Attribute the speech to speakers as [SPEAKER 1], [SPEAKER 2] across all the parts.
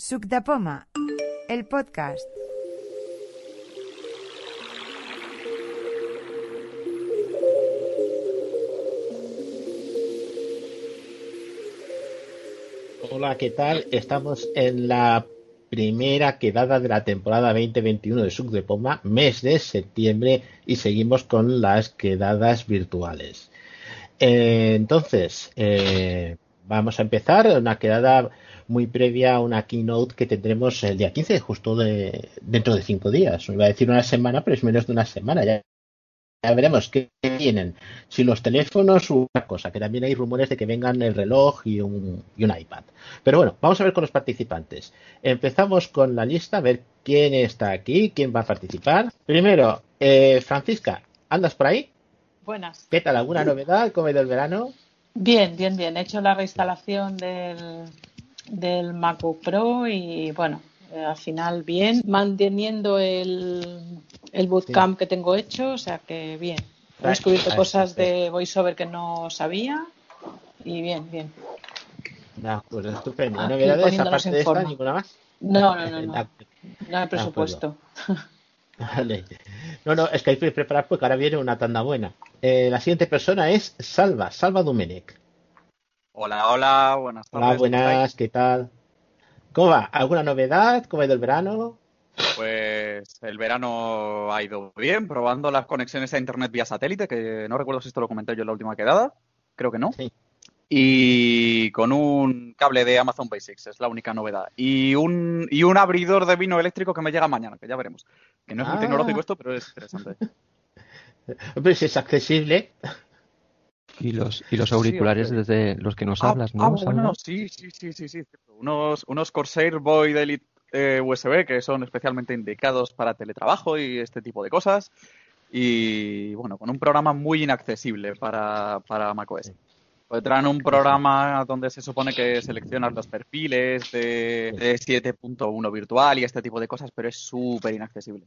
[SPEAKER 1] Suc de Poma, el podcast.
[SPEAKER 2] Hola, ¿qué tal? Estamos en la primera quedada de la temporada 2021 de Suc de Poma, mes de septiembre, y seguimos con las quedadas virtuales. Eh, entonces, eh, vamos a empezar una quedada muy previa a una keynote que tendremos el día 15, justo de, dentro de cinco días. Iba a decir una semana, pero es menos de una semana. Ya, ya veremos qué tienen. Si los teléfonos u otra cosa, que también hay rumores de que vengan el reloj y un, y un iPad. Pero bueno, vamos a ver con los participantes. Empezamos con la lista, a ver quién está aquí, quién va a participar. Primero, eh, Francisca, ¿andas por ahí?
[SPEAKER 3] Buenas.
[SPEAKER 2] ¿Qué tal? ¿Alguna novedad? ¿Cómo ha ido el verano?
[SPEAKER 3] Bien, bien, bien. He hecho la reinstalación del, del MacBook Pro y bueno, eh, al final bien, manteniendo el, el bootcamp que tengo hecho, o sea que bien. He descubierto cosas de VoiceOver que no sabía y bien, bien.
[SPEAKER 2] De acuerdo, estupendo. ¿Novedades aparte de esta? ¿Ninguna más?
[SPEAKER 3] No, no, no, no. No hay presupuesto.
[SPEAKER 2] Vale. No, no, es que hay que preparar porque ahora viene una tanda buena. Eh, la siguiente persona es Salva, Salva Domenech.
[SPEAKER 4] Hola, hola, buenas tardes.
[SPEAKER 2] Hola, buenas, ¿qué tal? ¿Cómo va? ¿Alguna novedad? ¿Cómo ha ido el verano?
[SPEAKER 4] Pues el verano ha ido bien, probando las conexiones a internet vía satélite, que no recuerdo si esto lo comenté yo en la última quedada, creo que no.
[SPEAKER 2] Sí.
[SPEAKER 4] Y con un cable de Amazon Basics, es la única novedad. Y un, y un abridor de vino eléctrico que me llega mañana, que ya veremos. Que no es muy
[SPEAKER 2] Ah.
[SPEAKER 4] tecnológico esto, pero es interesante.
[SPEAKER 2] Hombre, si es accesible.
[SPEAKER 5] Y los, y los auriculares desde los que nos
[SPEAKER 4] Ah,
[SPEAKER 5] hablas, ¿no?
[SPEAKER 4] ah,
[SPEAKER 5] Salva?
[SPEAKER 4] bueno, sí, sí, sí, sí, sí. Unos, unos Corsair Void Elite eh, USB que son especialmente indicados para teletrabajo y este tipo de cosas. Y bueno, con un programa muy inaccesible para, para macOS. Pues traen un programa donde se supone que seleccionas los perfiles de, de 7.1 virtual y este tipo de cosas, pero es súper inaccesible.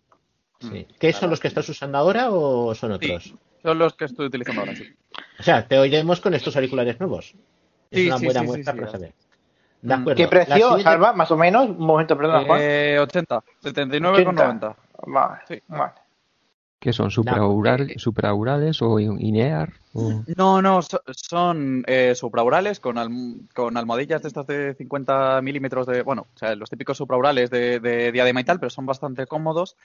[SPEAKER 2] Sí. ¿Qué son los que estás usando ahora o son otros?
[SPEAKER 4] Sí, son los que estoy utilizando ahora, sí.
[SPEAKER 2] O sea, te oiremos con estos auriculares nuevos. Es
[SPEAKER 4] Sí,
[SPEAKER 2] una
[SPEAKER 4] sí,
[SPEAKER 2] buena
[SPEAKER 4] sí, sí,
[SPEAKER 2] muestra
[SPEAKER 4] sí,
[SPEAKER 2] para saber. De
[SPEAKER 4] Mm.
[SPEAKER 2] acuerdo.
[SPEAKER 6] ¿Qué precio,
[SPEAKER 2] siguiente-
[SPEAKER 6] Salva? Más o menos. Un momento, perdona, Juan.
[SPEAKER 4] Eh, 80, 79,90.
[SPEAKER 6] Vale,
[SPEAKER 4] Sí.
[SPEAKER 6] vale.
[SPEAKER 5] ¿Qué son? ¿Supraurales, supraurales o INEAR? O...
[SPEAKER 4] No, no, so- son eh, supraurales con, alm- con almohadillas de estas de 50 milímetros de, bueno, o sea, los típicos supraurales de, de diadema y tal, pero son bastante cómodos.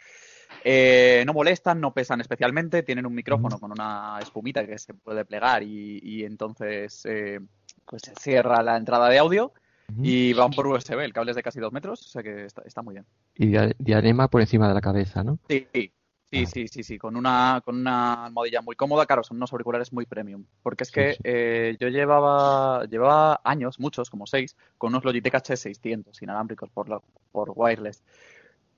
[SPEAKER 4] Eh, no molestan, no pesan especialmente, tienen un micrófono con una espumita que se puede plegar y, y entonces eh, pues se cierra la entrada de audio y van por USB, el cable es de casi dos metros, o sea que está, está muy bien.
[SPEAKER 5] Y dia- diadema por encima de la cabeza, ¿no?
[SPEAKER 4] Sí, sí, sí, sí, sí, sí, con una, con una almohadilla muy cómoda, claro, son unos auriculares muy premium, porque es
[SPEAKER 5] Sí,
[SPEAKER 4] que
[SPEAKER 5] sí.
[SPEAKER 4] eh, yo llevaba, llevaba años, muchos, como seis, con unos Logitech H600 inalámbricos por, la- por wireless,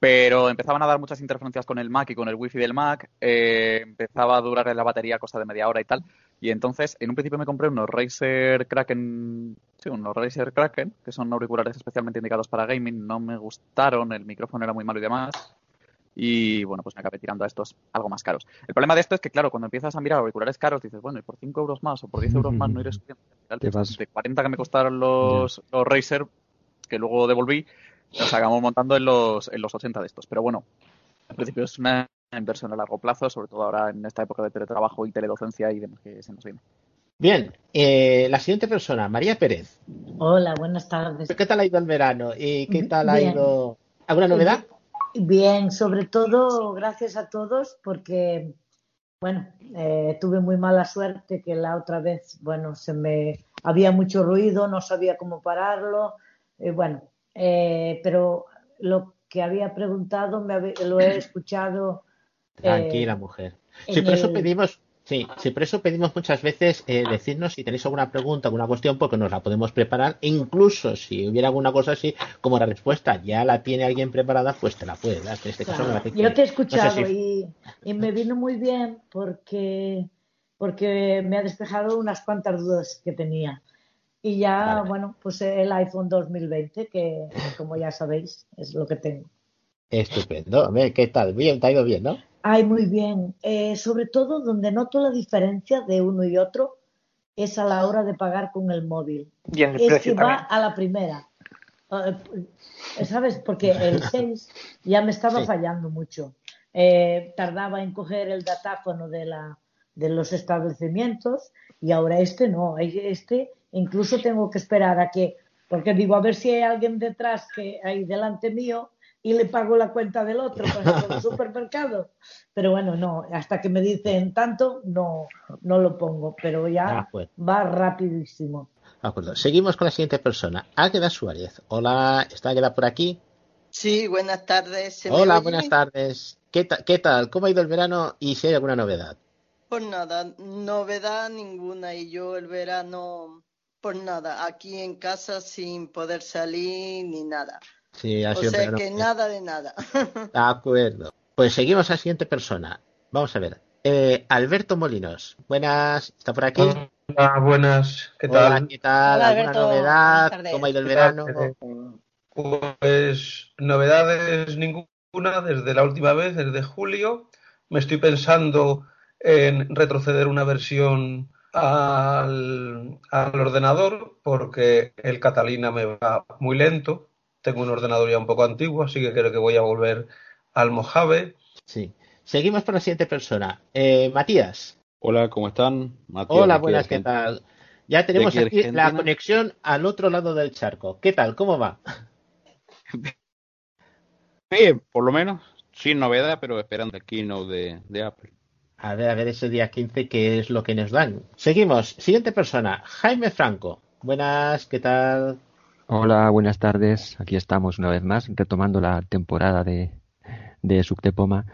[SPEAKER 4] pero empezaban a dar muchas interferencias con el Mac y con el Wi-Fi del Mac, eh, empezaba a durar la batería cosa de media hora y tal, y entonces en un principio me compré unos Razer Kraken, sí, unos Razer Kraken, que son auriculares especialmente indicados para gaming, no me gustaron, el micrófono era muy malo y demás, y bueno, pues me acabé tirando a estos algo más caros. El problema de esto es que, claro, cuando empiezas a mirar auriculares caros, dices, bueno, y por 5 euros más o por 10 euros más no iré subiendo. Pues,
[SPEAKER 5] vas-
[SPEAKER 4] De 40 que me costaron los, los Razer, que luego devolví, los acabamos montando en los, en los 80 de estos. Pero bueno, al principio es una inversión a largo plazo, sobre todo ahora en esta época de teletrabajo y teledocencia y demás que se nos viene.
[SPEAKER 2] Bien, eh, la siguiente persona, María Pérez.
[SPEAKER 7] Hola, buenas tardes.
[SPEAKER 2] ¿Qué tal ha ido el verano? ¿Y qué tal ha ido? ¿Alguna novedad?
[SPEAKER 7] Bien, sobre todo gracias a todos porque, bueno, eh, tuve muy mala suerte que la otra vez, bueno, se me había mucho ruido, no sabía cómo pararlo, eh, bueno, eh, pero lo que había preguntado me habe- lo he escuchado. eh,
[SPEAKER 2] Tranquila, mujer. Sí, por eso pedimos, sí, sí, por eso pedimos muchas veces eh, decirnos si tenéis alguna pregunta, alguna cuestión, porque nos la podemos preparar. Incluso si hubiera alguna cosa así, como la respuesta ya la tiene alguien preparada, pues te la puede dar. En este caso, me
[SPEAKER 7] Yo te he
[SPEAKER 2] no sé
[SPEAKER 7] escuchado
[SPEAKER 2] si-
[SPEAKER 7] y, y me vino muy bien porque, porque me ha despejado unas cuantas dudas que tenía. Y ya,
[SPEAKER 2] Vale.
[SPEAKER 7] bueno, pues el iPhone 2020, que como ya sabéis, es lo que tengo.
[SPEAKER 2] Estupendo. ¿Qué tal? Bien, te ha ido bien, ¿no?
[SPEAKER 7] Ay, muy bien. Eh, sobre todo donde noto la diferencia de uno y otro es a la hora de pagar con el móvil.
[SPEAKER 6] Y en el
[SPEAKER 7] Es que va a la primera. eh, ¿sabes? Porque el 6 ya me estaba fallando mucho. Eh, tardaba en coger el datáfono de, la, de los establecimientos y ahora este no. Este incluso tengo que esperar a que, porque digo, a ver si hay alguien detrás que hay delante mío y le pago la cuenta del otro para el supermercado. Pero bueno, no, hasta que me dicen tanto, no, no lo pongo, pero ya va rapidísimo.
[SPEAKER 2] De acuerdo. Seguimos con la siguiente persona, Águeda Suárez. Hola, ¿está Águeda por aquí?
[SPEAKER 8] Sí, buenas tardes.
[SPEAKER 2] Hola, buenas tardes. ¿Qué, ¿Qué tal? ¿Cómo ha ido el verano y si hay alguna novedad?
[SPEAKER 8] Pues nada, novedad ninguna y yo el verano, pues nada, aquí en casa sin poder salir ni nada.
[SPEAKER 2] Sí,
[SPEAKER 8] o sea que nada de nada.
[SPEAKER 2] De acuerdo. Pues seguimos a la siguiente persona. Vamos a ver. Eh, Alberto Molinos. Buenas, ¿está por aquí?
[SPEAKER 9] Hola, buenas. ¿Qué tal?
[SPEAKER 2] Hola, ¿qué tal? ¿Alguna novedad? ¿Cómo ha ido el verano?
[SPEAKER 9] Pues novedades ninguna desde la última vez, desde julio. Me estoy pensando en retroceder una versión al, ordenador porque el Catalina me va muy lento. Tengo un ordenador ya un poco antiguo, así que creo que voy a volver al Mojave.
[SPEAKER 2] Sí. Seguimos por la siguiente persona. Eh, Matías.
[SPEAKER 10] Hola, ¿cómo están?
[SPEAKER 2] Hola, buenas, ¿qué tal? Ya tenemos aquí, la conexión al otro lado del charco. ¿Qué tal? ¿Cómo va?
[SPEAKER 10] Bien, por lo menos, sin novedad, pero esperando el keynote de, de Apple.
[SPEAKER 2] A ver, a ver ese día 15 qué es lo que nos dan. Seguimos. Siguiente persona, Jaime Franco. Buenas, ¿qué tal?
[SPEAKER 5] Hola, buenas tardes. Aquí estamos una vez más, retomando la temporada de, Subtepoma.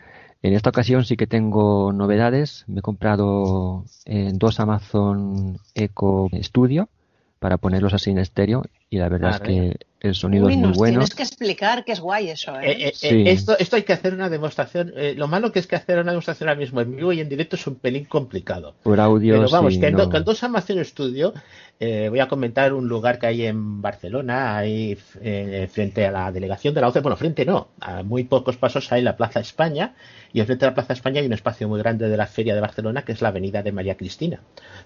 [SPEAKER 5] En esta ocasión sí que tengo novedades. Me he comprado eh, dos Amazon Echo Studio para ponerlos así en estéreo y la verdad es que el sonido es muy bueno.
[SPEAKER 11] Tienes que explicar que es guay eso, ¿eh?
[SPEAKER 2] eh, eh esto, esto hay que hacer una demostración. lo malo que es que hacer una demostración ahora mismo en vivo y en directo es un pelín complicado.
[SPEAKER 5] Por audio.
[SPEAKER 2] Pero vamos, que no. con dos Amazon Studio voy a comentar un lugar que hay en Barcelona, ahí frente a la delegación de la OCE. Bueno, frente no, a muy pocos pasos hay la Plaza España y enfrente de la Plaza España hay un espacio muy grande de la Feria de Barcelona que es la Avenida de María Cristina.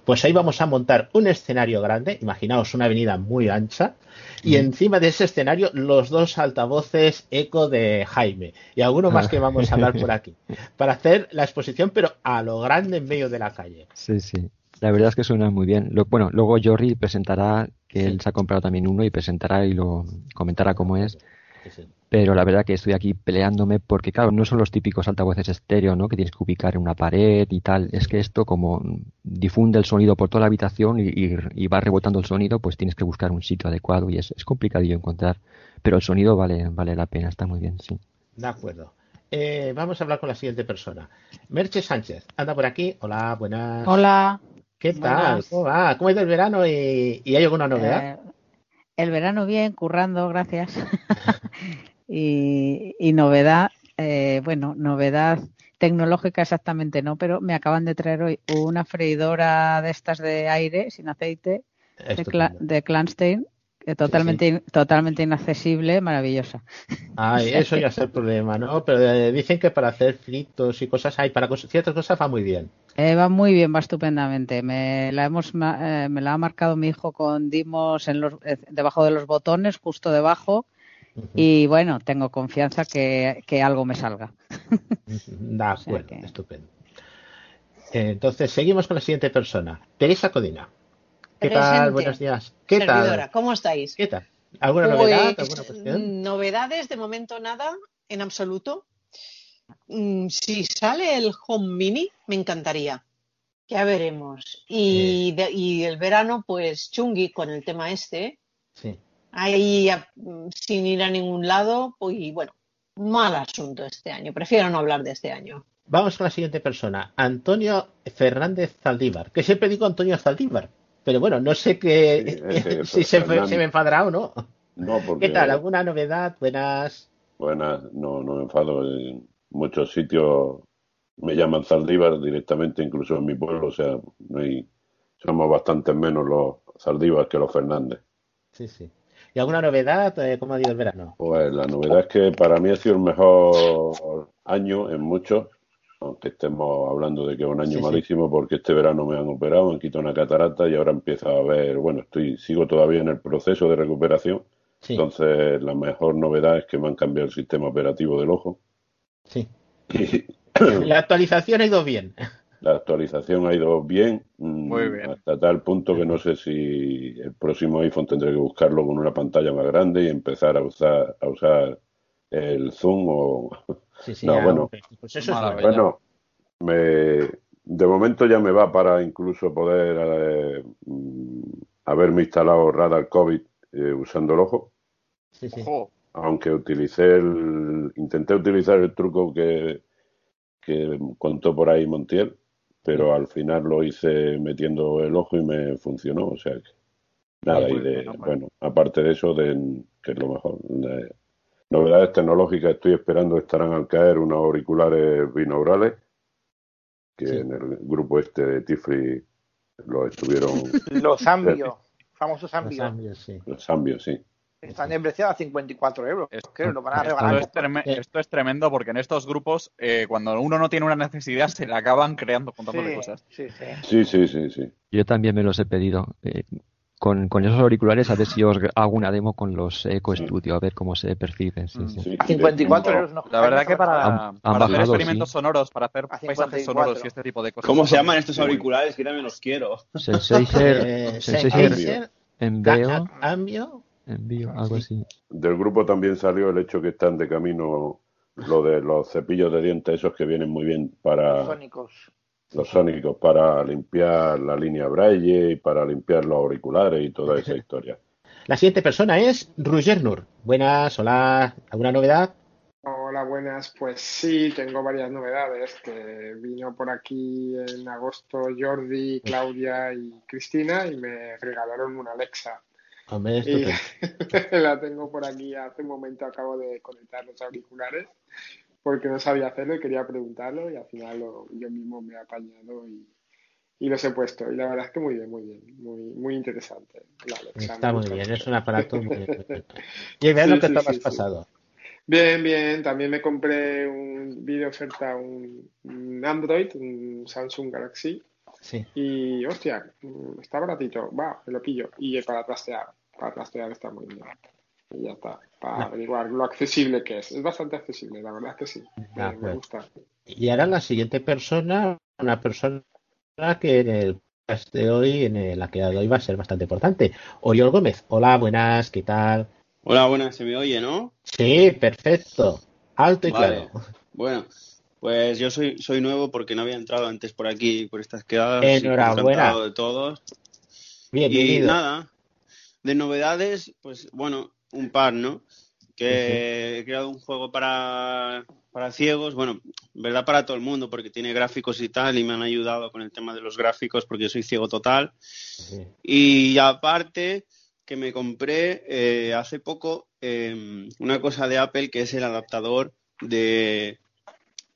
[SPEAKER 2] Pues ahí vamos a montar un escenario grande, imaginaos una avenida muy ancha, y encima de ese escenario los dos altavoces eco de Jaime y alguno más que vamos a hablar por aquí para hacer la exposición pero a lo grande en medio de la calle.
[SPEAKER 5] Sí, sí. La verdad es que suena muy bien. bueno, luego Jorri presentará que él se ha comprado también uno y presentará y lo comentará cómo es. Pero la verdad que estoy aquí peleándome porque, claro, no son los típicos altavoces estéreo, ¿no? Que tienes que ubicar en una pared y tal. Es que esto, como difunde el sonido por toda la habitación y, va rebotando el sonido, pues tienes que buscar un sitio adecuado y es, es complicadillo encontrar. Pero el sonido vale, vale la pena, está muy bien, sí.
[SPEAKER 2] De acuerdo. Eh, vamos a hablar con la siguiente persona. Merche Sánchez, anda por aquí. Hola, buenas.
[SPEAKER 12] Hola.
[SPEAKER 2] ¿Qué tal? ¿Cómo va? ¿Cómo ha ido el verano y, hay alguna novedad?
[SPEAKER 12] Eh, el verano bien, currando, gracias. y, novedad, eh, bueno, novedad tecnológica exactamente no, pero me acaban de traer hoy una freidora de estas de aire sin aceite de, de Clanstein totalmente, totalmente inaccesible, maravillosa.
[SPEAKER 2] Ay, eso ya es el problema, ¿no? Pero eh, dicen que para hacer fritos y cosas hay, para ciertas cosas va muy bien.
[SPEAKER 12] Eh, va muy bien, va estupendamente. Me la hemos, me la ha marcado mi hijo con dimos en los, debajo de los botones, justo debajo, y bueno, tengo confianza que, algo me salga.
[SPEAKER 2] De acuerdo, estupendo. Entonces, seguimos con la siguiente persona. Teresa Codina. ¿Qué tal? Buenos días. ¿Qué tal?
[SPEAKER 11] ¿Cómo estáis?
[SPEAKER 2] ¿Qué tal? ¿Alguna pues, novedad? ¿Alguna
[SPEAKER 11] cuestión? Novedades, de momento nada, en absoluto. Mm, si sale el Home Mini, me encantaría. Ya veremos. Y, y el verano, pues chungui con el tema este.
[SPEAKER 2] Sí
[SPEAKER 11] ahí sin ir a ningún lado, pues bueno, mal asunto este año. Prefiero no hablar de este año.
[SPEAKER 2] Vamos con la siguiente persona, Antonio Fernández Zaldívar, que siempre digo Antonio Zaldívar, pero bueno, no sé qué, si se, me enfadará o no. ¿Qué tal? ¿Alguna novedad? Buenas.
[SPEAKER 13] Buenas, no, no me enfado. En muchos sitios me llaman Zaldívar directamente, incluso en mi pueblo, o sea, somos bastante menos los Zaldívar que los Fernández.
[SPEAKER 2] Sí, sí. ¿Y alguna novedad? Eh, ¿Cómo ha ido el verano?
[SPEAKER 13] Pues la novedad es que para mí ha sido el mejor año en muchos, aunque estemos hablando de que es un año malísimo, porque este verano me han operado, han quitado una catarata y ahora empiezo a ver, bueno, estoy sigo todavía en el proceso de recuperación, Entonces, la mejor novedad es que me han cambiado el sistema operativo del ojo.
[SPEAKER 2] Sí. la actualización ha ido bien.
[SPEAKER 13] La actualización ha ido bien, mm,
[SPEAKER 4] Muy bien.
[SPEAKER 13] hasta tal punto que no sé si el próximo iPhone tendré que buscarlo con una pantalla más grande y empezar a usar a usar el zoom o
[SPEAKER 2] Sí, sí,
[SPEAKER 13] no
[SPEAKER 2] ya,
[SPEAKER 13] bueno
[SPEAKER 2] pues eso es
[SPEAKER 13] bueno me de momento ya me va para incluso poder eh, mm, haberme instalado radar COVID eh, usando el ojo
[SPEAKER 2] Sí, sí.
[SPEAKER 4] Ojo.
[SPEAKER 13] aunque utilicé el intenté utilizar el truco que que contó por ahí Montiel pero al final lo hice metiendo el ojo y me funcionó o sea que nada y de bueno aparte de eso de que es lo mejor de novedades tecnológicas estoy esperando estarán al caer unos auriculares binaurales que
[SPEAKER 2] Sí.
[SPEAKER 13] en el grupo este de Tifri lo estuvieron
[SPEAKER 6] Los Zambio, famosos
[SPEAKER 2] Los
[SPEAKER 6] Zambio,
[SPEAKER 2] cambios, sí.
[SPEAKER 13] los cambios sí
[SPEAKER 6] están en precio a 54 euros.
[SPEAKER 4] Esto-
[SPEAKER 6] ¿Qué? ¿Lo van a
[SPEAKER 4] Esto
[SPEAKER 6] regalar?
[SPEAKER 4] es, treme- esto es tremendo porque en estos grupos, eh, cuando uno no tiene una necesidad, se le acaban creando contándole
[SPEAKER 6] Sí,
[SPEAKER 4] cosas.
[SPEAKER 6] sí, sí.
[SPEAKER 13] sí sí
[SPEAKER 5] Yo también me los he pedido. Eh, con, con esos auriculares, a ver si os hago una demo con los Eco Studio, a ver cómo se perciben. Sí, sí.
[SPEAKER 13] Sí,
[SPEAKER 6] A 54
[SPEAKER 13] de-
[SPEAKER 6] euros no
[SPEAKER 4] La verdad que para,
[SPEAKER 5] Han- han
[SPEAKER 4] para hacer experimentos
[SPEAKER 5] sí.
[SPEAKER 4] sonoros, para hacer paisajes
[SPEAKER 6] 54.
[SPEAKER 4] sonoros y este tipo de cosas.
[SPEAKER 14] ¿Cómo se llaman estos auriculares? Que también los quiero.
[SPEAKER 5] Sennheiser,
[SPEAKER 2] Eh,
[SPEAKER 5] Sennheiser
[SPEAKER 2] Ca- Cambio.
[SPEAKER 5] Envío, algo así.
[SPEAKER 13] Del grupo también salió el hecho que están de camino lo de los cepillos de dientes, esos que vienen muy bien para
[SPEAKER 6] Sónicos.
[SPEAKER 13] los sónicos, para limpiar la línea Braille y para limpiar los auriculares y toda esa historia.
[SPEAKER 2] La siguiente persona es Roger Nur. Buenas, hola. ¿Alguna novedad?
[SPEAKER 15] Hola, buenas. Pues sí, tengo varias novedades. Que vino por aquí en agosto Jordi, Claudia y Cristina y me regalaron una Alexa.
[SPEAKER 2] Hombre,
[SPEAKER 15] Y la tengo por aquí. Hace un momento acabo de conectar los auriculares porque no sabía hacerlo y quería preguntarlo y al final lo- yo mismo me he apañado y, y los he puesto. Y la verdad es que muy bien, muy bien. Muy, muy interesante.
[SPEAKER 2] Está muy bien,
[SPEAKER 15] mucho.
[SPEAKER 2] es un aparato muy bien. Y verano
[SPEAKER 15] Sí,
[SPEAKER 2] que
[SPEAKER 15] sí,
[SPEAKER 2] te
[SPEAKER 15] sí,
[SPEAKER 2] has pasado.
[SPEAKER 15] Bien, bien. También me compré un video oferta, un, un Android, un Samsung Galaxy.
[SPEAKER 2] Sí.
[SPEAKER 15] Y hostia, mm, está baratito. Va, me lo pillo. Y para trastear, para trastear está muy bien. Y ya está, para
[SPEAKER 2] No.
[SPEAKER 15] averiguar lo accesible que es. Es bastante accesible, la verdad es que sí.
[SPEAKER 2] De
[SPEAKER 15] Me, me
[SPEAKER 2] acuerdo.
[SPEAKER 15] gusta.
[SPEAKER 2] Y ahora la siguiente persona, una persona que en el podcast de hoy, en la que de hoy va a ser bastante importante. Oriol Gómez. Hola, buenas, ¿qué tal?
[SPEAKER 14] Hola, buenas, se me oye, ¿no?
[SPEAKER 2] Sí, perfecto. Alto y
[SPEAKER 14] Vale.
[SPEAKER 2] claro.
[SPEAKER 14] Bueno, pues yo soy, soy nuevo porque no había entrado antes por aquí, por estas quedadas.
[SPEAKER 2] Enhorabuena.
[SPEAKER 14] de todos. Y
[SPEAKER 2] Bienvenido.
[SPEAKER 14] nada, de novedades, pues bueno, un par, ¿no? Que he creado un juego para, para ciegos, bueno, en verdad para todo el mundo, porque tiene gráficos y tal, y me han ayudado con el tema de los gráficos, porque yo soy ciego total.
[SPEAKER 2] Sí.
[SPEAKER 14] Y aparte, que me compré eh, hace poco eh, una cosa de Apple que es el adaptador de,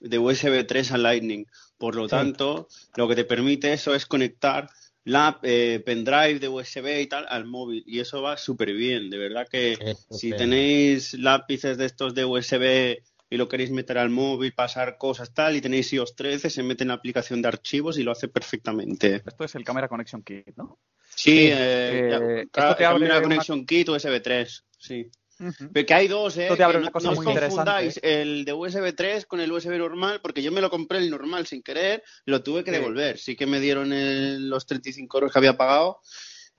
[SPEAKER 14] de USB 3 a Lightning. Por lo
[SPEAKER 2] Sí.
[SPEAKER 14] tanto, lo que te permite eso es conectar la eh, pendrive de USB y tal al móvil. Y eso va súper bien. De verdad que si tenéis lápices de estos de USB y lo queréis meter al móvil, pasar cosas tal, y tenéis iOS 13, se mete en la aplicación de archivos y lo hace perfectamente.
[SPEAKER 4] Esto es el Camera Connection Kit, ¿no?
[SPEAKER 14] Sí,
[SPEAKER 4] Sí,
[SPEAKER 14] eh,
[SPEAKER 4] eh, esto te
[SPEAKER 14] Camera
[SPEAKER 4] una-
[SPEAKER 14] Connection Kit USB 3, sí.
[SPEAKER 4] Ujú.
[SPEAKER 14] Pero que hay dos, ¿eh?
[SPEAKER 4] Te abre una
[SPEAKER 14] no,
[SPEAKER 4] cosa
[SPEAKER 14] no
[SPEAKER 4] muy
[SPEAKER 14] os confundáis
[SPEAKER 4] interesante.
[SPEAKER 14] el de USB 3 con el USB normal, porque yo me lo compré el normal sin querer lo tuve que
[SPEAKER 4] Sí.
[SPEAKER 14] devolver. Sí que me dieron el- los 35 euros que había pagado,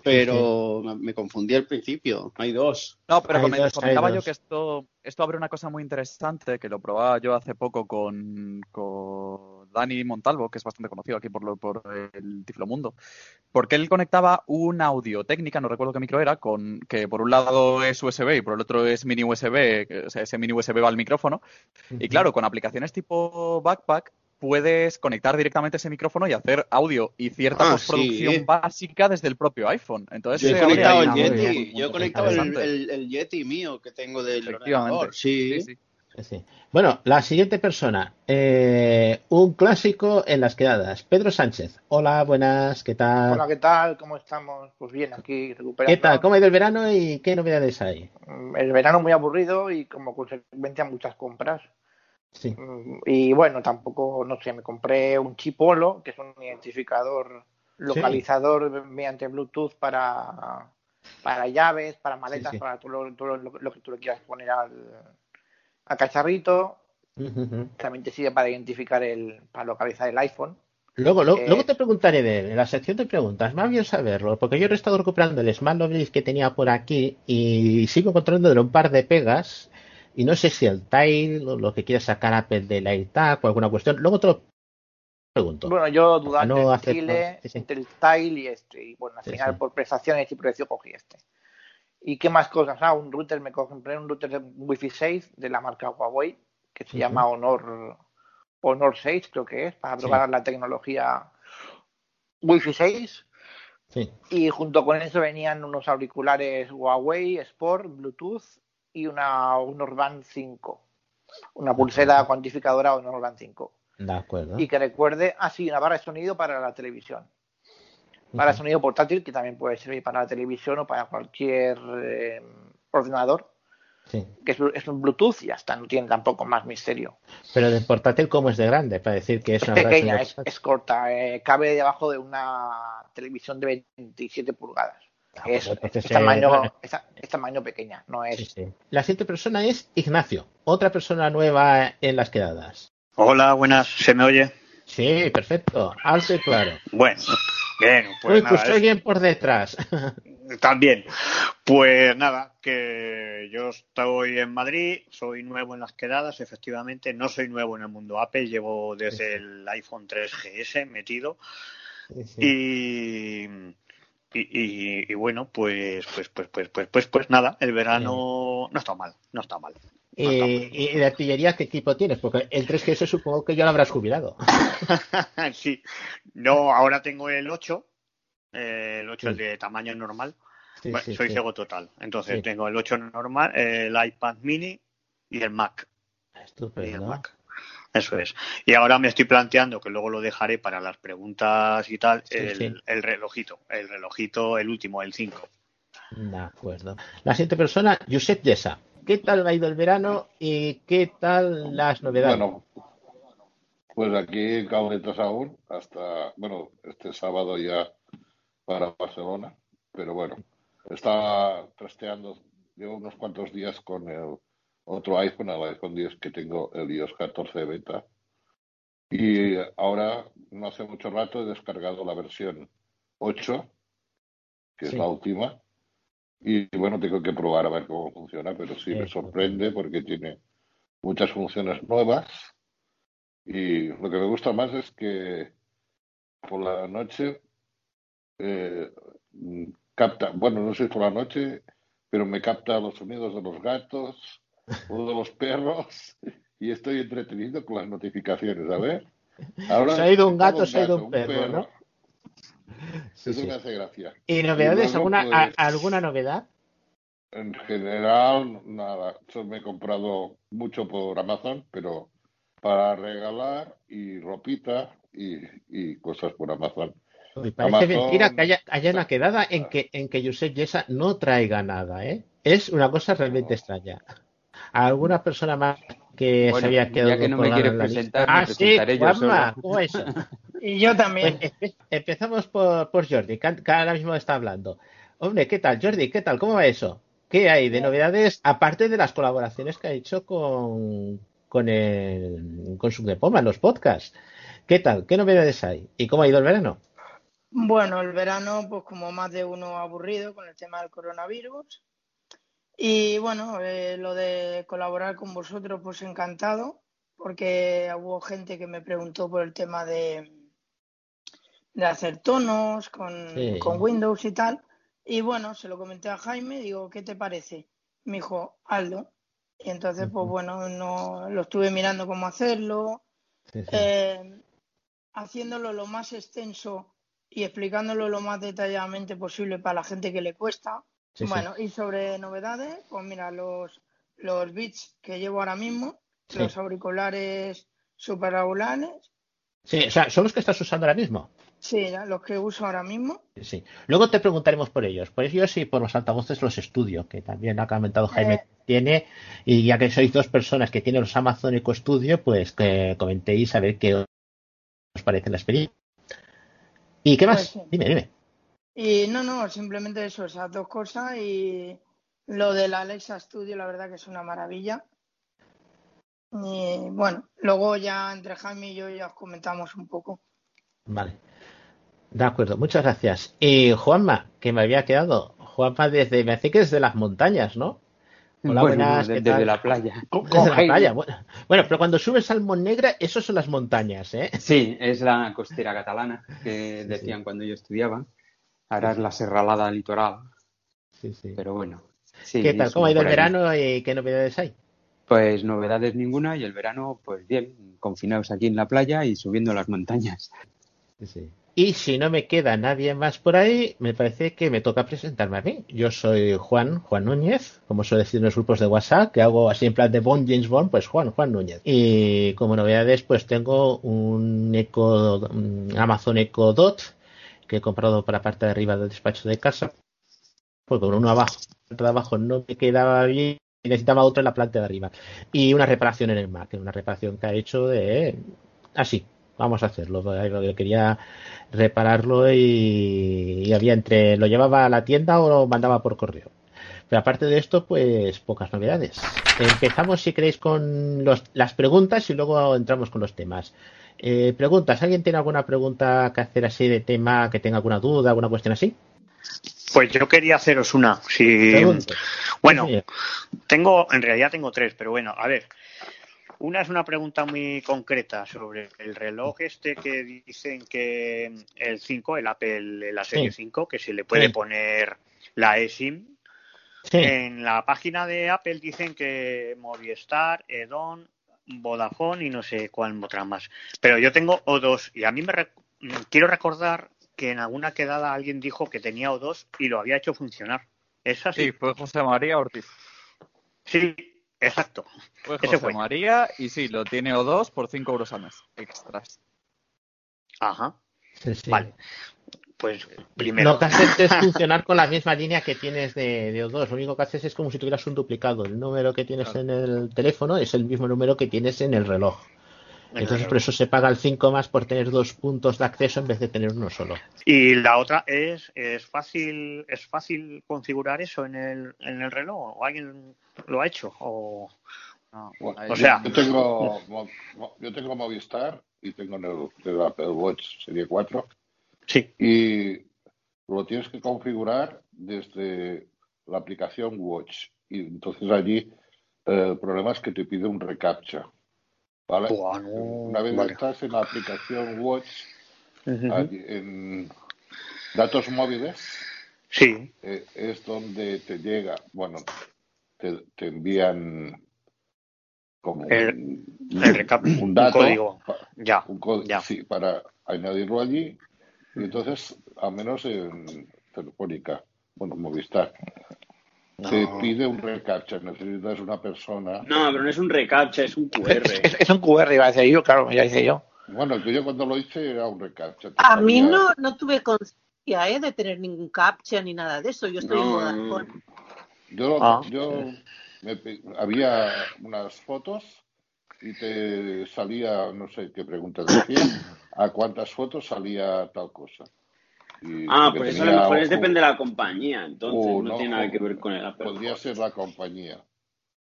[SPEAKER 14] pero me- me confundí al principio. Hay dos.
[SPEAKER 4] No, pero
[SPEAKER 2] Hay
[SPEAKER 4] comen-
[SPEAKER 2] dos,
[SPEAKER 4] comentaba yo que esto, esto abre una cosa muy interesante que lo probaba yo hace poco con, con Dani Montalvo, que es bastante conocido aquí por, lo- por el Tiflomundo, porque él conectaba una audio técnica, no recuerdo qué micro era, con que por un lado es USB y por el otro es mini USB, que, o sea, ese mini USB va al micrófono. Y claro, con aplicaciones tipo Backpack puedes conectar directamente ese micrófono y hacer audio y cierta
[SPEAKER 14] Ah,
[SPEAKER 4] postproducción
[SPEAKER 14] sí.
[SPEAKER 4] básica desde el propio iPhone. Entonces
[SPEAKER 14] Yo he conectado el Yeti, yo he conectado el,
[SPEAKER 4] interesante.
[SPEAKER 14] el- el Yeti mío que tengo del ordenador, sí.
[SPEAKER 4] Sí, sí.
[SPEAKER 2] Sí. Bueno, la siguiente persona, eh, un clásico en las quedadas, Pedro Sánchez. Hola, buenas, ¿qué tal?
[SPEAKER 6] Hola, ¿qué tal? ¿Cómo estamos? Pues bien, aquí
[SPEAKER 2] ¿Qué
[SPEAKER 6] recuperando.
[SPEAKER 2] tal? ¿Cómo ha ido el verano y qué novedades hay?
[SPEAKER 6] Mm, El verano muy aburrido y como consecuencia muchas compras.
[SPEAKER 2] Sí.
[SPEAKER 6] Mm, Y bueno, tampoco, no sé, me compré un chipolo, que es un identificador localizador mediante Bluetooth para, para llaves, para maletas,
[SPEAKER 2] sí.
[SPEAKER 6] para todo, lo, todo lo- lo que tú le quieras poner al, al cacharrito. También te sirve para identificar el, para localizar el iPhone.
[SPEAKER 2] Luego, luego,
[SPEAKER 6] Eh,
[SPEAKER 2] luego te preguntaré de él, en la sección de preguntas, más bien saberlo, porque yo he estado recuperando el Smart Novelist que tenía por aquí y sigo encontrándole un par de pegas y no sé si el tile o lo que quiere sacar Apple del AirTag o alguna cuestión. Luego te lo pregunto.
[SPEAKER 6] Bueno, yo dudaba
[SPEAKER 2] no
[SPEAKER 6] entre Chile,
[SPEAKER 2] sí, sí.
[SPEAKER 6] entre el Tile y este. Y bueno, al
[SPEAKER 2] Sí,
[SPEAKER 6] final por prestaciones y precio cogí este. ¿Y qué más cosas? Ah, un router, me compré un router de Wi-Fi 6 de la marca Huawei, que se llama Honor, Honor 6, creo que es, para probar la tecnología Wi-Fi 6.
[SPEAKER 2] Sí.
[SPEAKER 6] Y junto con eso venían unos auriculares Huawei Sport, Bluetooth y una Honor Band 5. Una pulsera cuantificadora Honor Band 5
[SPEAKER 2] De acuerdo.
[SPEAKER 6] y que recuerde, ah, sí, una barra de sonido para la televisión. Barra de sonido portátil que también puede servir para la televisión o para cualquier eh, ordenador,
[SPEAKER 2] Sí.
[SPEAKER 6] que es, es un Bluetooth y ya está, no tiene tampoco más misterio.
[SPEAKER 2] Pero de portátil, ¿cómo es de grande? Para decir que es
[SPEAKER 6] Es
[SPEAKER 2] una
[SPEAKER 6] pequeña, es corta, eh, cabe debajo de una televisión de 27 pulgadas. Es,
[SPEAKER 2] pues
[SPEAKER 6] es tamaño, es, es tamaño pequeña, no es.
[SPEAKER 2] Sí, sí. La siguiente persona es Ignacio, otra persona nueva en las quedadas.
[SPEAKER 16] Hola, buenas, ¿se me oye?
[SPEAKER 2] Sí, perfecto, alto y claro.
[SPEAKER 16] Bueno, bien, pues
[SPEAKER 2] Uy,
[SPEAKER 16] nada,
[SPEAKER 2] pues
[SPEAKER 16] es-
[SPEAKER 2] alguien por detrás.
[SPEAKER 16] también. Pues nada, que yo estoy en Madrid, soy nuevo en las quedadas, efectivamente, no soy nuevo en el mundo Apple, llevo desde el iPhone 3GS metido y, y, y- y bueno, pues, pues, pues, pues, pues, pues, pues nada, el verano no está mal, no está mal.
[SPEAKER 2] y, y de artillería, ¿qué equipo tienes? Porque el 3GS supongo que ya lo habrás jubilado.
[SPEAKER 16] sí, no, ahora tengo el 8, eh, el 8
[SPEAKER 2] Sí.
[SPEAKER 16] el de tamaño normal.
[SPEAKER 2] Sí,
[SPEAKER 16] Bueno,
[SPEAKER 2] sí,
[SPEAKER 16] soy ciego total. Entonces tengo el 8 normal, el iPad mini y el Mac. Y el
[SPEAKER 2] Estupendo.
[SPEAKER 16] Mac. Eso es. Y ahora me estoy planteando, que luego lo dejaré para las preguntas y tal,
[SPEAKER 2] Sí,
[SPEAKER 16] el,
[SPEAKER 2] sí.
[SPEAKER 16] el relojito. El relojito, el último, el 5.
[SPEAKER 2] De acuerdo. La siguiente persona, Josep Yesa. ¿Qué tal ha ido el verano y qué tal las novedades?
[SPEAKER 17] Bueno, pues aquí cauditas aún, hasta, bueno, este sábado ya para Barcelona, pero bueno, estaba trasteando, llevo unos cuantos días con el otro iPhone, el iPhone 10 que tengo, el iOS 14 beta, y ahora, no hace mucho rato, he descargado la versión 8, que es
[SPEAKER 2] Sí.
[SPEAKER 17] la última, y bueno, tengo que probar a ver cómo funciona, pero sí me sorprende porque tiene muchas funciones nuevas. Y lo que me gusta más es que por la noche eh, capta, bueno, no sé por la noche, pero me capta los sonidos de los gatos o de los perros y estoy entretenido con las notificaciones. A ver, ahora
[SPEAKER 2] Se ha ido un gato, se ha ido un perro, ¿no? Sí,
[SPEAKER 17] Eso
[SPEAKER 2] sí.
[SPEAKER 17] me hace gracia.
[SPEAKER 2] ¿Y novedades? ¿Alguna,
[SPEAKER 17] pues,
[SPEAKER 2] a- ¿Alguna novedad?
[SPEAKER 17] En general, nada. Yo me he comprado mucho por Amazon, pero para regalar y ropita y, y cosas por Amazon.
[SPEAKER 2] Uy, parece
[SPEAKER 17] Amazon-
[SPEAKER 2] mentira que haya, haya una quedada en que, en que Josep Yesa no traiga nada, ¿eh? Es una cosa realmente extraña. ¿Alguna persona más que
[SPEAKER 18] Bueno,
[SPEAKER 2] se había quedado
[SPEAKER 18] ya que no me quieres presentar, me
[SPEAKER 2] Ah, sí,
[SPEAKER 18] yo
[SPEAKER 2] Juanma,
[SPEAKER 18] solo.
[SPEAKER 19] Y yo también.
[SPEAKER 2] Pues, empe- empezamos por, por Jordi, que, que ahora mismo está hablando. Hombre, ¿qué tal, Jordi? ¿Qué tal? ¿Cómo va eso? ¿Qué hay de novedades, aparte de las colaboraciones que ha hecho con, con, el, con Subdepoma en los podcasts? ¿Qué tal? ¿Qué novedades hay? ¿Y cómo ha ido el verano?
[SPEAKER 19] Bueno, el verano, pues como más de uno aburrido con el tema del coronavirus. Y bueno, eh, lo de colaborar con vosotros, pues encantado, porque hubo gente que me preguntó por el tema de, de hacer tonos con,
[SPEAKER 2] Sí.
[SPEAKER 19] con Windows y tal. Y bueno, se lo comenté a Jaime, digo, ¿qué te parece? Me dijo, hazlo. Y entonces, pues bueno, no, lo estuve mirando cómo hacerlo, eh, haciéndolo lo más extenso y explicándolo lo más detalladamente posible para la gente que le cuesta.
[SPEAKER 2] Sí, sí.
[SPEAKER 19] bueno, y sobre novedades, pues mira, los, los bits que llevo ahora mismo,
[SPEAKER 2] Sí.
[SPEAKER 19] los auriculares super regulares,
[SPEAKER 2] Sí, o sea, ¿son los que estás usando ahora mismo?
[SPEAKER 19] sí, los que uso ahora mismo.
[SPEAKER 2] Sí. Luego te preguntaremos por ellos. Por ellos y por los altavoces los estudio, que también ha comentado Jaime
[SPEAKER 19] Eh.
[SPEAKER 2] tiene. Y ya que sois dos personas que tienen los Amazon Eco Studio, pues que comentéis a ver qué os parece la experiencia. ¿Y qué más?
[SPEAKER 19] Pues sí.
[SPEAKER 2] Dime, dime.
[SPEAKER 19] Y no, no, simplemente eso, esas dos cosas y lo del Alexa Studio, la verdad que es una maravilla. Y bueno, luego ya entre Jaime y yo ya os comentamos un poco.
[SPEAKER 2] Vale. De acuerdo, muchas gracias. Y Juanma, que me había quedado. Juanma desde, me hace que desde las montañas, ¿no? Hola,
[SPEAKER 18] Bueno,
[SPEAKER 2] buenas,
[SPEAKER 18] de-
[SPEAKER 2] ¿qué
[SPEAKER 18] desde
[SPEAKER 2] tal?
[SPEAKER 18] la playa.
[SPEAKER 2] Desde la playa, bueno. Bueno, pero cuando subes al Negra, eso son las montañas, ¿eh?
[SPEAKER 18] Sí, es la costera catalana que decían cuando yo estudiaba. Ahora es la serralada litoral.
[SPEAKER 2] Sí, sí.
[SPEAKER 18] Pero bueno. sí,
[SPEAKER 2] ¿Qué tal? ¿Cómo ha ido el verano y qué novedades hay?
[SPEAKER 18] Pues novedades ninguna y el verano, pues bien, confinados aquí en la playa y subiendo las montañas.
[SPEAKER 2] Y si no me queda nadie más por ahí, me parece que me toca presentarme a mí. Yo soy Juan, Juan Núñez, como suele decir en los grupos de WhatsApp, que hago así en plan de Bond, James Bond, pues Juan, Juan Núñez. Y como novedades, pues tengo un Echo, un Amazon Echo Dot, que he comprado para la parte de arriba del despacho de casa, porque con uno abajo, de abajo no me quedaba bien y necesitaba otro en la planta de arriba. Y una reparación en el Mac, una reparación que ha hecho de así, vamos a hacerlo. Yo quería repararlo y, y había entre lo llevaba a la tienda o lo mandaba por correo. Pero aparte de esto, pues pocas novedades. Empezamos, si queréis, con los- las preguntas y luego entramos con los temas. Eh, preguntas, ¿alguien tiene alguna pregunta que hacer así de tema, que tenga alguna duda, alguna cuestión así?
[SPEAKER 16] Pues yo quería haceros una. Si... Bueno,
[SPEAKER 2] Sí,
[SPEAKER 16] tengo, en realidad tengo tres, pero bueno, a ver. Una es una pregunta muy concreta sobre el reloj este que dicen que el 5, el Apple, la serie
[SPEAKER 2] Sí.
[SPEAKER 16] 5, que se le puede
[SPEAKER 2] Sí.
[SPEAKER 16] poner la eSIM.
[SPEAKER 2] Sí.
[SPEAKER 16] En la página de Apple dicen que Movistar, Edon, Vodafone y no sé cuál otra más. Pero yo tengo O2 y a mí me rec- quiero recordar que en alguna quedada alguien dijo que tenía O2 y lo había hecho funcionar. ¿Es así?
[SPEAKER 4] Sí, fue José María Ortiz.
[SPEAKER 16] Sí, exacto.
[SPEAKER 4] Fue
[SPEAKER 16] Ese
[SPEAKER 4] José
[SPEAKER 16] fue.
[SPEAKER 4] María y sí, lo tiene O2 por 5 euros al mes extras.
[SPEAKER 16] Ajá.
[SPEAKER 2] Sí, sí.
[SPEAKER 16] Vale. Pues primero.
[SPEAKER 2] Lo que haces es funcionar con la misma línea que tienes de, de O2. Lo único que haces es como si tuvieras un duplicado. El número que tienes en el teléfono es el mismo número que tienes en el reloj.
[SPEAKER 16] En el
[SPEAKER 2] Entonces, por eso se paga el 5 más por tener dos puntos de acceso en vez de tener uno solo.
[SPEAKER 16] Y la otra es, es fácil, es fácil configurar eso en el, en el reloj. ¿O alguien lo ha hecho? O,
[SPEAKER 17] Bueno,
[SPEAKER 16] o
[SPEAKER 17] yo-
[SPEAKER 16] sea,
[SPEAKER 17] yo tengo, yo tengo Movistar y tengo el, el Apple Watch Serie 4.
[SPEAKER 16] Sí.
[SPEAKER 17] Y lo tienes que configurar desde la aplicación Watch. Y entonces allí eh, el problema es que te pide un reCAPTCHA. ¿Vale?
[SPEAKER 16] Buah, no.
[SPEAKER 17] Una vez
[SPEAKER 16] Vale.
[SPEAKER 17] estás en la aplicación Watch, allí en datos móviles,
[SPEAKER 16] Sí.
[SPEAKER 17] eh, es donde te llega, bueno, te, te envían como
[SPEAKER 16] El-
[SPEAKER 17] un,
[SPEAKER 16] el recap-
[SPEAKER 17] un
[SPEAKER 16] un
[SPEAKER 17] dato,
[SPEAKER 16] código.
[SPEAKER 17] pa-
[SPEAKER 16] Ya,
[SPEAKER 17] un código, sí, para añadirlo allí. Y entonces, al menos en Telefónica, bueno, Movistar, te
[SPEAKER 6] No.
[SPEAKER 17] pide un reCAPTCHA, necesitas una persona.
[SPEAKER 20] No, pero no es un reCAPTCHA, es un QR.
[SPEAKER 6] Es, es un QR, iba a decir yo, claro, ya hice yo.
[SPEAKER 17] Bueno, yo cuando lo hice era un reCAPTCHA. te
[SPEAKER 21] A mí no, no tuve conciencia ¿eh? de tener ningún captcha ni nada de eso. Yo estoy en Vodafone.
[SPEAKER 17] Yo,
[SPEAKER 16] Ah.
[SPEAKER 17] yo me había unas fotos y te salía, no sé qué pregunta decía, a cuántas fotos salía tal cosa. Y
[SPEAKER 20] Ah, pues eso a lo mejor es depende de la compañía, entonces
[SPEAKER 17] o
[SPEAKER 20] no, tiene nada que ver con el Apple
[SPEAKER 17] Podría
[SPEAKER 20] Watch.
[SPEAKER 17] ser la compañía.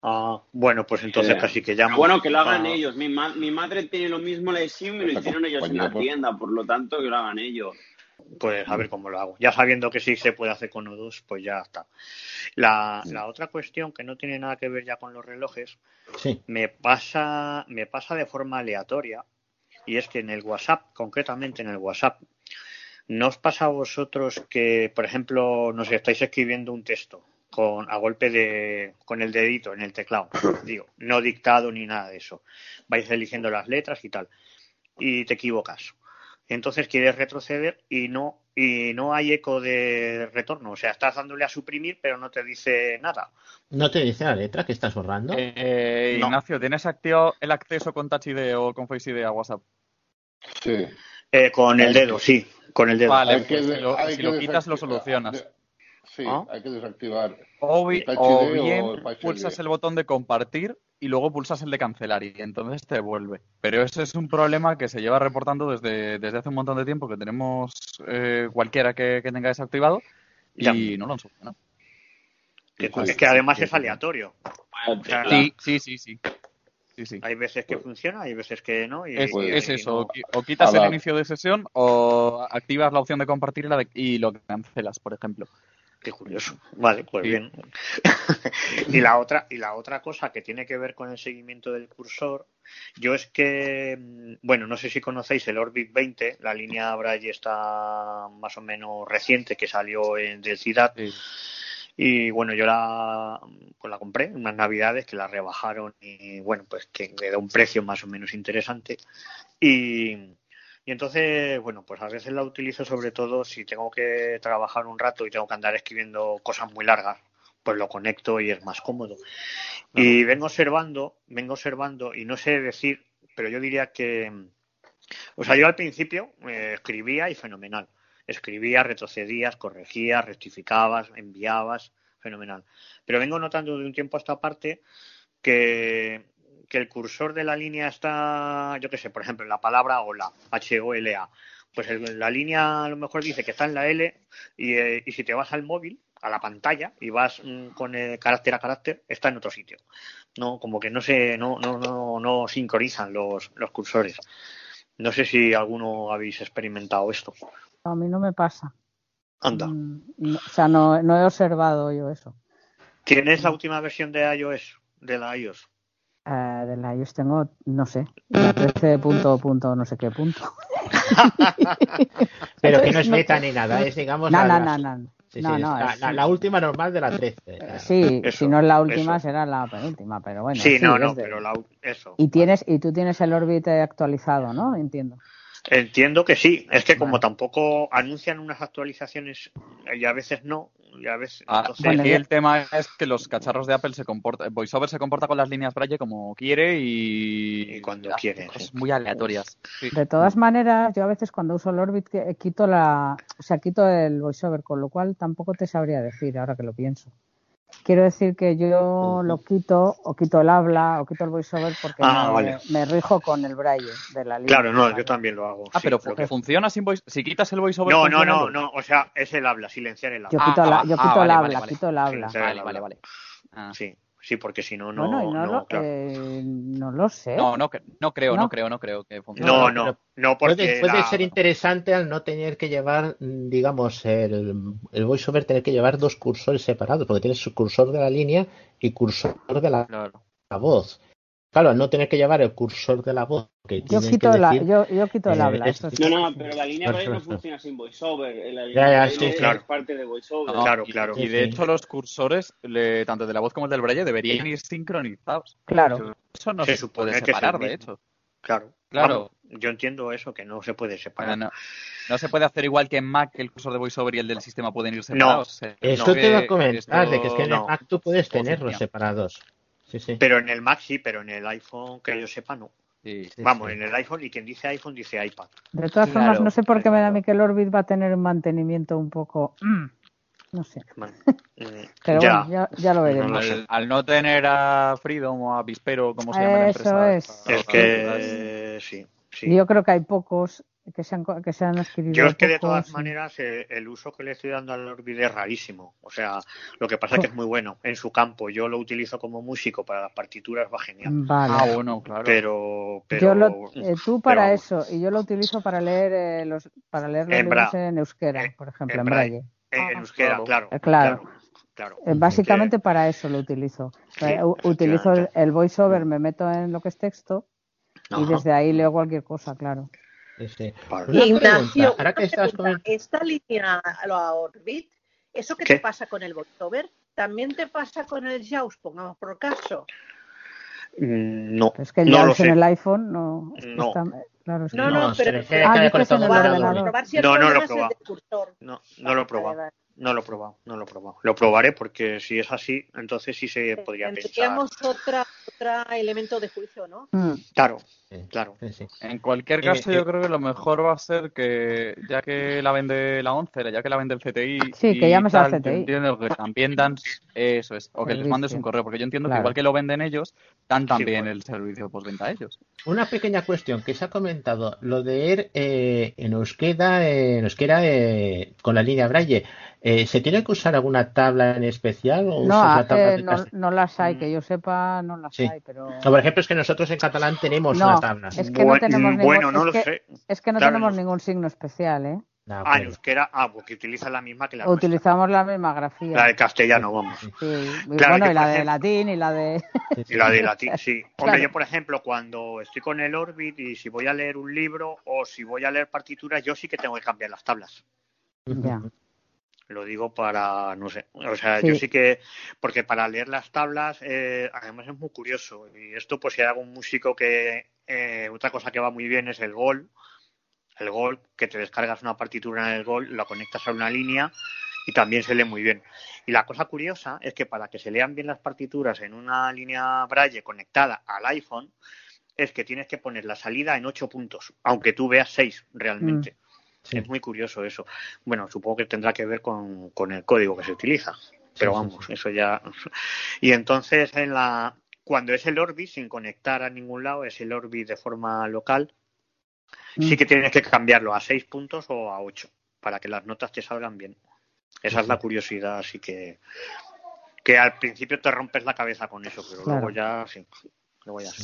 [SPEAKER 16] Ah, bueno, pues entonces
[SPEAKER 20] Eh,
[SPEAKER 16] casi que llamo.
[SPEAKER 20] Bueno, que lo hagan
[SPEAKER 16] Ah,
[SPEAKER 20] ellos. Mi, ma- mi madre tiene lo mismo la SIM y lo hicieron ellos en la
[SPEAKER 17] pues.
[SPEAKER 20] tienda, por lo tanto que lo hagan ellos.
[SPEAKER 16] Pues a ver cómo lo hago. Ya sabiendo que sí se puede hacer con O2, pues ya está. La, la otra cuestión que no tiene nada que ver ya con los relojes,
[SPEAKER 2] Sí.
[SPEAKER 16] me pasa, me pasa de forma aleatoria, y es que en el WhatsApp, concretamente en el WhatsApp, ¿no os pasa a vosotros que, por ejemplo, no sé, estáis escribiendo un texto con a golpe de con el dedito en el teclado, digo, no dictado ni nada de eso. Vais eligiendo las letras y tal, y te equivocas. Entonces quieres retroceder y no y no hay eco de retorno, o sea, estás dándole a suprimir, pero no te dice nada.
[SPEAKER 2] ¿No te dice la letra que estás borrando?
[SPEAKER 4] Eh,
[SPEAKER 16] No.
[SPEAKER 4] Ignacio, ¿tienes activado el acceso con Touch ID o con Face ID a WhatsApp?
[SPEAKER 17] Sí.
[SPEAKER 16] Eh, con el dedo, sí, con el dedo.
[SPEAKER 4] Vale,
[SPEAKER 17] Hay que
[SPEAKER 4] pues si lo,
[SPEAKER 17] hay
[SPEAKER 4] si
[SPEAKER 17] que
[SPEAKER 4] lo quitas lo solucionas.
[SPEAKER 17] sí,
[SPEAKER 16] ¿Ah?
[SPEAKER 17] hay que desactivar
[SPEAKER 4] O,
[SPEAKER 17] el
[SPEAKER 4] bi-
[SPEAKER 17] Touch
[SPEAKER 4] o
[SPEAKER 17] ID
[SPEAKER 4] bien
[SPEAKER 17] o el Face
[SPEAKER 4] pulsas
[SPEAKER 17] ID.
[SPEAKER 4] el botón de compartir y luego pulsas el de cancelar y entonces te vuelve. Pero ese es un problema que se lleva reportando desde, desde hace un montón de tiempo que tenemos eh, cualquiera que, que tenga desactivado y no lo han solucionado.
[SPEAKER 16] Que- es que además es aleatorio. O sea,
[SPEAKER 4] Sí, sí, sí, sí. Sí, sí.
[SPEAKER 16] Hay veces que funciona, hay veces que no. Y,
[SPEAKER 4] Es,
[SPEAKER 16] y-
[SPEAKER 4] es
[SPEAKER 16] y
[SPEAKER 4] eso,
[SPEAKER 16] no-
[SPEAKER 4] o qui- o quitas el inicio de sesión o activas la opción de compartir y, la de- y lo cancelas, por ejemplo.
[SPEAKER 16] Qué curioso. Vale, pues
[SPEAKER 4] Sí.
[SPEAKER 16] bien. y la otra y la otra cosa que tiene que ver con el seguimiento del cursor, yo es que mm, bueno, no sé si conocéis el Orbit 20, la línea Braille está más o menos reciente que salió en del. Y bueno, yo la, pues la compré en unas navidades que la rebajaron y bueno, pues que me da un precio más o menos interesante. Y, y entonces, bueno, pues a veces la utilizo sobre todo si tengo que trabajar un rato y tengo que andar escribiendo cosas muy largas, pues lo conecto y es más cómodo. Y vengo observando, vengo observando y no sé decir, pero yo diría que, o sea, yo al principio eh, escribía y fenomenal. Escribías, retrocedías, corregías, rectificabas, enviabas, fenomenal. Pero vengo notando de un tiempo a esta parte que, que el cursor de la línea está, yo qué sé, por ejemplo, en la palabra hola, H-O-L-A. Pues el- la línea a lo mejor dice que está en la L y, eh, y si te vas al móvil, a la pantalla, y vas mm, con el carácter a carácter, está en otro sitio. No, como que no se, no, no, no, no sincronizan los, los cursores. No sé si alguno habéis experimentado esto.
[SPEAKER 12] A mí no me pasa.
[SPEAKER 16] Anda.
[SPEAKER 12] Mm, no- o sea, no, no he observado yo eso.
[SPEAKER 16] ¿Tienes la última versión de iOS? De la iOS.
[SPEAKER 12] Eh, de la iOS tengo, no sé, la 13 punto, punto, no sé qué punto.
[SPEAKER 2] Pero que no es beta ni nada, es digamos
[SPEAKER 12] No,
[SPEAKER 2] la,
[SPEAKER 12] no,
[SPEAKER 2] la-
[SPEAKER 12] no, no.
[SPEAKER 2] sí,
[SPEAKER 12] No,
[SPEAKER 2] sí,
[SPEAKER 12] no,
[SPEAKER 2] la,
[SPEAKER 12] es-
[SPEAKER 2] la- la última normal de la 13.
[SPEAKER 12] Sí,
[SPEAKER 2] Eso,
[SPEAKER 12] si no es la última
[SPEAKER 2] eso.
[SPEAKER 12] será la penúltima, pero bueno.
[SPEAKER 16] sí, no, no,
[SPEAKER 12] de-
[SPEAKER 16] pero la, eso.
[SPEAKER 12] Y tienes y tú tienes el Orbit eh, actualizado, ¿no? Entiendo.
[SPEAKER 16] Entiendo que sí. Es que como tampoco anuncian unas actualizaciones y a veces no, y a veces.
[SPEAKER 4] Ah,
[SPEAKER 16] entonces-
[SPEAKER 4] aquí el tema es que los cacharros de Apple se comportan, VoiceOver se comporta con las líneas Braille como quiere y,
[SPEAKER 16] cuando
[SPEAKER 4] hace
[SPEAKER 16] quiere,
[SPEAKER 4] cosas muy aleatorias. Sí.
[SPEAKER 12] De todas maneras, yo a veces cuando uso el Orbit que- quito la, o sea, quito el VoiceOver, con lo cual tampoco te sabría decir ahora que lo pienso. Quiero decir que yo lo quito, o quito el habla, o quito el VoiceOver porque
[SPEAKER 16] Ah,
[SPEAKER 12] me,
[SPEAKER 16] vale.
[SPEAKER 12] me rijo con el braille de la línea.
[SPEAKER 16] Claro, no, yo también lo hago.
[SPEAKER 4] Ah,
[SPEAKER 16] sí,
[SPEAKER 4] pero
[SPEAKER 16] lo que-
[SPEAKER 4] funciona sin voice, si quitas el VoiceOver
[SPEAKER 16] No, no, no, no, o sea, es el habla, silenciar el
[SPEAKER 12] Yo
[SPEAKER 16] habla.
[SPEAKER 12] la, yo
[SPEAKER 4] ah,
[SPEAKER 12] quito el
[SPEAKER 4] vale,
[SPEAKER 12] habla,
[SPEAKER 4] vale.
[SPEAKER 12] quito el habla.
[SPEAKER 16] Silenciar el
[SPEAKER 4] Vale,
[SPEAKER 16] habla.
[SPEAKER 4] vale, vale.
[SPEAKER 16] Sí, sí, porque si no, no.
[SPEAKER 12] bueno, no,
[SPEAKER 16] no,
[SPEAKER 12] lo,
[SPEAKER 16] claro.
[SPEAKER 12] eh, no lo sé.
[SPEAKER 4] No, no, no creo,
[SPEAKER 12] No.
[SPEAKER 4] no creo, no creo que funcione.
[SPEAKER 16] No, no, no, porque.
[SPEAKER 2] Puede, puede
[SPEAKER 16] la-
[SPEAKER 2] ser interesante al no tener que llevar, mm, digamos, el, el voiceover tener que llevar dos cursores separados, porque tienes su cursor de la línea y cursor de la, la voz. Claro, al no tener que llevar el cursor de la voz, que
[SPEAKER 12] Yo quito,
[SPEAKER 2] que
[SPEAKER 12] la,
[SPEAKER 2] decir,
[SPEAKER 12] yo, yo quito el
[SPEAKER 2] eh,
[SPEAKER 12] habla.
[SPEAKER 2] es-.
[SPEAKER 18] No, no, pero la línea Braille no funciona sin voiceover. La
[SPEAKER 2] Ya,
[SPEAKER 18] línea
[SPEAKER 2] ya,
[SPEAKER 18] Braille
[SPEAKER 2] sí,
[SPEAKER 18] es
[SPEAKER 2] claro.
[SPEAKER 18] parte de voiceover.
[SPEAKER 4] No,
[SPEAKER 16] Claro,
[SPEAKER 4] y-
[SPEAKER 16] claro.
[SPEAKER 4] Y de hecho los cursores, le- tanto de la voz como el del Braille, deberían ir sincronizados.
[SPEAKER 12] Claro.
[SPEAKER 4] Eso no
[SPEAKER 16] Se
[SPEAKER 4] puede separar, de hecho.
[SPEAKER 16] Claro,
[SPEAKER 4] Claro.
[SPEAKER 16] Vamos, yo entiendo eso, que no se puede separar.
[SPEAKER 4] No, no. No se puede hacer igual que en Mac, que el cursor de VoiceOver y el del sistema pueden ir
[SPEAKER 16] No.
[SPEAKER 4] separados. Se-
[SPEAKER 2] Esto
[SPEAKER 4] no,
[SPEAKER 2] te iba a
[SPEAKER 4] que
[SPEAKER 2] comentar, de que es que en. Mac tú puedes tenerlos separados. Sí, sí.
[SPEAKER 16] Pero en el Mac sí, pero en el iPhone, que yo sepa, no.
[SPEAKER 4] Sí,
[SPEAKER 2] sí,
[SPEAKER 16] Vamos,
[SPEAKER 2] sí.
[SPEAKER 16] en el iPhone, y quien dice iPhone dice iPad.
[SPEAKER 12] De todas
[SPEAKER 16] Claro.
[SPEAKER 12] formas, no sé por qué me da a mí que el Orbit va a tener un mantenimiento un poco. mm, no sé.
[SPEAKER 16] Mm,
[SPEAKER 12] Pero
[SPEAKER 16] ya.
[SPEAKER 12] bueno, ya, ya lo veremos.
[SPEAKER 16] No sé.
[SPEAKER 4] al, no tener a Freedom o a Vispero, como se llama la
[SPEAKER 12] Eso
[SPEAKER 4] empresa.
[SPEAKER 12] es.
[SPEAKER 16] Es que sí, sí.
[SPEAKER 12] Yo creo que hay pocos que se han, co- que se han adquirido.
[SPEAKER 16] Yo es que de todas maneras eh, el uso que le estoy dando al Orbit es rarísimo. O sea, lo que pasa es que es muy bueno en su campo. Yo lo utilizo como músico para las partituras, va genial.
[SPEAKER 12] Vale.
[SPEAKER 4] Ah, bueno, claro.
[SPEAKER 16] Pero, pero
[SPEAKER 12] yo lo, eh, tú para
[SPEAKER 16] pero-
[SPEAKER 12] eso y yo lo utilizo para leer eh, los para leer los
[SPEAKER 16] En
[SPEAKER 12] libros
[SPEAKER 16] bra-
[SPEAKER 12] en euskera, por ejemplo,
[SPEAKER 16] en braille.
[SPEAKER 12] braille.
[SPEAKER 16] en, en euskera, claro,
[SPEAKER 12] Eh, claro.
[SPEAKER 16] claro, claro.
[SPEAKER 12] Eh, Básicamente para eso lo utilizo.
[SPEAKER 16] Sí,
[SPEAKER 12] Eh, utilizo el, el voiceover, me meto en lo que es texto y
[SPEAKER 16] Ajá.
[SPEAKER 12] desde ahí leo cualquier cosa, claro.
[SPEAKER 21] Ignacio,
[SPEAKER 2] pregunta, ahora que
[SPEAKER 21] una
[SPEAKER 2] estás
[SPEAKER 21] pregunta.
[SPEAKER 2] comen-
[SPEAKER 21] esta línea a Orbit, ¿eso que
[SPEAKER 16] ¿Qué?
[SPEAKER 21] te pasa con el voiceover? ¿También te pasa con el JAWS, pongamos por caso?
[SPEAKER 16] Mm, No,
[SPEAKER 12] Es que
[SPEAKER 16] no
[SPEAKER 12] ya
[SPEAKER 16] lo
[SPEAKER 12] en
[SPEAKER 16] sé.
[SPEAKER 12] el iPhone no.
[SPEAKER 16] No.
[SPEAKER 12] está- claro, es que
[SPEAKER 21] No, no, pero
[SPEAKER 12] Ah,
[SPEAKER 2] que
[SPEAKER 12] el
[SPEAKER 21] el
[SPEAKER 16] No, no lo he
[SPEAKER 21] el
[SPEAKER 16] probado.
[SPEAKER 21] del cursor.
[SPEAKER 16] No, no lo he
[SPEAKER 21] Vale,
[SPEAKER 16] probado. No lo he probado, no lo he probado. Lo probaré porque si es así, entonces sí se podría pensar.
[SPEAKER 21] Tendríamos otra, otro elemento de juicio, ¿no?
[SPEAKER 12] Mm.
[SPEAKER 16] Claro, claro.
[SPEAKER 4] En cualquier
[SPEAKER 16] Eh,
[SPEAKER 4] caso,
[SPEAKER 16] eh.
[SPEAKER 4] yo creo que lo mejor va a ser que, ya que la vende la 11, ya que la vende el CTI.
[SPEAKER 12] Sí, que
[SPEAKER 4] y
[SPEAKER 12] llames al
[SPEAKER 4] tal, yo
[SPEAKER 12] CTI.
[SPEAKER 4] entiendo que también dan. Eso es. O que les mandes un correo, porque yo entiendo
[SPEAKER 12] Claro.
[SPEAKER 4] que igual que lo venden ellos, dan también
[SPEAKER 2] bueno.
[SPEAKER 4] el servicio postventa a ellos.
[SPEAKER 2] Una pequeña cuestión que se ha comentado, lo de ir eh, en euskera, en euskera eh, con la línea Braille, eh, ¿se tiene que usar alguna tabla en especial o
[SPEAKER 12] No,
[SPEAKER 2] usas la
[SPEAKER 12] eh, no, las hay, que yo sepa, no las
[SPEAKER 2] Sí.
[SPEAKER 12] hay, pero...
[SPEAKER 2] No, por ejemplo, es que nosotros en catalán tenemos
[SPEAKER 12] No,
[SPEAKER 2] una tabla.
[SPEAKER 12] es que no tenemos ningún,
[SPEAKER 16] bueno, no
[SPEAKER 12] es
[SPEAKER 16] lo
[SPEAKER 12] que,
[SPEAKER 16] sé.
[SPEAKER 12] es que no
[SPEAKER 16] Claro,
[SPEAKER 12] tenemos
[SPEAKER 16] no-
[SPEAKER 12] ningún signo especial, ¿eh?
[SPEAKER 16] Ah, en euskera, ah, porque utilizan la misma que la nuestra.
[SPEAKER 12] Utilizamos la misma grafía.
[SPEAKER 16] La de castellano, vamos.
[SPEAKER 12] Sí, y
[SPEAKER 16] Claro,
[SPEAKER 12] bueno, y la de
[SPEAKER 16] ejemplo-
[SPEAKER 12] latín y la de...
[SPEAKER 16] Y la de latín, sí. Hombre,
[SPEAKER 12] Claro.
[SPEAKER 16] yo, por ejemplo, cuando estoy con el Orbit y si voy a leer un libro o si voy a leer partituras, yo sí que tengo que cambiar las tablas.
[SPEAKER 12] Ya.
[SPEAKER 16] Lo digo para, no sé, o sea,
[SPEAKER 12] Sí.
[SPEAKER 16] yo sí que, porque para leer las tablas, eh, además es muy curioso. Y esto, pues si hay algún músico que, eh, otra cosa que va muy bien es el gol. El gol, que te descargas una partitura en el gol, la conectas a una línea y también se lee muy bien. Y la cosa curiosa es que para que se lean bien las partituras en una línea Braille conectada al iPhone, es que tienes que poner la salida en ocho puntos, aunque tú veas seis realmente. Es muy curioso eso. Bueno, supongo que tendrá que ver con, con el código que se utiliza. Pero
[SPEAKER 2] Sí, sí,
[SPEAKER 16] vamos, eso ya. Y entonces en la cuando es el Orbit sin conectar a ningún lado, es el Orbit de forma local, sí que tienes que cambiarlo a seis puntos o a ocho para que las notas te salgan bien. Esa es la curiosidad, así que que al principio te rompes la cabeza con eso, pero
[SPEAKER 12] Claro.
[SPEAKER 16] luego ya sí. Luego ya sí.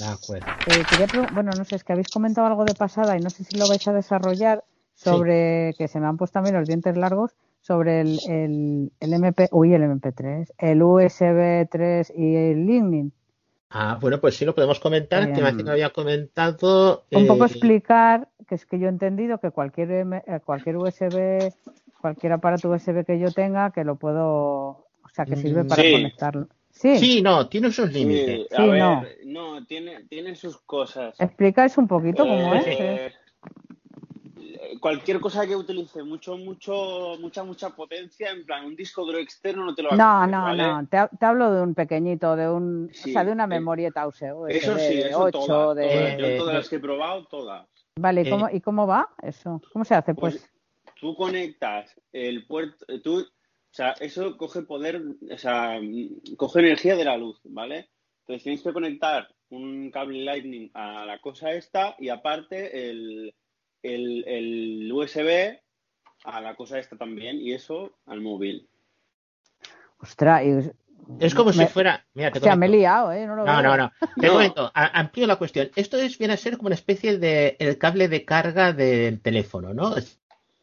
[SPEAKER 12] Eh, quería bueno, no sé, es que habéis comentado algo de pasada y no sé si lo vais a desarrollar sobre, que se me han puesto también los dientes largos, sobre el, el, el MP, uy, el MP3, el USB 3 y el Lightning.
[SPEAKER 2] Ah, bueno, pues sí lo podemos comentar, que
[SPEAKER 12] Bien.
[SPEAKER 2] Martín había comentado.
[SPEAKER 12] Un poco
[SPEAKER 2] eh,
[SPEAKER 12] explicar, que es que yo he entendido que cualquier, M- eh, cualquier USB, cualquier aparato USB que yo tenga, que lo puedo, o sea, que sirve para
[SPEAKER 20] Sí.
[SPEAKER 12] conectarlo. Sí,
[SPEAKER 2] Sí, no, tiene sus
[SPEAKER 20] Sí,
[SPEAKER 2] límites.
[SPEAKER 20] a
[SPEAKER 12] Sí,
[SPEAKER 20] ver,
[SPEAKER 12] no.
[SPEAKER 20] no, tiene, tiene sus cosas.
[SPEAKER 12] explicáis un poquito cómo es.
[SPEAKER 20] Eh,
[SPEAKER 12] eh.
[SPEAKER 20] Cualquier cosa que utilice mucho, mucho, mucha, mucha potencia, en plan, un disco duro externo no te lo va a
[SPEAKER 12] No, no,
[SPEAKER 20] ¿vale?
[SPEAKER 12] no. Te, te hablo de un pequeñito, de un, o
[SPEAKER 20] Sí,
[SPEAKER 12] sea, de una
[SPEAKER 20] eh,
[SPEAKER 12] memorieta USB,
[SPEAKER 20] Eso sí,
[SPEAKER 12] de
[SPEAKER 20] eso
[SPEAKER 12] 8,
[SPEAKER 20] todas,
[SPEAKER 12] de...
[SPEAKER 20] todas. Yo
[SPEAKER 2] Eh,
[SPEAKER 20] todas
[SPEAKER 2] eh,
[SPEAKER 20] las que he probado, todas.
[SPEAKER 12] Vale, ¿y
[SPEAKER 20] eh,
[SPEAKER 12] cómo, ¿y cómo va eso? ¿Cómo se hace? Pues,
[SPEAKER 20] Tú conectas el puerto, eh, tú, o sea, eso coge poder, o sea, coge energía de la luz, ¿vale? Entonces tienes que conectar un cable Lightning a la cosa esta y aparte el, el, el USB a la cosa esta también y eso al móvil.
[SPEAKER 12] ostras, y-
[SPEAKER 2] Es como si fuera. Mira, te
[SPEAKER 12] Hostia, me he
[SPEAKER 2] comento.
[SPEAKER 12] liado, ¿eh? No, lo
[SPEAKER 2] No,
[SPEAKER 12] veo.
[SPEAKER 2] no, no. Te
[SPEAKER 20] No.
[SPEAKER 2] comento, a- amplío la cuestión. Esto es, viene a ser como una especie de el cable de carga del teléfono, ¿no?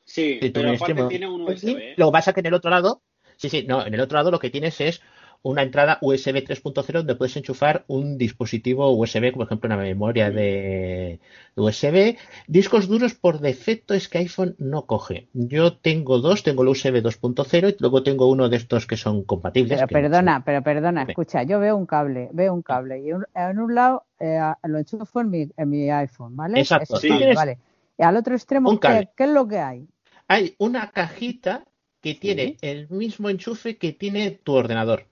[SPEAKER 20] Sí,
[SPEAKER 2] si
[SPEAKER 20] pero
[SPEAKER 2] en
[SPEAKER 20] aparte
[SPEAKER 2] extremo-
[SPEAKER 20] tiene un USB. ¿eh?
[SPEAKER 2] Lo que pasa que en el otro lado, sí, sí, no, en el otro lado lo que tienes es una entrada USB 3.0 donde puedes enchufar un dispositivo USB, como por ejemplo una memoria de USB. Discos duros por defecto es que iPhone no coge. Yo tengo dos, tengo el USB 2.0 y luego tengo uno de estos que son compatibles.
[SPEAKER 12] Pero perdona, pero perdona, escucha, yo veo un cable, veo un cable y un- en un lado eh, lo enchufo en mi, en mi iPhone, ¿vale?
[SPEAKER 2] Exacto. Sí.
[SPEAKER 12] cable, vale. Y al otro extremo,
[SPEAKER 2] un
[SPEAKER 12] ¿qué,
[SPEAKER 2] cable.
[SPEAKER 12] qué es lo que hay?
[SPEAKER 2] Hay una cajita que tiene el mismo enchufe que tiene tu ordenador.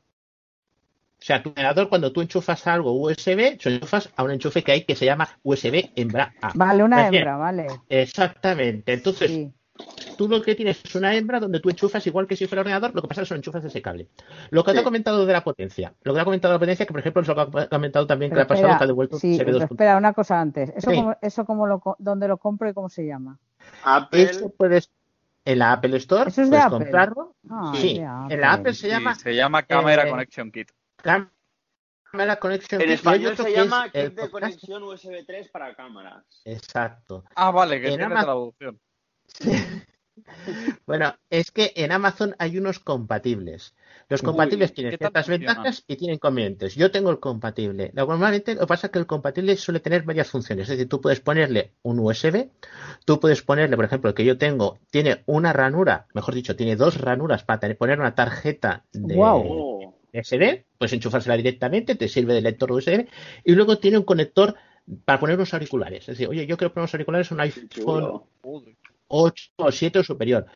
[SPEAKER 2] O sea, tu ordenador cuando tú enchufas algo USB, lo enchufas a un enchufe que hay que se llama USB hembra A.
[SPEAKER 12] Vale, una hembra, vale.
[SPEAKER 2] Exactamente. Entonces, tú lo que tienes es una hembra donde tú enchufas igual que si fuera ordenador, lo que pasa es que solo enchufas ese cable. Lo que te ha comentado de la potencia. Lo que te ha comentado de la potencia, que por ejemplo es lo que ha comentado también que le ha pasado que ha devuelto
[SPEAKER 12] sí,
[SPEAKER 2] USB
[SPEAKER 12] pero
[SPEAKER 2] 2.0.
[SPEAKER 12] espera, una cosa antes. ¿Eso,
[SPEAKER 2] Sí.
[SPEAKER 12] cómo, eso cómo lo, dónde lo compro y cómo se llama?
[SPEAKER 20] Apple.
[SPEAKER 2] Eso puedes en la Apple Store
[SPEAKER 12] ¿Eso es de
[SPEAKER 2] puedes
[SPEAKER 12] Apple?
[SPEAKER 2] comprarlo.
[SPEAKER 12] Ah,
[SPEAKER 2] sí,
[SPEAKER 12] de
[SPEAKER 2] en la
[SPEAKER 12] Apple.
[SPEAKER 2] Apple se
[SPEAKER 4] Sí,
[SPEAKER 2] llama
[SPEAKER 4] se llama Camera
[SPEAKER 2] eh,
[SPEAKER 4] Connection Kit.
[SPEAKER 2] Camera Connection
[SPEAKER 20] En español se llama kit de conexión USB 3 para cámaras.
[SPEAKER 2] Exacto.
[SPEAKER 4] Ah, vale, que
[SPEAKER 2] En
[SPEAKER 4] tiene
[SPEAKER 2] Amazon-
[SPEAKER 4] traducción.
[SPEAKER 2] Bueno, es que en Amazon hay unos compatibles. Los
[SPEAKER 4] Uy,
[SPEAKER 2] compatibles tienen
[SPEAKER 4] ¿qué tal
[SPEAKER 2] ciertas ventajas y tienen inconvenientes. Yo tengo el compatible. Normalmente lo que pasa es que el compatible suele tener varias funciones. Es decir, tú puedes ponerle un USB, tú puedes ponerle, por ejemplo, el que yo tengo, tiene una ranura, mejor dicho, tiene dos ranuras para tener- poner una tarjeta de
[SPEAKER 12] Guau.
[SPEAKER 2] SD, puedes enchufársela directamente, te sirve de lector USB, y luego tiene un conector para poner unos auriculares. Es decir, oye, yo quiero poner unos auriculares a un iPhone 8 o 7 o superior.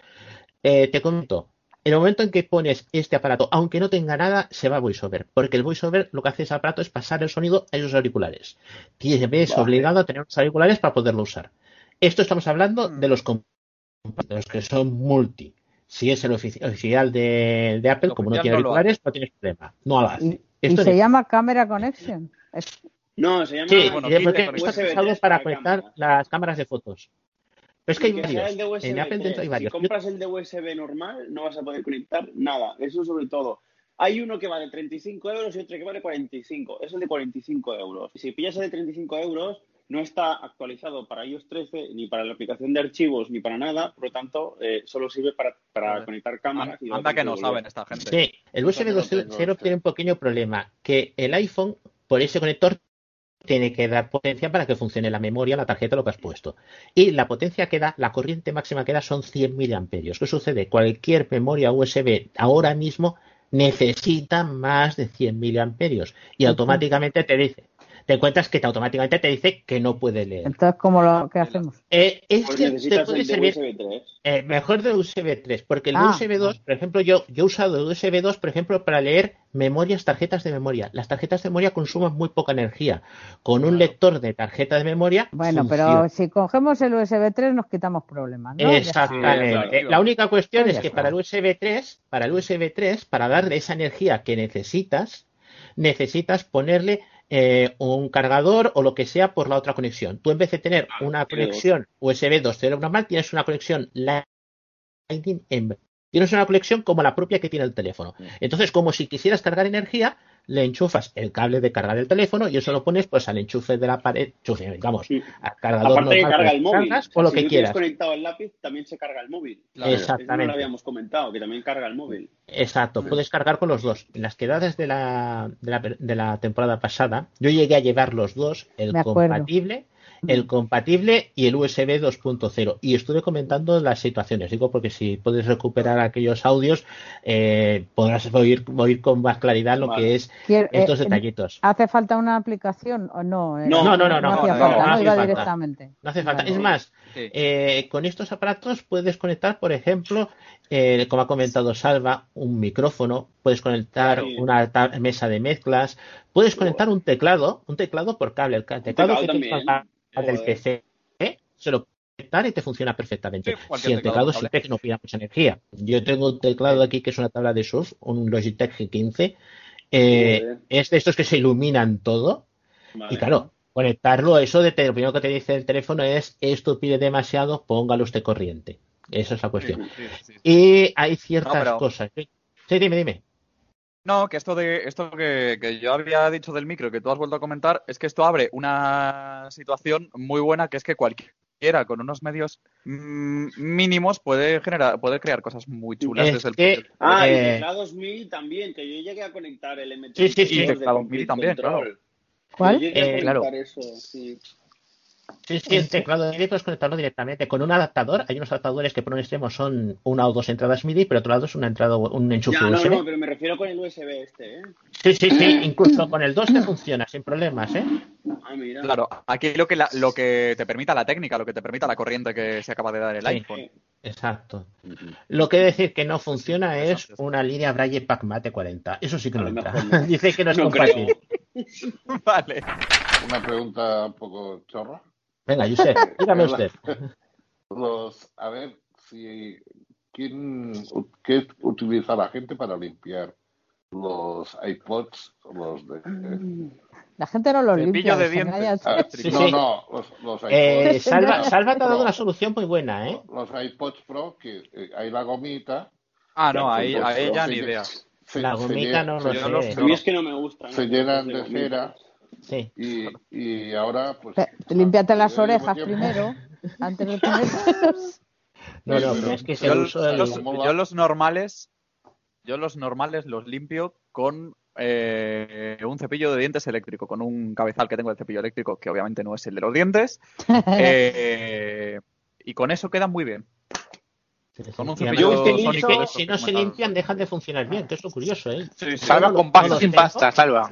[SPEAKER 2] Eh, te comento, En el momento en que pones este aparato, aunque no tenga nada, se va a VoiceOver, porque el VoiceOver lo que hace ese aparato es pasar el sonido a esos auriculares. Tienes
[SPEAKER 20] Vale.
[SPEAKER 2] obligado a tener unos auriculares para poderlo usar. Esto estamos hablando de los, de los que son multi. Si es el ofici- oficial de, de Apple, como no tiene
[SPEAKER 4] no
[SPEAKER 2] auriculares, no tienes problema. No lo hace.
[SPEAKER 12] Y
[SPEAKER 2] Esto
[SPEAKER 12] se
[SPEAKER 2] es-
[SPEAKER 12] llama Camera Connection. Es-
[SPEAKER 20] No, se llama.
[SPEAKER 2] Sí,
[SPEAKER 20] bueno,
[SPEAKER 2] y porque
[SPEAKER 20] USB
[SPEAKER 2] esto es
[SPEAKER 20] 3
[SPEAKER 2] algo para conectar
[SPEAKER 20] cámara.
[SPEAKER 2] las cámaras de fotos. Pero es que hay
[SPEAKER 20] Y que
[SPEAKER 2] varios.
[SPEAKER 20] USB
[SPEAKER 2] En Apple
[SPEAKER 20] 3.
[SPEAKER 2] dentro hay
[SPEAKER 20] Si
[SPEAKER 2] varios.
[SPEAKER 20] compras el de USB normal, no vas a poder conectar nada. Eso sobre todo. Hay uno que vale 35 euros y otro que vale 45. Es el de 45 euros. Si pillas el de 35 euros, no está actualizado para iOS 13, ni para la aplicación de archivos, ni para nada. Por lo tanto, eh, solo sirve para, para conectar cámaras. y lo
[SPEAKER 4] Anda que no saben esta gente.
[SPEAKER 2] Sí, el USB
[SPEAKER 20] Eso no lo tengo,
[SPEAKER 2] 2.0 tiene un pequeño problema, que el iPhone, por ese conector, tiene que dar potencia para que funcione la memoria, la tarjeta, lo que has puesto. Y la potencia que da, la corriente máxima que da son 100 miliamperios. ¿Qué sucede? Cualquier memoria USB ahora mismo necesita más de 100 miliamperios y automáticamente te dice, te encuentras que te automáticamente te dice que no puede leer.
[SPEAKER 12] Entonces, ¿cómo lo que hacemos?
[SPEAKER 2] Eh, este te puede
[SPEAKER 20] de
[SPEAKER 2] servir
[SPEAKER 20] USB 3.
[SPEAKER 2] eh, mejor de USB 3, porque el
[SPEAKER 12] Ah.
[SPEAKER 2] USB 2, por ejemplo, yo, yo he usado el USB 2, por ejemplo, para leer memorias, tarjetas de memoria. Las tarjetas de memoria consumen muy poca energía. Con un lector de tarjeta de memoria.
[SPEAKER 12] Bueno,
[SPEAKER 2] funciona.
[SPEAKER 12] pero si cogemos el USB 3 nos quitamos problemas.
[SPEAKER 2] Exactamente. La única cuestión
[SPEAKER 12] Pues
[SPEAKER 2] es que para el USB 3, para el USB 3, para darle esa energía que necesitas, necesitas ponerle eh, un cargador o lo que sea por la otra conexión. Tú en vez de tener una
[SPEAKER 20] tiene
[SPEAKER 2] conexión USB 2.0 normal, tienes una conexión Lightning en Tienes una conexión como la propia que tiene el teléfono. Entonces, como si quisieras cargar energía, le enchufas el cable de cargar el teléfono y eso lo pones pues al enchufe de la pared, enchufe, digamos, al cargador
[SPEAKER 20] Aparte que
[SPEAKER 2] normal
[SPEAKER 20] carga
[SPEAKER 2] con
[SPEAKER 20] el móvil.
[SPEAKER 2] cargas,
[SPEAKER 20] O
[SPEAKER 2] lo
[SPEAKER 20] si
[SPEAKER 2] que
[SPEAKER 20] tú
[SPEAKER 2] quieras.
[SPEAKER 20] tienes conectado el lápiz, también se carga el móvil.
[SPEAKER 2] Claro.
[SPEAKER 20] Eso no
[SPEAKER 2] Exactamente.
[SPEAKER 20] lo habíamos comentado, que también carga el móvil.
[SPEAKER 2] Exacto, puedes cargar con los dos. En las quedadas de la, de la, de la temporada pasada, yo llegué a llevar los dos, el compatible, el compatible y el USB 2.0. Y estuve comentando las situaciones. Digo, porque si puedes recuperar aquellos audios, eh, podrás oír, oír con más claridad lo
[SPEAKER 12] Vale.
[SPEAKER 2] que es
[SPEAKER 12] Quiero-
[SPEAKER 2] estos
[SPEAKER 12] eh,
[SPEAKER 2] detallitos.
[SPEAKER 12] ¿Hace falta una aplicación o no? Eh,
[SPEAKER 2] No, no, no, no,
[SPEAKER 12] no hacía
[SPEAKER 2] no,
[SPEAKER 12] falta,
[SPEAKER 2] no
[SPEAKER 12] no,
[SPEAKER 2] hace
[SPEAKER 12] iba
[SPEAKER 2] falta.
[SPEAKER 12] directamente.
[SPEAKER 2] No hace falta.
[SPEAKER 12] Vale.
[SPEAKER 2] Es más,
[SPEAKER 4] Sí.
[SPEAKER 2] eh, con estos aparatos puedes conectar, por ejemplo, eh, como ha comentado Salva, un micrófono, puedes conectar
[SPEAKER 20] Sí.
[SPEAKER 2] una mesa de mezclas, puedes conectar un teclado, un teclado por cable, el teclado,
[SPEAKER 20] teclado
[SPEAKER 2] que del. PC, ¿eh? se lo conectar y te funciona perfectamente. si el
[SPEAKER 4] teclado
[SPEAKER 2] teclado siempre que no pida mucha energía. Yo tengo un teclado aquí que es una tabla de surf, un Logitech G15, eh, es de estos que se iluminan todo.
[SPEAKER 20] Vale.
[SPEAKER 2] Y claro, conectarlo, eso de te- lo primero que te dice el teléfono es esto pide demasiado, póngalo usted corriente. Esa es la cuestión.
[SPEAKER 4] Sí, sí, sí.
[SPEAKER 2] Y hay ciertas
[SPEAKER 4] No, pero-
[SPEAKER 2] cosas. Sí, dime, dime.
[SPEAKER 4] No, que esto de esto que, que yo había dicho del micro que tú has vuelto a comentar es que esto abre una situación muy buena que es que cualquiera con unos medios mm, mínimos puede generar puede crear cosas muy chulas
[SPEAKER 2] Es
[SPEAKER 4] desde el
[SPEAKER 2] que-
[SPEAKER 20] Ah, y
[SPEAKER 2] Eh,
[SPEAKER 20] teclados MIDI también, que yo llegué a conectar el M3
[SPEAKER 2] Sí, sí, sí.
[SPEAKER 4] MIDI también,
[SPEAKER 20] Control.
[SPEAKER 4] claro.
[SPEAKER 12] ¿Cuál?
[SPEAKER 20] Yo llegué a
[SPEAKER 2] Eh,
[SPEAKER 20] conectar
[SPEAKER 2] claro.
[SPEAKER 20] eso, sí.
[SPEAKER 2] Sí, sí, el teclado MIDI puedes conectarlo directamente con un adaptador. Hay unos adaptadores que por un extremo son una o dos entradas MIDI, pero otro lado es una entrada, un enchufe
[SPEAKER 20] Ya, no,
[SPEAKER 2] USB.
[SPEAKER 20] no, pero me refiero con el USB este, ¿eh?
[SPEAKER 2] Sí, sí, sí. Incluso con el 2 te funciona sin problemas, ¿eh?
[SPEAKER 20] Ah, mira.
[SPEAKER 4] Claro, aquí lo que la- lo que te permita la técnica, lo que te permita la corriente que se acaba de dar el
[SPEAKER 2] Sí.
[SPEAKER 4] iPhone.
[SPEAKER 2] Exacto. Lo que decir que no funciona es una línea Braille PacMate 40. Eso sí que no entra. Dice que no es
[SPEAKER 20] No
[SPEAKER 2] compatible.
[SPEAKER 4] Vale.
[SPEAKER 17] Una pregunta un poco chorra.
[SPEAKER 2] Venga, Josep, dígame usted.
[SPEAKER 17] Los, a ver, si quién, qué utiliza la gente para limpiar los iPods, los de
[SPEAKER 12] La gente no los limpia.
[SPEAKER 4] de dientes.
[SPEAKER 17] Ah,
[SPEAKER 2] Sí,
[SPEAKER 17] no,
[SPEAKER 2] sí.
[SPEAKER 17] no, los, los
[SPEAKER 2] Eh,
[SPEAKER 17] iPods,
[SPEAKER 2] Salva, Salva te ha dado
[SPEAKER 17] Pro.
[SPEAKER 2] una solución muy buena, ¿eh?
[SPEAKER 17] los iPods Pro que eh, hay la gomita
[SPEAKER 4] Ah, no, ahí, ya
[SPEAKER 17] se-
[SPEAKER 4] ni idea.
[SPEAKER 17] se-
[SPEAKER 2] La
[SPEAKER 17] se
[SPEAKER 2] gomita
[SPEAKER 17] lle-
[SPEAKER 2] no
[SPEAKER 17] se-
[SPEAKER 2] lo sé.
[SPEAKER 4] los-
[SPEAKER 20] A es que no me gusta. ¿no?
[SPEAKER 17] se llenan de cera
[SPEAKER 2] Sí.
[SPEAKER 17] y, y ahora pues
[SPEAKER 12] Pe- Límpiate las orejas primero, antes de ponértelos.
[SPEAKER 2] No, no,
[SPEAKER 17] Pero-
[SPEAKER 2] pero es que se
[SPEAKER 4] Yo,
[SPEAKER 2] uso el...
[SPEAKER 4] los,
[SPEAKER 17] ¿Cómo va?
[SPEAKER 4] yo los normales, yo los normales los limpio con eh, un cepillo de dientes eléctrico, con un cabezal que tengo de cepillo eléctrico, que obviamente no es el de los dientes, eh, y con eso quedan muy bien. Con un cepillo sónico
[SPEAKER 2] si no se limpian dejan de funcionar bien, que es lo curioso, ¿eh?
[SPEAKER 4] Sí, sí.
[SPEAKER 22] Salva con pasta, sin pasta, salva.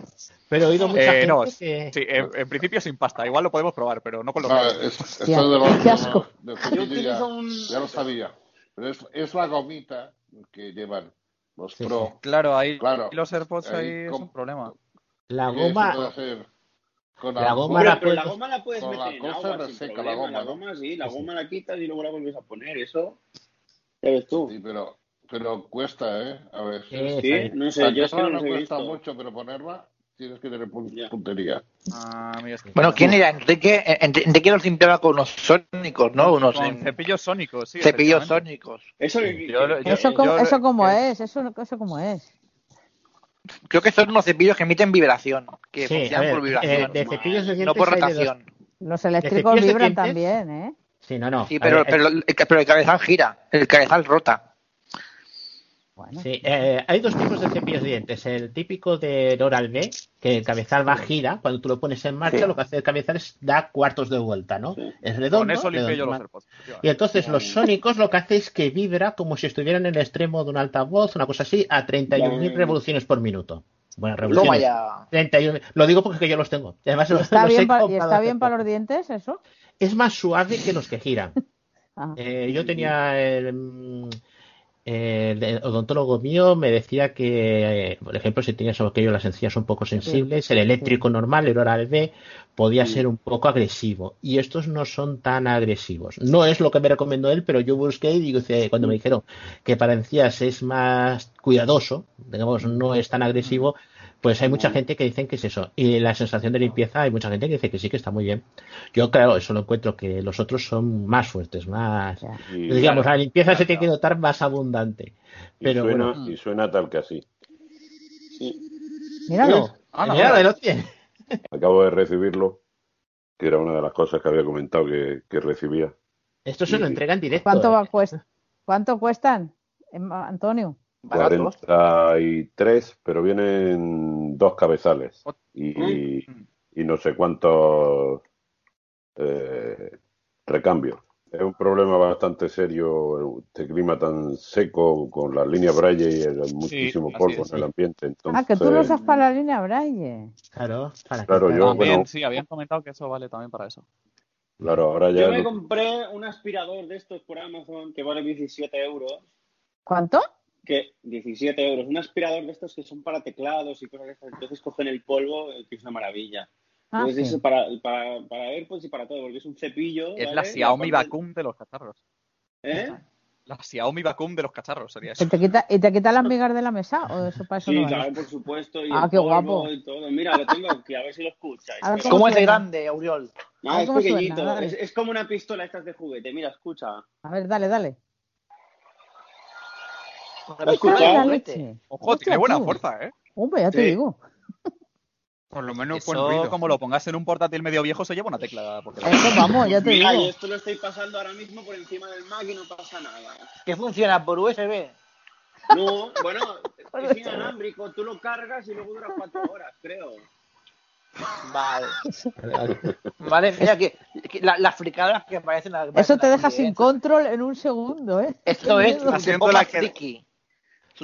[SPEAKER 2] Pero he oído mucha
[SPEAKER 4] Eh,
[SPEAKER 2] gente
[SPEAKER 4] no,
[SPEAKER 2] que...
[SPEAKER 4] sí, en, en principio sin pasta. Igual lo podemos probar, pero no con los
[SPEAKER 17] No,
[SPEAKER 4] dedos.
[SPEAKER 17] es-
[SPEAKER 12] Hostia,
[SPEAKER 17] esto de los,
[SPEAKER 12] qué asco.
[SPEAKER 17] de los
[SPEAKER 20] Yo
[SPEAKER 17] cepillos ya,
[SPEAKER 20] utilizo un...
[SPEAKER 17] ya lo sabía. Pero es, es la gomita
[SPEAKER 13] que llevan los
[SPEAKER 2] Sí,
[SPEAKER 13] Pro.
[SPEAKER 4] Claro, ahí
[SPEAKER 13] Claro,
[SPEAKER 4] los AirPods ahí,
[SPEAKER 13] ahí
[SPEAKER 4] es un problema.
[SPEAKER 2] La goma,
[SPEAKER 13] puede hacer con
[SPEAKER 2] la goma
[SPEAKER 14] Pero,
[SPEAKER 2] la
[SPEAKER 14] pero la
[SPEAKER 2] puedes-
[SPEAKER 14] goma la puedes
[SPEAKER 13] con
[SPEAKER 14] meter
[SPEAKER 13] la
[SPEAKER 14] en agua sin
[SPEAKER 13] reseca la
[SPEAKER 14] problema.
[SPEAKER 13] goma,
[SPEAKER 14] La goma sí, la goma la quitas y luego la vuelves a poner. Eso, ves tú.
[SPEAKER 13] Sí, pero, pero cuesta, ¿eh? A ver.
[SPEAKER 2] Sí,
[SPEAKER 14] no sé, yo es que no
[SPEAKER 13] cuesta
[SPEAKER 14] visto.
[SPEAKER 13] mucho, pero ponerla tienes que tener puntería.
[SPEAKER 4] Ah, mira,
[SPEAKER 6] Bueno, ¿quién era? Enrique, Enri- Enrique los limpiaba con unos sónicos, ¿no? Unos
[SPEAKER 4] Con cepillos sónicos, sí.
[SPEAKER 6] cepillos sónicos.
[SPEAKER 14] Eso,
[SPEAKER 4] Yo lo- yo-
[SPEAKER 12] Eso, como,
[SPEAKER 4] yo-
[SPEAKER 12] eso como
[SPEAKER 4] que-
[SPEAKER 12] es, eso, eso como es.
[SPEAKER 6] Creo que son unos cepillos que emiten vibración, que
[SPEAKER 2] Sí,
[SPEAKER 6] funcionan
[SPEAKER 2] ver,
[SPEAKER 6] por
[SPEAKER 2] eh,
[SPEAKER 6] vibración,
[SPEAKER 2] de cepillos de
[SPEAKER 6] no por rotación.
[SPEAKER 12] Los eléctricos vibran también, ¿eh?
[SPEAKER 2] Sí, no, no.
[SPEAKER 6] Sí, pero,
[SPEAKER 2] ver,
[SPEAKER 6] pero, el, pero el cabezal gira, el cabezal rota.
[SPEAKER 12] Bueno,
[SPEAKER 2] Sí, eh, hay dos tipos de cepillos de dientes. El típico del Oral B, que el cabezal va gira. Cuando tú lo pones en marcha,
[SPEAKER 6] Sí.
[SPEAKER 2] lo que hace el cabezal es da cuartos de vuelta, ¿no?
[SPEAKER 14] Sí.
[SPEAKER 2] Es redondo.
[SPEAKER 4] Con eso limpio yo
[SPEAKER 2] redondo.
[SPEAKER 4] los AirPods.
[SPEAKER 2] Y entonces los sónicos lo que hace es que vibra como si estuvieran en el extremo de un altavoz, una cosa así, a 31.000
[SPEAKER 14] Ya.
[SPEAKER 2] revoluciones por minuto. Bueno, revoluciones.
[SPEAKER 6] ya.
[SPEAKER 2] 31. Lo digo porque yo los tengo. Además
[SPEAKER 12] ¿Está
[SPEAKER 2] los
[SPEAKER 12] bien, pa- ¿Y está bien para los dientes eso?
[SPEAKER 2] Es más suave que los que giran.
[SPEAKER 12] Ah.
[SPEAKER 2] Eh, yo tenía el, mm, el, odontólogo mío me decía que, eh, por ejemplo, si tenías aquello las encías un poco sensibles, el eléctrico normal, el oral B, podía ser un poco agresivo. Y estos no son tan agresivos. No es lo que me recomendó él, pero yo busqué y digo, dice, cuando me dijeron que para encías es más cuidadoso, digamos, no es tan agresivo, pues hay mucha gente que dicen que es eso. Y la sensación de limpieza, hay mucha gente que dice que sí, que está muy bien. Yo, claro, eso lo encuentro que los otros son más fuertes, más.
[SPEAKER 13] Y,
[SPEAKER 2] Digamos, la limpieza se tiene que notar más abundante.
[SPEAKER 13] y
[SPEAKER 2] Pero
[SPEAKER 13] suena,
[SPEAKER 2] bueno.
[SPEAKER 13] y suena tal que así.
[SPEAKER 12] Míralo.
[SPEAKER 4] Ah, no,
[SPEAKER 2] Mira,
[SPEAKER 4] no.
[SPEAKER 2] lo tiene.
[SPEAKER 13] Acabo de recibirlo, que era una de las cosas que había comentado que, que recibía.
[SPEAKER 2] Esto se lo entrega en directo.
[SPEAKER 12] ¿Cuánto,
[SPEAKER 2] ¿eh?
[SPEAKER 12] va, cuest- ¿Cuánto cuestan, em, Antonio?
[SPEAKER 6] Baratos.
[SPEAKER 13] 43, pero vienen dos cabezales y, y no sé cuántos eh, recambios. Es un problema bastante serio este clima tan seco con las líneas Braille y el muchísimo polvo
[SPEAKER 4] es,
[SPEAKER 13] en el ambiente.
[SPEAKER 12] Ah, que tú lo
[SPEAKER 13] Entonces,
[SPEAKER 12] usas para la línea Braille.
[SPEAKER 2] Claro, para
[SPEAKER 13] Claro,
[SPEAKER 2] que-
[SPEAKER 13] yo-
[SPEAKER 4] También,
[SPEAKER 13] bueno.
[SPEAKER 4] sí, habían comentado que eso vale también para eso.
[SPEAKER 13] claro, ahora ya
[SPEAKER 14] Yo me
[SPEAKER 13] no-
[SPEAKER 14] compré un aspirador de estos por Amazon que vale 17 euros.
[SPEAKER 12] ¿Cuánto?
[SPEAKER 14] Que 17 euros. Un aspirador de estos que son para teclados y cosas de estas. Entonces cogen el polvo, eh, que es una maravilla.
[SPEAKER 12] Ah,
[SPEAKER 14] Entonces
[SPEAKER 12] sí.
[SPEAKER 14] eso para, para, para AirPods y para todo, porque es un cepillo.
[SPEAKER 4] Es
[SPEAKER 14] ¿vale?
[SPEAKER 4] la Xiaomi
[SPEAKER 14] Y
[SPEAKER 4] Vacuum de los cacharros.
[SPEAKER 14] ¿Eh?
[SPEAKER 4] La Xiaomi Vacuum de los cacharros sería
[SPEAKER 12] ¿Y
[SPEAKER 4] eso.
[SPEAKER 12] te quita, ¿Y te quita las migas de la mesa? ¿O eso para eso
[SPEAKER 14] Sí,
[SPEAKER 12] no
[SPEAKER 14] claro, por supuesto. Y
[SPEAKER 12] Ah,
[SPEAKER 14] el
[SPEAKER 12] qué
[SPEAKER 14] polvo
[SPEAKER 12] guapo.
[SPEAKER 14] Y todo. Mira, lo tengo aquí, a ver si lo escucháis.
[SPEAKER 12] Ver cómo
[SPEAKER 6] ¿Cómo es de grande, Auriol?
[SPEAKER 14] Ah,
[SPEAKER 12] ver
[SPEAKER 14] es
[SPEAKER 12] suena,
[SPEAKER 14] pequeñito. es como una pistola estas de juguete. Mira, escucha.
[SPEAKER 12] A ver, dale, dale. Leche.
[SPEAKER 4] Ojo,
[SPEAKER 12] Hostia,
[SPEAKER 4] tiene buena fuerza, ¿eh?
[SPEAKER 12] Hombre, ya te digo.
[SPEAKER 22] Por lo menos buen
[SPEAKER 4] Eso,
[SPEAKER 22] ruido.
[SPEAKER 4] como lo pongas en un portátil medio viejo, se lleva una tecla. Porque la-
[SPEAKER 12] Eso vamos, ya te
[SPEAKER 14] Mira,
[SPEAKER 12] digo.
[SPEAKER 14] y esto lo estoy pasando ahora mismo por encima del Mac y no pasa nada.
[SPEAKER 6] ¿Qué funciona por USB?
[SPEAKER 14] No, bueno, es inalámbrico. Tú lo cargas y luego dura cuatro horas, creo.
[SPEAKER 6] Vale. Vale, mira que, que la- las fricadas que parecen las
[SPEAKER 12] Eso te deja sin control en un segundo, ¿eh?
[SPEAKER 6] Esto es
[SPEAKER 4] Haciendo la que-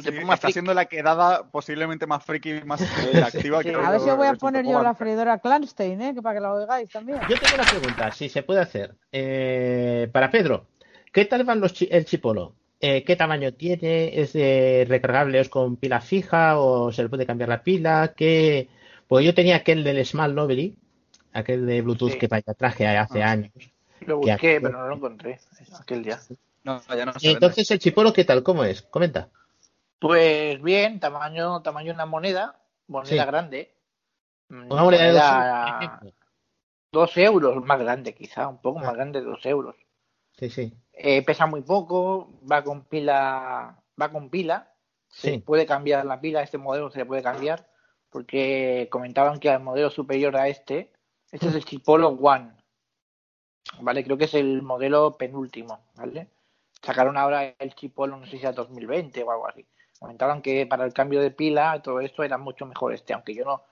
[SPEAKER 4] Sí,
[SPEAKER 6] tiempo más
[SPEAKER 4] está
[SPEAKER 6] friki.
[SPEAKER 4] siendo la quedada posiblemente más friki y más activa
[SPEAKER 6] Sí.
[SPEAKER 4] que
[SPEAKER 12] A ver si os voy a poner yo la freidora Clanstein, ¿eh? Que para que la oigáis también.
[SPEAKER 2] Yo tengo una pregunta, si se puede hacer. Eh, para Pedro, ¿qué tal van los chi- el chipolo? Eh, ¿Qué tamaño tiene? ¿Es de recargable es con pila fija o se le puede cambiar la pila? ¿Qué... Pues yo tenía aquel del Smart Lovely, aquel de Bluetooth
[SPEAKER 6] Sí.
[SPEAKER 2] que vaya traje hace
[SPEAKER 4] Ah.
[SPEAKER 2] años.
[SPEAKER 6] Lo busqué, pero no lo encontré aquel día.
[SPEAKER 4] No, ya no se
[SPEAKER 2] Y
[SPEAKER 4] vende.
[SPEAKER 2] entonces el chipolo, ¿qué tal? ¿Cómo es? Comenta.
[SPEAKER 6] Pues bien, tamaño, tamaño de una moneda, moneda
[SPEAKER 2] Sí.
[SPEAKER 6] grande.
[SPEAKER 2] Una moneda de dos euros,
[SPEAKER 6] dos más grande quizá, un poco
[SPEAKER 2] Ah.
[SPEAKER 6] más grande de dos euros.
[SPEAKER 2] Sí, sí.
[SPEAKER 6] Eh, pesa muy poco, va con pila, va con pila, se
[SPEAKER 2] Sí.
[SPEAKER 6] puede cambiar la pila, este modelo se le puede cambiar, porque comentaban que al modelo superior a este, este es el Chipolo One, ¿vale? Creo que es el modelo penúltimo, ¿vale? Sacaron ahora el Chipolo, no sé si a 2020 o algo así. Comentaban que para el cambio de pila, todo esto era mucho mejor este, aunque yo no,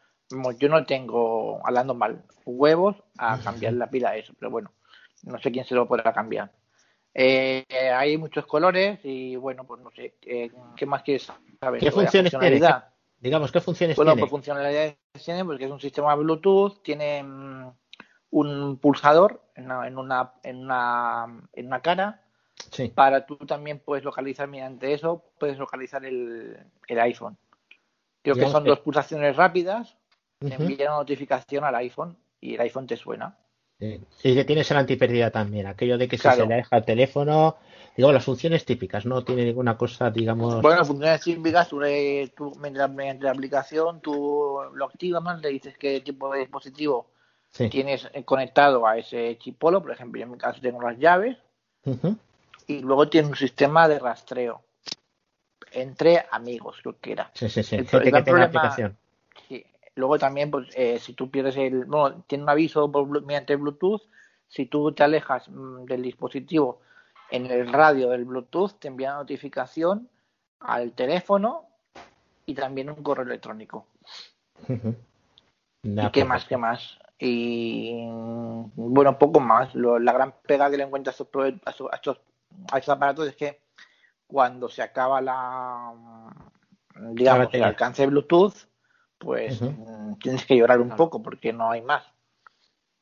[SPEAKER 6] yo no tengo, hablando mal, huevos a cambiar la pila a eso, pero bueno, no sé quién se lo podrá cambiar. Eh, hay muchos colores y bueno, pues no sé, eh, ¿qué más quieres saber?
[SPEAKER 2] ¿Qué funciones tiene?
[SPEAKER 6] funcionalidad.
[SPEAKER 2] Digamos, ¿qué funciones
[SPEAKER 6] Bueno,
[SPEAKER 2] tiene?
[SPEAKER 6] pues funcionalidades tiene porque es un sistema Bluetooth, tiene mm, un pulsador en una, en una, en una, en una cara, para tú también puedes localizar mediante eso, puedes localizar el, el iPhone. Creo que son
[SPEAKER 2] que-
[SPEAKER 6] dos pulsaciones rápidas, te envía una notificación al iPhone y el iPhone te suena.
[SPEAKER 2] Sí. Y que tienes el antipérdida también, aquello de que si se le deja el teléfono, digo, las funciones típicas, no tiene ninguna cosa, digamos.
[SPEAKER 6] Bueno, funciones típicas, tú, le- tú mediante la aplicación, tú lo activas, le dices qué tipo de dispositivo
[SPEAKER 2] Sí.
[SPEAKER 6] tienes eh, conectado a ese chipolo, por ejemplo, yo en mi caso tengo las llaves,
[SPEAKER 2] Ujú.
[SPEAKER 6] Y luego tiene un sistema de rastreo entre amigos, lo que era.
[SPEAKER 2] Sí, sí, sí.
[SPEAKER 6] El,
[SPEAKER 2] Gente
[SPEAKER 6] el
[SPEAKER 2] que tenga aplicación.
[SPEAKER 6] sí. Luego también, pues, eh, si tú pierdes el, bueno, tiene un aviso por mediante Bluetooth, si tú te alejas mm, del dispositivo en el radio del Bluetooth, te envía una notificación al teléfono y también un correo electrónico. ¿Y qué más? ¿Qué más? Y mm, bueno, poco más. Lo- la gran pega que le encuentro a estos, a estos, a estos- aparatos es que cuando se acaba la, mm, digamos, el alcance de Bluetooth, pues mm, tienes que llorar un poco porque no hay más.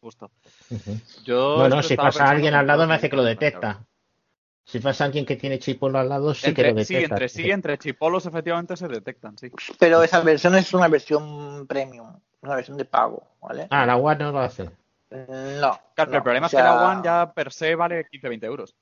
[SPEAKER 4] Justo.
[SPEAKER 2] Ujú.
[SPEAKER 4] Yo
[SPEAKER 2] Bueno, si pasa alguien al lado, me hace que lo detecta. Si pasa alguien que tiene chipolo al lado, sí que lo
[SPEAKER 4] sí,
[SPEAKER 2] detecta.
[SPEAKER 4] entre sí, entre chipolos efectivamente se detectan, sí.
[SPEAKER 6] Pero esa versión es una versión premium, una versión de pago, ¿vale?
[SPEAKER 2] Ah, la One no lo hace.
[SPEAKER 6] No.
[SPEAKER 4] Claro, pero
[SPEAKER 6] no,
[SPEAKER 4] el problema
[SPEAKER 6] o
[SPEAKER 4] es que la One ya per se vale 15-20 euros.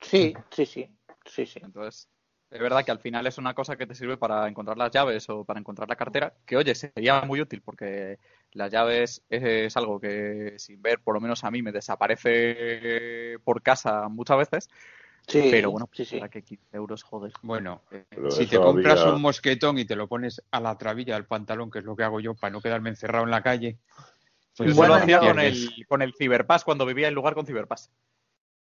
[SPEAKER 6] Sí, sí, sí, sí, sí.
[SPEAKER 4] Entonces, es verdad que al final es una cosa que te sirve para encontrar las llaves o para encontrar la cartera, que oye, sería muy útil porque las llaves es, algo que sin ver, por lo menos a mí, me desaparece por casa muchas veces.
[SPEAKER 6] Sí,
[SPEAKER 4] pero bueno,
[SPEAKER 6] sí, sí.
[SPEAKER 4] para que 15 euros, joder.
[SPEAKER 22] Bueno,
[SPEAKER 13] Pero
[SPEAKER 22] si te compras
[SPEAKER 13] había-
[SPEAKER 22] un mosquetón y te lo pones a la trabilla del pantalón, que es lo que hago yo para no quedarme encerrado en la calle, pues
[SPEAKER 4] Yo
[SPEAKER 22] bueno,
[SPEAKER 4] lo hacía con el, con el Cyberpass cuando vivía en lugar con Cyberpass.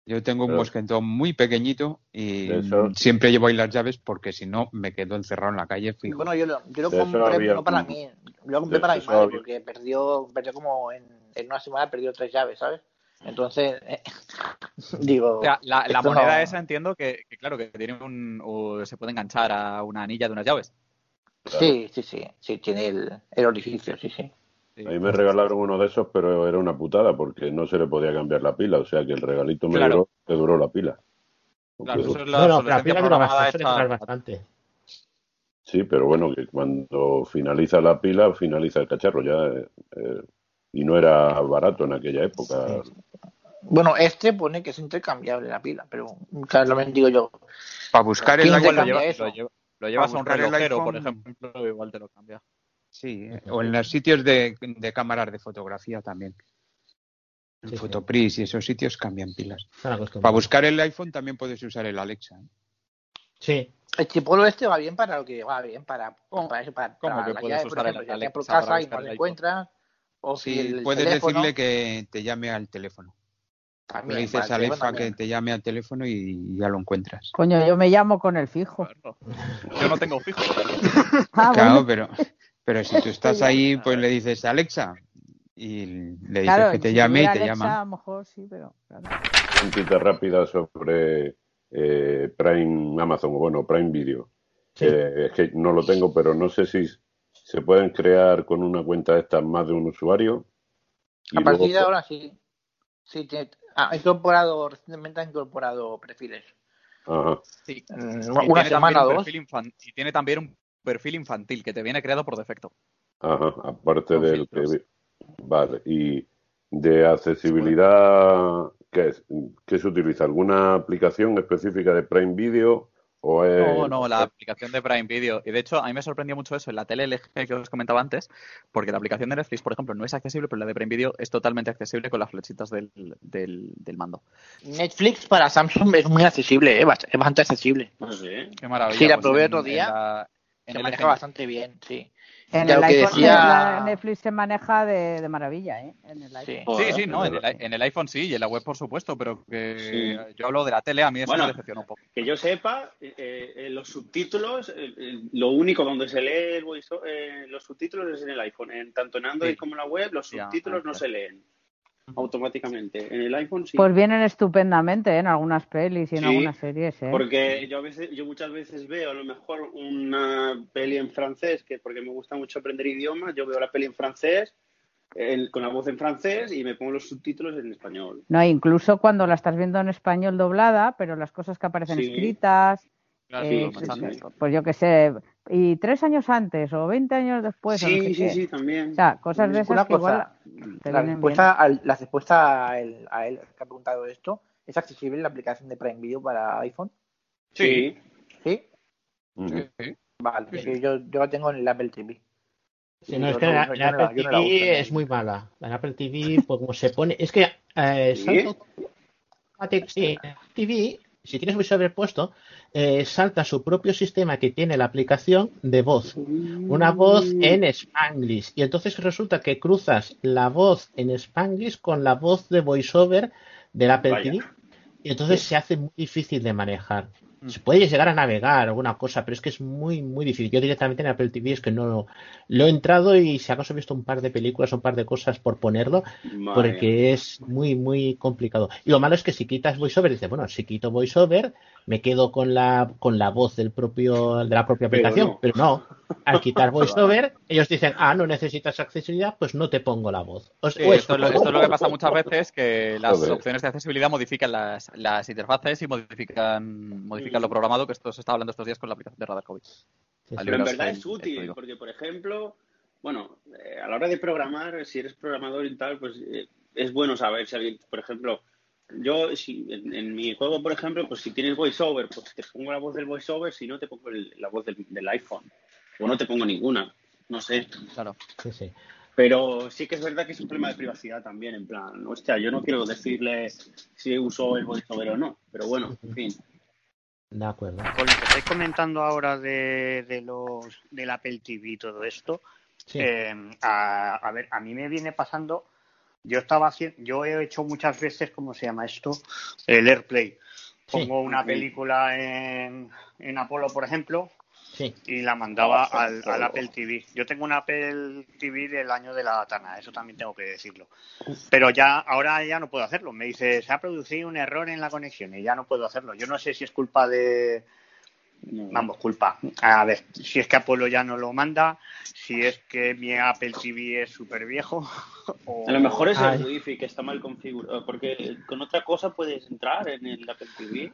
[SPEAKER 22] Yo tengo un mosquetón muy pequeñito y
[SPEAKER 13] eso-
[SPEAKER 22] siempre llevo ahí las llaves porque si no me quedo encerrado en la calle fijo.
[SPEAKER 6] Bueno, yo lo, yo lo compré no para mí, lo compré para mi madre porque perdió, perdió como en, en una semana perdió tres llaves, ¿sabes? Entonces, eh, digo,
[SPEAKER 4] O sea, la, la moneda
[SPEAKER 6] no-
[SPEAKER 4] esa entiendo que, que, claro, que tiene un, o se puede enganchar a una anilla de unas llaves.
[SPEAKER 6] Sí, sí, sí, sí, tiene el, el orificio, sí, sí.
[SPEAKER 13] A mí me regalaron uno de esos, pero era una putada porque no se le podía cambiar la pila. O sea que el regalito me
[SPEAKER 4] Claro.
[SPEAKER 13] duró, duró la pila.
[SPEAKER 4] Claro, eso es la
[SPEAKER 2] Bueno, la
[SPEAKER 4] obsolescencia
[SPEAKER 2] pila dura bastante.
[SPEAKER 13] Sí, pero bueno, que cuando finaliza la pila, finaliza el cacharro ya. eh, eh, y no era barato en aquella época.
[SPEAKER 6] Bueno, este pone que es intercambiable la pila, pero claro, lo digo yo.
[SPEAKER 22] Para buscar el
[SPEAKER 6] ¿Quién
[SPEAKER 22] iPhone,
[SPEAKER 4] lo, lleva- lo lleva- lo llevas a un relojero, por ejemplo, igual te lo cambia.
[SPEAKER 22] Sí, eh, o en los sitios de, de cámaras de fotografía también. En
[SPEAKER 2] Sí, sí.
[SPEAKER 22] Fotopris y esos sitios cambian pilas. Para buscar el iPhone también puedes usar el Alexa. ¿eh?
[SPEAKER 2] Sí,
[SPEAKER 6] El chipolo este va bien para lo que va bien, para, para eso, para,
[SPEAKER 4] cómo
[SPEAKER 6] para
[SPEAKER 4] que puedes
[SPEAKER 6] llaves, por ejemplo, casa y no lo encuentras, o si
[SPEAKER 22] Sí,
[SPEAKER 6] el
[SPEAKER 22] puedes
[SPEAKER 6] teléfono,
[SPEAKER 22] decirle que te llame al teléfono.
[SPEAKER 6] También,
[SPEAKER 22] le dices a Alexa que te llame al teléfono y ya lo encuentras.
[SPEAKER 12] Coño, yo me llamo con el fijo.
[SPEAKER 4] Claro. Yo no tengo fijo.
[SPEAKER 12] Ah,
[SPEAKER 22] Claro,
[SPEAKER 12] bueno.
[SPEAKER 22] pero, pero si tú estás ahí, pues le dices Alexa y le dices
[SPEAKER 12] Claro,
[SPEAKER 22] que te
[SPEAKER 12] si
[SPEAKER 22] llame y te
[SPEAKER 12] Alexa,
[SPEAKER 22] llama.
[SPEAKER 12] a lo mejor sí, pero claro.
[SPEAKER 13] Preguntita rápida sobre eh, Prime Amazon, o bueno, Prime Video.
[SPEAKER 2] Sí.
[SPEAKER 13] Eh, es que no lo tengo, pero no sé si se pueden crear con una cuenta esta más de un usuario.
[SPEAKER 6] A partir de
[SPEAKER 13] luego-
[SPEAKER 6] ahora sí. Sí, tiene- ha incorporado, recientemente ha incorporado perfiles.
[SPEAKER 13] Ajá.
[SPEAKER 4] Sí.
[SPEAKER 6] Una
[SPEAKER 4] tiene
[SPEAKER 6] semana o
[SPEAKER 4] un
[SPEAKER 6] dos.
[SPEAKER 4] infan- y tiene también un perfil infantil que te viene creado por defecto.
[SPEAKER 13] Ajá, aparte
[SPEAKER 4] Con
[SPEAKER 13] del
[SPEAKER 4] filtros.
[SPEAKER 13] que... Vale, y de accesibilidad, ¿qué, es? ¿qué se utiliza? ¿Alguna aplicación específica de Prime Video o es...
[SPEAKER 4] No, no, la aplicación de Prime Video. Y de hecho, a mí me sorprendió mucho eso en la tele LG que os comentaba antes, porque la aplicación de Netflix, por ejemplo, no es accesible, pero la de Prime Video es totalmente accesible con las flechitas del, del, del mando.
[SPEAKER 6] Netflix para Samsung es muy accesible, ¿eh? Es bastante accesible.
[SPEAKER 16] No sé.
[SPEAKER 4] Qué maravilla.
[SPEAKER 6] Sí, la
[SPEAKER 4] pues
[SPEAKER 6] probé otro
[SPEAKER 4] en
[SPEAKER 6] día.
[SPEAKER 4] la- en
[SPEAKER 6] Se
[SPEAKER 4] el
[SPEAKER 6] maneja bastante bien, sí.
[SPEAKER 12] En
[SPEAKER 6] Ya
[SPEAKER 12] el iPhone
[SPEAKER 6] decía-
[SPEAKER 12] la Netflix se maneja de, de maravilla, ¿eh? En el iPhone.
[SPEAKER 4] Sí, sí, no, en el, en el iPhone sí, y en la web por supuesto, pero que
[SPEAKER 16] Sí.
[SPEAKER 4] yo hablo de la tele, a mí eso
[SPEAKER 16] Bueno,
[SPEAKER 4] me decepcionó un poco.
[SPEAKER 16] Que yo sepa, eh, eh, los subtítulos, eh, eh, lo único donde se lee el voice- eh, los subtítulos es en el iPhone. En, tanto en Android
[SPEAKER 4] Sí.
[SPEAKER 16] como en la web, los
[SPEAKER 4] Ya,
[SPEAKER 16] subtítulos no se leen automáticamente. En el iPhone sí.
[SPEAKER 12] Pues vienen estupendamente ¿eh? en algunas pelis y en
[SPEAKER 16] Sí,
[SPEAKER 12] algunas series, ¿eh?
[SPEAKER 16] Porque yo a veces, yo muchas veces veo a lo mejor una peli en francés, que porque me gusta mucho aprender idiomas, yo veo la peli en francés
[SPEAKER 20] el- con la voz en francés y me pongo los subtítulos en español.
[SPEAKER 12] No, incluso cuando la estás viendo en español doblada, pero las cosas que aparecen
[SPEAKER 20] Sí.
[SPEAKER 12] escritas,
[SPEAKER 20] Claro,
[SPEAKER 12] eh,
[SPEAKER 20] sí,
[SPEAKER 12] pues, yo qué sé, y tres años antes o 20 años después. o no
[SPEAKER 20] Sí,
[SPEAKER 12] sé
[SPEAKER 20] sí,
[SPEAKER 12] qué.
[SPEAKER 20] sí, también.
[SPEAKER 12] O sea, cosas de esas
[SPEAKER 6] Una
[SPEAKER 12] que igual
[SPEAKER 6] cosa,
[SPEAKER 12] te
[SPEAKER 6] la respuesta, al- la respuesta a él, a él que ha preguntado esto, ¿es accesible la aplicación de Prime Video para iPhone?
[SPEAKER 20] Sí.
[SPEAKER 6] ¿Sí?
[SPEAKER 10] Sí.
[SPEAKER 6] Vale, porque yo, yo la tengo en el Apple TV.
[SPEAKER 2] Sí, no, es que la, la Apple
[SPEAKER 6] yo no la
[SPEAKER 2] TV
[SPEAKER 6] ¿no?
[SPEAKER 2] es muy mala. La Apple TV, pues como se pone. Es que eh,
[SPEAKER 6] ¿Sí?
[SPEAKER 2] sí, TV, si tienes VoiceOver puesto, eh, salta su propio sistema que tiene la aplicación de voz. Una voz en Spanglish. Y entonces resulta que cruzas la voz en Spanglish con la voz de VoiceOver del Apple
[SPEAKER 20] Vaya.
[SPEAKER 2] TV. Y entonces se hace muy difícil de manejar. Se puede llegar a navegar alguna cosa, pero es que es muy, muy difícil. Yo directamente en Apple TV es que no lo he entrado y si acaso he visto un par de películas, un par de cosas por ponerlo,
[SPEAKER 20] Vaya.
[SPEAKER 2] porque es muy, muy complicado. Y lo malo es que si quitas VoiceOver, dices, bueno, si quito VoiceOver, me quedo con la, con la voz del propio, de la propia
[SPEAKER 20] Pero
[SPEAKER 2] aplicación.
[SPEAKER 20] no.
[SPEAKER 2] Pero no, al quitar VoiceOver, ellos dicen, ah, no necesitas accesibilidad, pues no te pongo la voz. O,
[SPEAKER 4] Sí,
[SPEAKER 2] o
[SPEAKER 4] esto, es lo,
[SPEAKER 2] eso.
[SPEAKER 4] esto es lo que pasa muchas veces, que las opciones de accesibilidad modifican las, las interfaces y modifican, modifican lo programado, que esto se está hablando estos días con la aplicación de Radar COVID.
[SPEAKER 20] Pero en verdad
[SPEAKER 4] el-
[SPEAKER 20] es
[SPEAKER 4] el
[SPEAKER 20] útil, porque por ejemplo, bueno, eh, a la hora de programar, si eres programador y tal, pues eh, es bueno saber si alguien, por ejemplo, yo si en, en mi juego, por ejemplo, pues si tienes voiceover, pues te pongo la voz del voiceover, si no te pongo el- la voz del, del iPhone, o no te pongo ninguna, no sé.
[SPEAKER 4] Claro.
[SPEAKER 2] Sí, sí.
[SPEAKER 20] Pero sí que es verdad que es un problema de privacidad también, en plan, hostia, yo no quiero decirle si uso el voiceover o no, pero bueno, en fin.
[SPEAKER 2] De acuerdo.
[SPEAKER 16] Con lo que estáis comentando ahora de, de los del Apple TV y todo esto,
[SPEAKER 2] Sí.
[SPEAKER 16] eh, a, a ver, a mí me viene pasando, yo estaba haciendo, yo he hecho muchas veces, ¿cómo se llama esto? El AirPlay. Pongo una película en, en Apolo, por ejemplo,
[SPEAKER 2] Sí.
[SPEAKER 16] y la mandaba al, al Apple TV. Yo tengo un Apple TV del año de la Tana, eso también tengo que decirlo. Pero ya ahora ya no puedo hacerlo. Me dice, se ha producido un error en la conexión y ya no puedo hacerlo. Yo no sé si es culpa de... Vamos, culpa. A ver, si es que Apolo ya no lo manda, si es que mi Apple TV es súper viejo. o-
[SPEAKER 20] A lo mejor es
[SPEAKER 16] Ay.
[SPEAKER 20] el wifi que está mal configurado, porque con otra cosa puedes entrar en el Apple TV.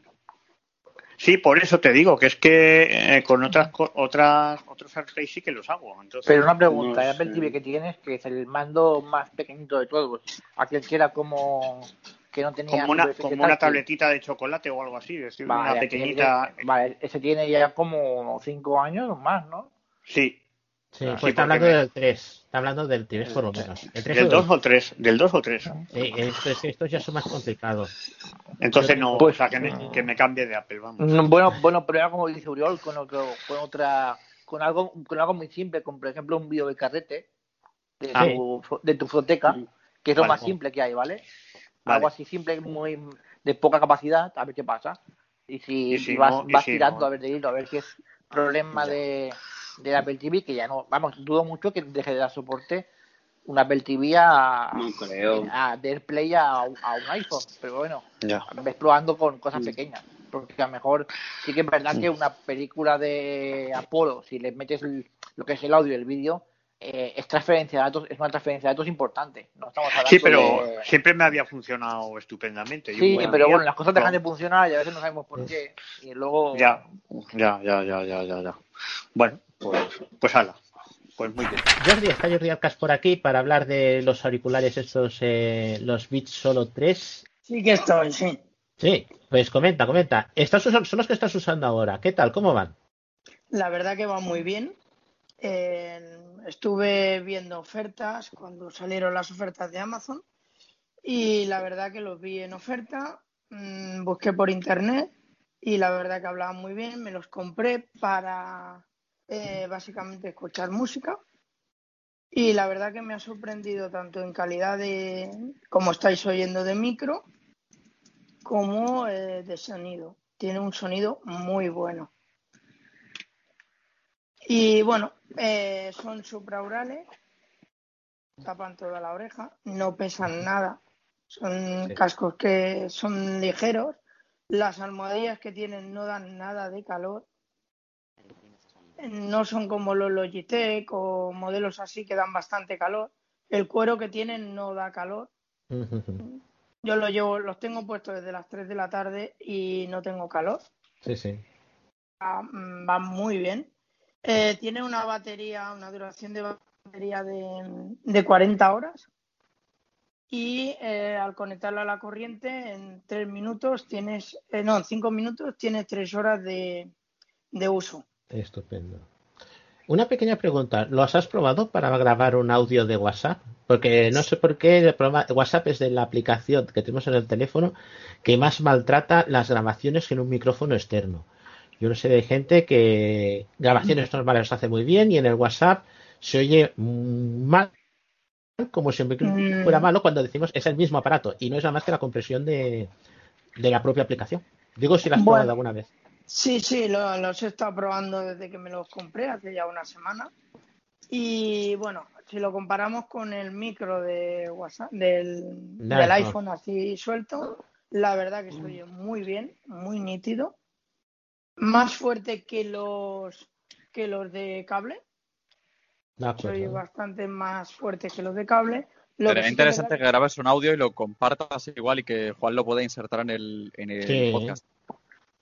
[SPEAKER 16] Sí, por eso te digo, que es que eh, con otras co- otras otros AirPlay sí que los hago. Entonces,
[SPEAKER 6] Pero una pregunta,
[SPEAKER 16] no
[SPEAKER 6] el Apple
[SPEAKER 16] sé.
[SPEAKER 6] TV que tienes, que es el mando más pequeñito de todos, aquel que era como que no tenía
[SPEAKER 16] como una, como una tabletita de chocolate o algo así, es decir,
[SPEAKER 6] Vale,
[SPEAKER 16] una pequeñita.
[SPEAKER 6] que- vale, ese tiene ya como cinco años o más, ¿no?
[SPEAKER 16] Sí.
[SPEAKER 2] Sí,
[SPEAKER 16] Ah,
[SPEAKER 2] pues
[SPEAKER 16] sí,
[SPEAKER 2] está hablando
[SPEAKER 16] me-
[SPEAKER 2] del 3. Está hablando del 3 por lo menos. El 3
[SPEAKER 16] Del
[SPEAKER 2] o
[SPEAKER 16] 2 o 3, del 2 o 3.
[SPEAKER 2] Sí, esto, es que estos ya son más complicados.
[SPEAKER 16] Entonces no,
[SPEAKER 2] tengo-
[SPEAKER 16] o sea, que me, que me cambie de Apple, vamos.
[SPEAKER 6] Mm, Bueno, bueno, pero era como dice Uriol, con, otro, con otra, con algo, con algo muy simple, como por ejemplo un vídeo de carrete de,
[SPEAKER 16] Ah.
[SPEAKER 6] tu, de tu foteca, que es lo
[SPEAKER 16] Vale.
[SPEAKER 6] más simple que hay, ¿vale?
[SPEAKER 16] Vale.
[SPEAKER 6] Algo así simple, muy de poca capacidad, a ver qué pasa. Y si,
[SPEAKER 16] Y si
[SPEAKER 6] vas,
[SPEAKER 16] no- y
[SPEAKER 6] vas
[SPEAKER 16] si
[SPEAKER 6] tirando
[SPEAKER 16] no-
[SPEAKER 6] a ver de hilo, a ver qué es problema
[SPEAKER 16] Ya.
[SPEAKER 6] de, de Apple TV, que ya no, vamos, dudo mucho que deje de dar soporte un Apple TV a,
[SPEAKER 20] No creo.
[SPEAKER 6] a de AirPlay a, a un iPhone, pero bueno,
[SPEAKER 16] Ya.
[SPEAKER 6] ves probando con
[SPEAKER 20] Mm.
[SPEAKER 6] cosas pequeñas. Porque a lo mejor sí que es verdad que una película de Apolo, si le metes el- lo que es el audio y el vídeo, eh, es transferencia de datos, es una transferencia de datos importante. No estamos hablando
[SPEAKER 16] Sí, pero
[SPEAKER 6] de-
[SPEAKER 16] siempre me había funcionado estupendamente. Yo
[SPEAKER 6] Sí, pero
[SPEAKER 16] día-
[SPEAKER 6] bueno, las cosas dejan de funcionar y a veces no sabemos por qué. Y luego.
[SPEAKER 16] Ya, ya, ya, ya, ya, ya, ya. Bueno, pues, pues hala. Pues muy bien.
[SPEAKER 2] Jordi, está Jordi Arcas por aquí para hablar de los auriculares estos, eh, los Beats Solo 3.
[SPEAKER 19] Sí que estoy, sí.
[SPEAKER 2] Sí, pues comenta, comenta. Estás usando, son los que estás usando ahora. ¿Qué tal? ¿Cómo van?
[SPEAKER 19] La verdad que va muy bien. Eh, estuve viendo ofertas cuando salieron las ofertas de Amazon y la verdad que los vi en oferta. mm, busqué por internet y la verdad que hablaban muy bien. Me los compré para eh, básicamente escuchar música. Y la verdad que me ha sorprendido tanto en calidad de, como estáis oyendo, de micro, como eh, de sonido. Tiene un sonido muy bueno. Y bueno, eh, son supraurales, tapan toda la oreja, no pesan nada, son cascos que son ligeros, las almohadillas que tienen no dan nada de calor, no son como los Logitech o modelos así que dan bastante calor, el cuero que tienen no da calor. Yo lo llevo, los tengo puestos desde las 3 de la tarde y no tengo calor.
[SPEAKER 2] Sí, sí.
[SPEAKER 19] Va, mm, muy bien. Eh, tiene una batería, una duración de batería de, de 40 horas. Y eh, al conectarla a la corriente, en 3 minutos tienes, eh, no, en 5 minutos tienes 3 horas de, de uso.
[SPEAKER 2] Estupendo. Una pequeña pregunta. ¿Los has probado para grabar un audio de WhatsApp? Porque no sé por qué WhatsApp es de la aplicación que tenemos en el teléfono que más maltrata las grabaciones en un micrófono externo. Yo no sé de gente que grabaciones normales las hace muy bien y en el WhatsApp se oye mal, como si el micrófono
[SPEAKER 19] Mm.
[SPEAKER 2] fuera malo cuando decimos es el mismo aparato y no es nada más que la compresión de, de la propia aplicación. Digo si la has
[SPEAKER 19] Bueno.
[SPEAKER 2] probado alguna vez.
[SPEAKER 19] Sí, sí, lo- los he estado probando desde que me los compré hace ya una semana. Y bueno, si lo comparamos con el micro de WhatsApp, del,
[SPEAKER 2] Del
[SPEAKER 19] del
[SPEAKER 2] iPhone.
[SPEAKER 19] iPhone así suelto, la verdad que se oye muy bien, muy nítido. Más fuerte que los que los de cable.
[SPEAKER 2] De
[SPEAKER 19] Se oye
[SPEAKER 2] acuerdo.
[SPEAKER 19] bastante más fuerte que los de cable. Lo que que es
[SPEAKER 4] interesante
[SPEAKER 19] verdad
[SPEAKER 4] que grabes un audio y lo compartas igual y que Juan lo pueda insertar en el, en el
[SPEAKER 2] Sí.
[SPEAKER 4] podcast.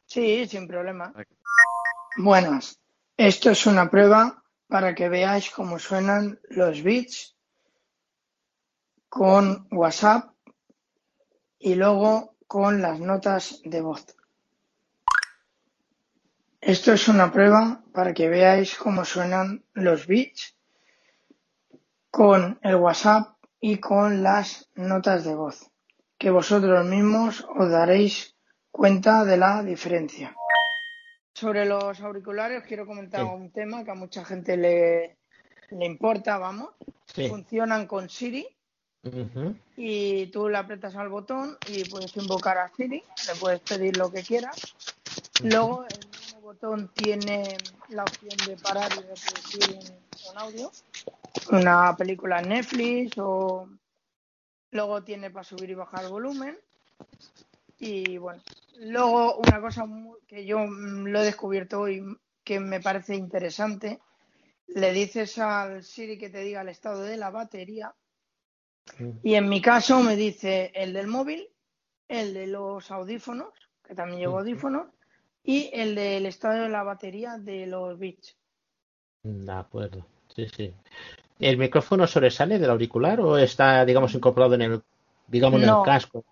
[SPEAKER 19] Sí, sin problema. Buenas. Esto es una prueba para que veáis cómo suenan los bits con WhatsApp y luego con las notas de voz. Esto es una prueba para que veáis cómo suenan los bits con el WhatsApp y con las notas de voz, que vosotros mismos os daréis cuenta de la diferencia. Sobre los auriculares quiero comentar
[SPEAKER 2] Sí.
[SPEAKER 19] un tema que a mucha gente le, le importa, vamos.
[SPEAKER 2] Sí.
[SPEAKER 19] Funcionan con Siri y tú le apretas al botón y puedes invocar a Siri, le puedes pedir lo que quieras. Luego el mismo botón tiene la opción de parar y reproducir un, un audio, una película en Netflix o luego tiene para subir y bajar el volumen. Y bueno, luego una cosa que yo mm, lo he descubierto hoy que me parece interesante, le dices al Siri que te diga el estado de la batería y en mi caso me dice el del móvil, el de los audífonos, que también llevo audífonos, y el del estado de la batería de los bits.
[SPEAKER 2] De acuerdo. Sí, sí. ¿El micrófono sobresale del auricular o está, digamos, incorporado en el, digamos, en
[SPEAKER 19] No.
[SPEAKER 2] el casco?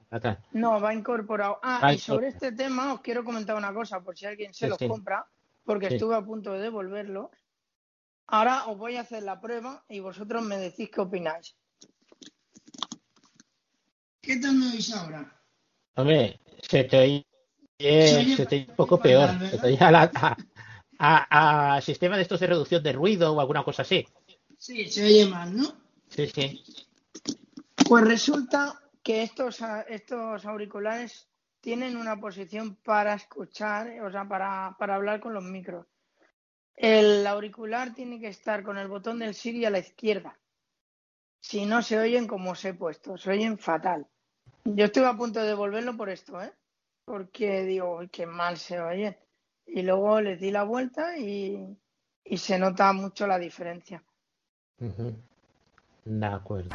[SPEAKER 19] No, va incorporado. Ah,
[SPEAKER 2] Va
[SPEAKER 19] y sobre este tema os quiero comentar una cosa, por si alguien se
[SPEAKER 2] Sí,
[SPEAKER 19] los
[SPEAKER 2] sí.
[SPEAKER 19] compra, porque
[SPEAKER 2] Sí.
[SPEAKER 19] estuve a punto de devolverlos. Ahora os voy a hacer la prueba y vosotros me decís qué opináis. ¿Qué tal me oís ahora?
[SPEAKER 2] Hombre, se te oye,
[SPEAKER 19] Se
[SPEAKER 2] te oye un poco peor. Se te oye a, la- a, a- a sistema de estos de reducción de ruido o alguna cosa así.
[SPEAKER 19] Sí, se oye mal, ¿no?
[SPEAKER 2] Sí, sí.
[SPEAKER 19] Pues resulta que estos, a- estos auriculares tienen una posición para escuchar, o sea, para, para hablar con los micros. El auricular tiene que estar con el botón del Siri a la izquierda. Si no se oyen como os he puesto, se oyen fatal. Yo estuve a punto de devolverlo por esto, ¿eh? Porque digo, "Uy, qué mal se oye. Y luego les di la vuelta y, y se nota mucho la diferencia.
[SPEAKER 2] De acuerdo.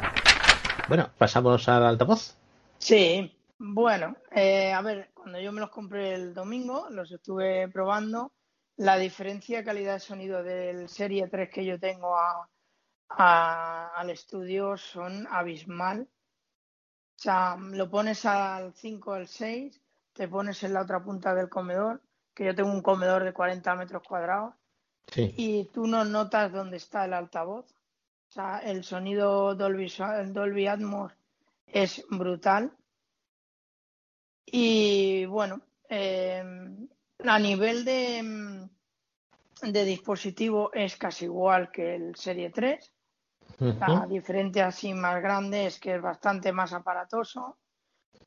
[SPEAKER 2] Bueno, pasamos al altavoz.
[SPEAKER 19] Sí, bueno, eh, a ver, cuando yo me los compré el domingo, los estuve probando. La diferencia de calidad de sonido del Serie 3 que yo tengo a, a- al estudio son abismal. O sea, lo pones al 5 al 6, te pones en la otra punta del comedor, que yo tengo un comedor de 40 metros cuadrados,
[SPEAKER 2] Sí.
[SPEAKER 19] y tú no notas dónde está el altavoz. O sea, el sonido Dolby, Dolby Atmos es brutal. Y bueno, eh, a nivel de, mm, de dispositivo es casi igual que el Serie 3. La
[SPEAKER 2] Ujú.
[SPEAKER 19] diferencia así más grande es que es bastante más aparatoso.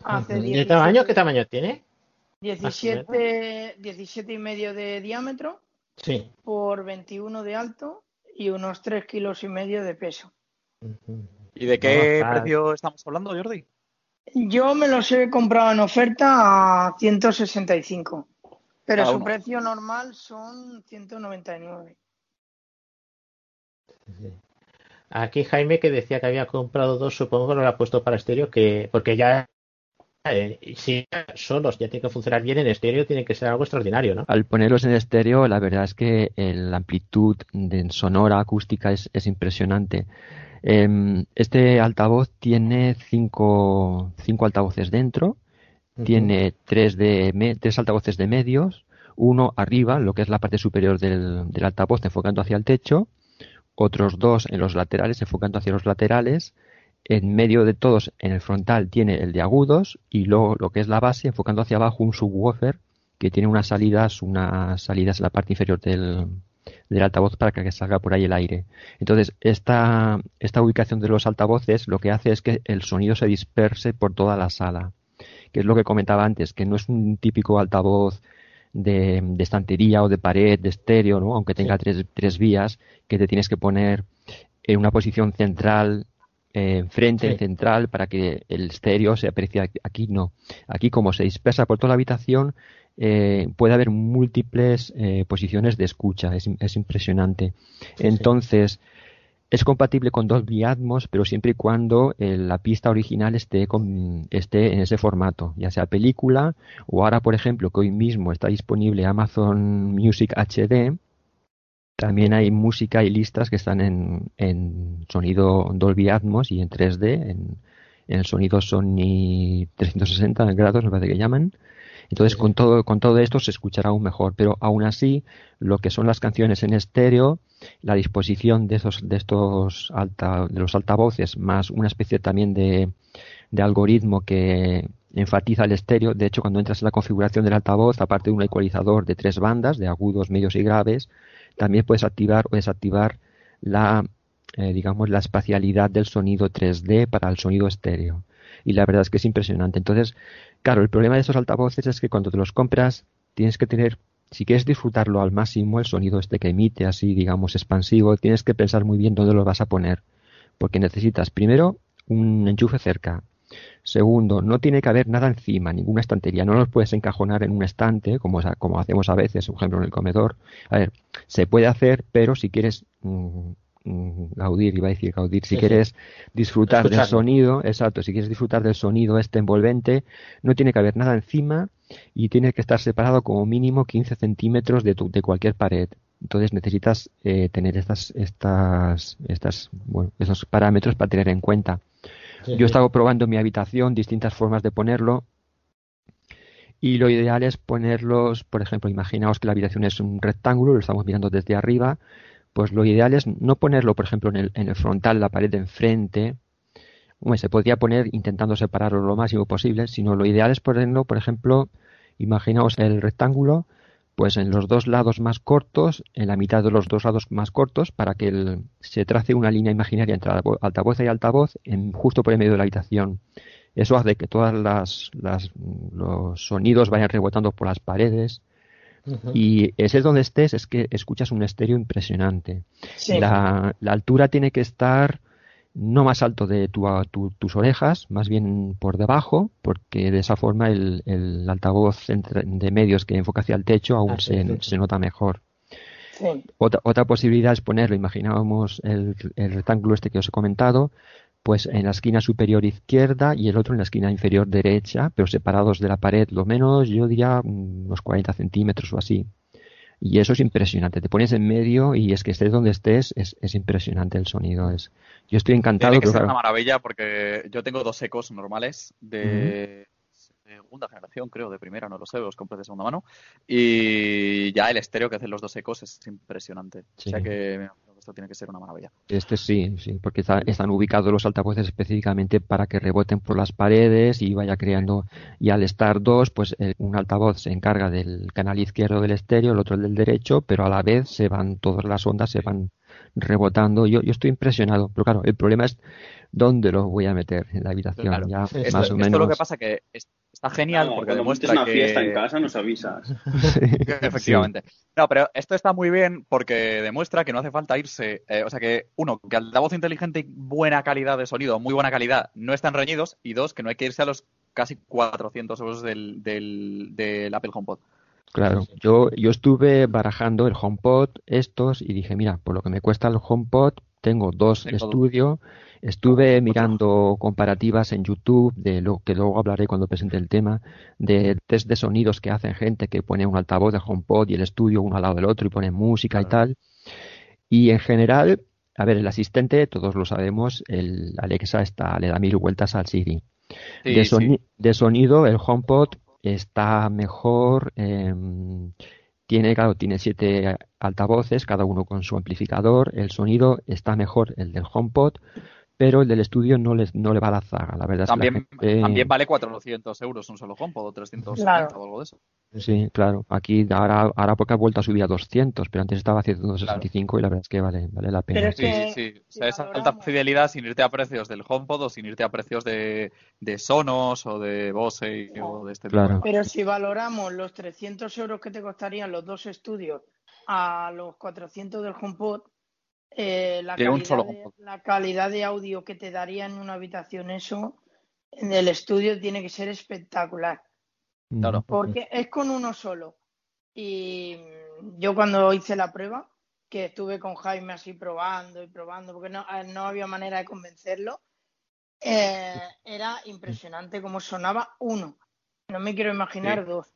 [SPEAKER 19] Hace.
[SPEAKER 2] ¿Y el tamaño?
[SPEAKER 19] 17
[SPEAKER 2] ¿Qué tamaño tiene?
[SPEAKER 19] 17, 17 y medio de diámetro
[SPEAKER 2] Sí.
[SPEAKER 19] por 21 de alto y unos 3 kilos y medio de peso.
[SPEAKER 4] ¿Y de qué
[SPEAKER 2] No,
[SPEAKER 4] precio estamos hablando, Jordi?
[SPEAKER 19] Yo me los he comprado en oferta a 165, pero
[SPEAKER 4] Cada
[SPEAKER 19] su precio normal son 199.
[SPEAKER 2] Aquí Jaime que decía que había comprado dos, supongo que lo ha puesto para estéreo, que porque ya eh, si solos ya tiene que funcionar bien en estéreo, tiene que ser algo extraordinario, ¿no?
[SPEAKER 5] Al ponerlos en estéreo, la verdad es que la amplitud de sonora acústica es, es impresionante. Em, este altavoz tiene cinco, cinco altavoces dentro, tiene tres, de, tres altavoces de medios, uno arriba, lo que es la parte superior del, del altavoz enfocando hacia el techo, otros dos en los laterales enfocando hacia los laterales, en medio de todos en el frontal tiene el de agudos y luego lo que es la base enfocando hacia abajo un subwoofer que tiene unas salidas, unas salidas en la parte inferior del, del altavoz para que salga por ahí el aire. Entonces, esta, esta ubicación de los altavoces lo que hace es que el sonido se disperse por toda la sala, que es lo que comentaba antes, que no es un típico altavoz de, de estantería o de pared, de estéreo, ¿no? aunque tenga tres, tres vías, que te tienes que poner en una posición central eh, frente central para que el estéreo se aprecie aquí no. Aquí como se dispersa por toda la habitación eh, puede haber múltiples eh, posiciones de escucha. Es, es impresionante. Entonces es compatible con Dolby Atmos pero siempre y cuando eh, la pista original esté con, esté en ese formato ya sea película o ahora por ejemplo que hoy mismo está disponible Amazon Music HD también hay música y listas que están en, en sonido Dolby Atmos y en 3D, en, en el sonido Sony 360 grados, me parece que llaman. Entonces, con todo, con todo esto se escuchará aún mejor, pero aún así, lo que son las canciones en estéreo, la disposición de esos, de estos alta, de los altavoces, más una especie también de, de algoritmo que enfatiza el estéreo. De hecho, cuando entras en la configuración del altavoz, aparte de un ecualizador de tres bandas, de agudos, medios y graves, también puedes activar o desactivar la, eh, digamos, la espacialidad del sonido 3D para el sonido estéreo. Y la verdad es que es impresionante. Entonces, claro, el problema de estos altavoces es que cuando te los compras tienes que tener, si quieres disfrutarlo al máximo, el sonido este que emite así, digamos, expansivo, tienes que pensar muy bien dónde lo vas a poner. Porque necesitas primero un enchufe cerca, Segundo, no tiene que haber nada encima, ninguna estantería. No los puedes encajonar en un estante, como, como hacemos a veces, por ejemplo, en el comedor. A ver, se puede hacer, pero si quieres mm, mm, gaudir, iba a decir gaudir, si quieres disfrutar del sonido, exacto, si quieres disfrutar del sonido este envolvente, no tiene que haber nada encima y tiene que estar separado como mínimo 15 centímetros de, de cualquier pared. Entonces necesitas eh, tener estas, estas, estas, bueno, esos parámetros para tener en cuenta. Yo he estado probando en mi habitación distintas formas de ponerlo. Y lo ideal es ponerlos, por ejemplo, imaginaos que la habitación es un rectángulo, lo estamos mirando desde arriba, pues lo ideal es no ponerlo, por ejemplo, en el, en el frontal, la pared de enfrente, se podría poner intentando separarlo lo máximo posible, sino lo ideal es ponerlo, por ejemplo, imaginaos el rectángulo, pues en los dos lados más cortos, en la mitad de los dos lados más cortos, para que se trace una línea imaginaria entre altavoz y altavoz en, justo por el medio de la habitación. Eso hace que todos los sonidos vayan rebotando por las paredes. Y ese es donde estés, es que escuchas un estéreo impresionante. La, la altura tiene que estar no más alto de tu, tus orejas, más bien por debajo, porque de esa forma el, el altavoz de medios que enfoca hacia el techo aún se, se, nota mejor. Otra, otra posibilidad es ponerlo, imaginábamos el, el, rectángulo este que os he comentado, pues en la esquina superior izquierda y el otro en la esquina inferior derecha, pero separados de la pared lo menos, yo diría unos 40 centímetros o así. Y eso es impresionante. Te pones en medio y es que estés donde estés, es, es impresionante el sonido. Es, yo estoy encantado.
[SPEAKER 4] Tiene que ser una maravilla porque yo tengo dos ecos normales de segunda generación, creo, de primera, no lo sé, los compré de segunda mano. Y ya el estéreo que hacen los dos ecos es impresionante. O sea que esto tiene que ser una maravilla.
[SPEAKER 5] Este sí, sí, porque están ubicados los altavoces específicamente para que reboten por las paredes y vaya creando. Y al estar dos, pues eh, un altavoz se encarga del canal izquierdo del estéreo, el otro del derecho, pero a la vez se van todas las ondas, se van rebotando. Yo, yo estoy impresionado, pero claro, el problema es dónde lo voy a meter en la habitación. Ya,
[SPEAKER 4] esto,
[SPEAKER 5] más o menos.
[SPEAKER 4] Esto lo que pasa que está genial
[SPEAKER 20] No,
[SPEAKER 4] porque
[SPEAKER 20] cuando
[SPEAKER 4] demuestra
[SPEAKER 20] una
[SPEAKER 4] que
[SPEAKER 20] fiesta en casa nos avisas.
[SPEAKER 4] Efectivamente. No, pero esto está muy bien porque demuestra que no hace falta irse. eh, o sea que, uno, que altavoz inteligente y buena calidad de sonido, muy buena calidad, no están reñidos. Y dos, que no hay que irse a los casi 400 euros del, del, del Apple HomePod.
[SPEAKER 5] Claro, yo, yo estuve barajando el HomePod, estos, y dije, mira, por lo que me cuesta el HomePod, Tengo dos
[SPEAKER 4] Tengo dos.
[SPEAKER 5] estudio. Estuve mirando comparativas en YouTube, de lo que luego hablaré cuando presente el tema, de test de sonidos que hacen gente que pone un altavoz de HomePod y el estudio uno al lado del otro y pone música y tal. Y en general, a ver, el asistente, todos lo sabemos, el Alexa está, le da mil vueltas al Siri.
[SPEAKER 4] Sí,
[SPEAKER 5] de, soni-
[SPEAKER 4] sí.
[SPEAKER 5] de sonido, el HomePod está mejor. em, tiene, claro, tiene siete altavoces, cada uno con su amplificador. El sonido está mejor el del HomePod, pero el del estudio no, les, no le va a la zaga. La verdad es que la
[SPEAKER 4] También,
[SPEAKER 5] gente-
[SPEAKER 4] también vale 400 euros un solo HomePod o 370
[SPEAKER 19] Claro.
[SPEAKER 4] o algo de eso.
[SPEAKER 5] Sí, claro. Aquí ahora, ahora porque ha vuelto a subir a 200, pero antes estaba a 165 y la verdad es que vale, vale la pena.
[SPEAKER 19] Pero es
[SPEAKER 4] Sí,
[SPEAKER 19] que
[SPEAKER 4] sí, O sea, esa alta fidelidad sin irte a precios del HomePod o sin irte a precios de, de Sonos o de Bose o de este tipo
[SPEAKER 5] Claro.
[SPEAKER 4] de
[SPEAKER 19] Pero si valoramos los 300 euros que te costarían los dos estudios a los 400 del HomePod, eh, la,
[SPEAKER 4] De un
[SPEAKER 19] calidad
[SPEAKER 4] solo
[SPEAKER 19] de,
[SPEAKER 4] HomePod.
[SPEAKER 19] la calidad de audio que te daría en una habitación eso, en el estudio tiene que ser espectacular.
[SPEAKER 4] Claro.
[SPEAKER 19] Porque es con uno solo. Y yo cuando hice la prueba, que estuve con Jaime así probando y probando, porque no, eh, no había manera de convencerlo, eh, era impresionante cómo sonaba uno. No me quiero imaginar
[SPEAKER 2] Sí.
[SPEAKER 19] dos.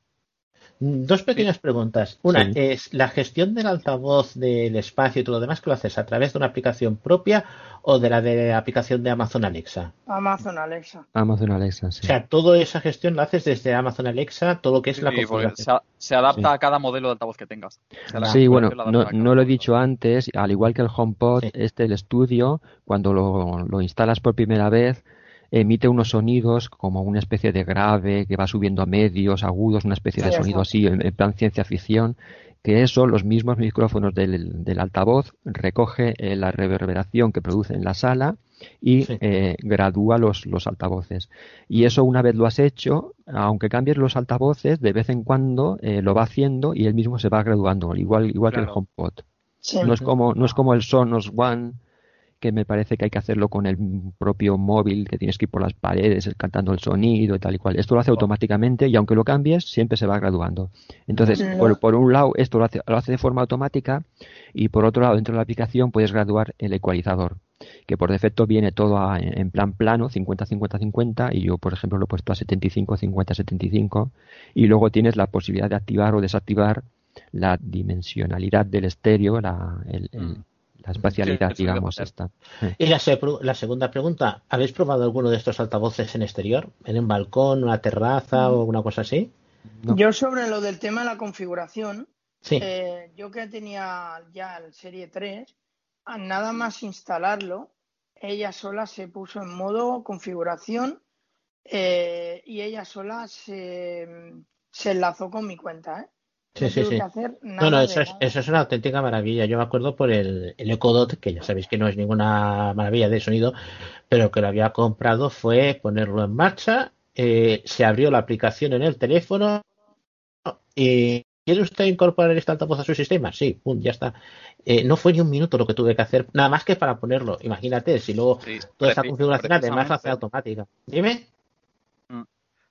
[SPEAKER 2] Dos pequeñas preguntas. Una
[SPEAKER 5] Sí.
[SPEAKER 2] es la gestión del altavoz, del espacio y todo lo demás, que lo haces a través de una aplicación propia o de la de aplicación de Amazon Alexa.
[SPEAKER 19] Amazon Alexa.
[SPEAKER 5] Amazon Alexa,
[SPEAKER 2] O
[SPEAKER 5] sí.
[SPEAKER 2] sea, toda esa gestión la haces desde Amazon Alexa, todo lo que es la
[SPEAKER 4] Sí,
[SPEAKER 2] configuración.
[SPEAKER 4] se, se adapta
[SPEAKER 5] Sí.
[SPEAKER 4] a cada modelo de altavoz que tengas. O la
[SPEAKER 5] Sí, bueno, no, lo he dicho antes, al igual que el HomePod, este, el estudio, cuando lo, lo instalas por primera vez, emite unos sonidos como una especie de grave que va subiendo a medios, agudos, una especie de sonido así, en, en plan ciencia ficción, que eso, los mismos micrófonos del, del altavoz, recoge eh, la reverberación que produce en la sala y eh, gradúa los, los altavoces. Y eso una vez lo has hecho, aunque cambies los altavoces, de vez en cuando eh, lo va haciendo y él mismo se va graduando, igual, igual que el. HomePod.
[SPEAKER 19] Sí.
[SPEAKER 5] No es como, no es como el Sonos One, que me parece que hay que hacerlo con el propio móvil, que tienes que ir por las paredes, el- cantando el sonido y tal y cual. Esto lo hace automáticamente y aunque lo cambies, siempre se va graduando. Entonces,
[SPEAKER 19] No.
[SPEAKER 5] por, por un lado, esto lo hace, lo hace de forma automática y por otro lado, dentro de la aplicación puedes graduar el ecualizador, que por defecto viene todo a- en plan plano, 50-50-50 y yo, por ejemplo, lo he puesto a 75-50-75 y luego tienes la posibilidad de activar o desactivar la dimensionalidad del estéreo, la, el- el- la espacialidad,
[SPEAKER 2] Sí,
[SPEAKER 5] digamos, esta.
[SPEAKER 2] Y la, se- la segunda pregunta, ¿habéis probado alguno de estos altavoces en exterior? ¿En un balcón, una terraza o alguna cosa así?
[SPEAKER 19] Yo sobre lo del tema de la configuración,
[SPEAKER 2] Sí.
[SPEAKER 19] eh, yo que tenía ya el Serie 3, a nada más instalarlo, ella sola se puso en modo configuración eh, y ella sola se, se enlazó con mi cuenta. ¿eh?
[SPEAKER 2] Sí,
[SPEAKER 19] no
[SPEAKER 2] sí,
[SPEAKER 19] tuve
[SPEAKER 2] sí.
[SPEAKER 19] que hacer
[SPEAKER 2] No,
[SPEAKER 19] nada
[SPEAKER 2] no,
[SPEAKER 19] de
[SPEAKER 2] eso es,
[SPEAKER 19] nada.
[SPEAKER 2] eso es una auténtica maravilla. Yo me acuerdo por el, el Echo Dot, que ya sabéis que no es ninguna maravilla de sonido, pero que lo había comprado fue ponerlo en marcha, eh, se abrió la aplicación en el teléfono y ¿quiere usted incorporar este altavoz a su sistema? Sí, pum, ya está. Eh, no fue ni un minuto lo que tuve que hacer, nada más que para ponerlo. Imagínate, si luego
[SPEAKER 4] Sí,
[SPEAKER 2] toda esa configuración además hace automática. Dime.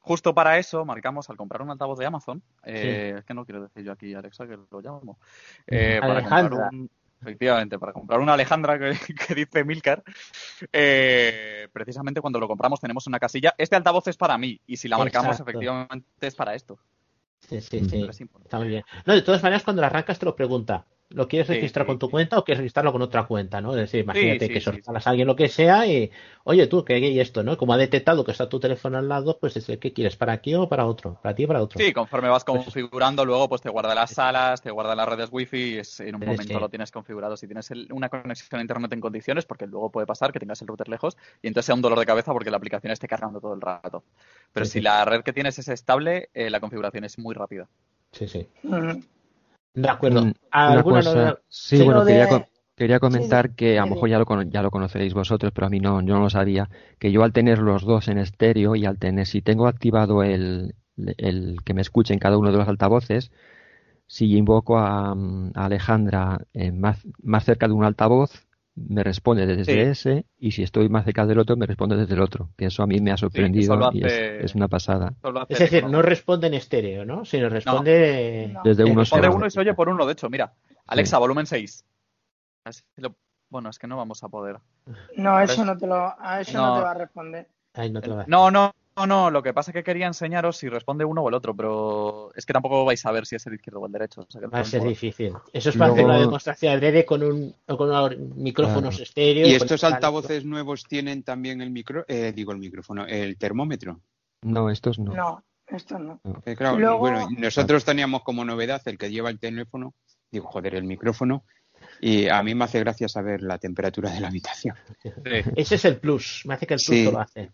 [SPEAKER 4] Justo para eso marcamos al comprar un altavoz de Amazon, eh, es que no quiero decir yo aquí Alexa que lo llamo, eh, para comprar un, efectivamente, para comprar una Alejandra que, que dice Milcar, eh, precisamente cuando lo compramos tenemos una casilla, este altavoz es para mí y si la marcamos
[SPEAKER 2] Exacto.
[SPEAKER 4] efectivamente es para esto.
[SPEAKER 2] Sí, sí, sí.
[SPEAKER 4] Es importante.
[SPEAKER 2] Está muy bien. No, de todas maneras, cuando lo arrancas te lo pregunta. ¿Lo quieres registrar
[SPEAKER 4] sí,
[SPEAKER 2] con tu cuenta o quieres registrarlo con otra cuenta? ¿no? Es decir, imagínate
[SPEAKER 4] sí,
[SPEAKER 2] que
[SPEAKER 4] sí.
[SPEAKER 2] sortalas a alguien lo que sea y, oye, tú, que hay esto, ¿no? Como ha detectado que está tu teléfono al lado, pues dice, ¿qué quieres? ¿Para aquí o para otro? Para ti o para otro.
[SPEAKER 4] Sí, conforme vas configurando, luego pues te guarda las salas, te guarda las redes wifi y es- en un momento
[SPEAKER 2] sí.
[SPEAKER 4] lo tienes configurado. Si tienes el- una conexión a internet en condiciones, porque luego puede pasar que tengas el router lejos y entonces sea un dolor de cabeza porque la aplicación esté cargando todo el rato. Pero
[SPEAKER 2] Sí,
[SPEAKER 4] si
[SPEAKER 2] sí.
[SPEAKER 4] la red que tienes es estable, eh, la configuración es muy rápida.
[SPEAKER 2] Sí, sí. De acuerdo.
[SPEAKER 5] Sí, bueno,
[SPEAKER 2] de-
[SPEAKER 5] quería, quería comentar
[SPEAKER 2] sí,
[SPEAKER 5] que a lo mejor ya lo, ya lo conoceréis vosotros, pero a mí no, yo no lo sabía, que yo al tener los dos en estéreo y al tener, si tengo activado el, el que me escuche en cada uno de los altavoces, si invoco a, mm, a Alejandra eh, más, más cerca de un altavoz, me responde desde
[SPEAKER 4] Sí.
[SPEAKER 5] ese, y si estoy más cerca del otro, me responde desde el otro, que eso a mí me ha sorprendido y es, una pasada.
[SPEAKER 2] Es decir, no responde en estéreo, ¿no? Sino responde
[SPEAKER 5] Desde
[SPEAKER 2] en-
[SPEAKER 5] uno
[SPEAKER 4] Responde uno y se oye por uno, de hecho, mira. Alexa, volumen 6. Así lo- Bueno, es que no vamos a poder.
[SPEAKER 19] No, eso no te lo, a eso no,
[SPEAKER 4] No.
[SPEAKER 19] te va a responder.
[SPEAKER 2] Ay, no te lo va a-
[SPEAKER 4] No, no, no, no, lo que pasa es que quería enseñaros si responde uno o el otro, pero es que tampoco vais a ver si es el izquierdo o el derecho. o sea que
[SPEAKER 2] Va a ser difícil. Eso es para hacer una demostración adrede con un con unos micrófonos
[SPEAKER 22] Claro.
[SPEAKER 2] estéreo.
[SPEAKER 22] ¿Y estos
[SPEAKER 2] tal-
[SPEAKER 22] altavoces nuevos tienen también el micro, eh, digo el micrófono, el termómetro?
[SPEAKER 5] No, estos no.
[SPEAKER 19] No, esto no.
[SPEAKER 22] Eh, claro,
[SPEAKER 19] Luego-
[SPEAKER 22] bueno, nosotros teníamos como novedad el que lleva el teléfono, digo, joder, el micrófono, y a mí me hace gracia saber la temperatura de la habitación.
[SPEAKER 2] Ese es el plus. Me hace que el plus
[SPEAKER 22] Sí.
[SPEAKER 2] lo hace.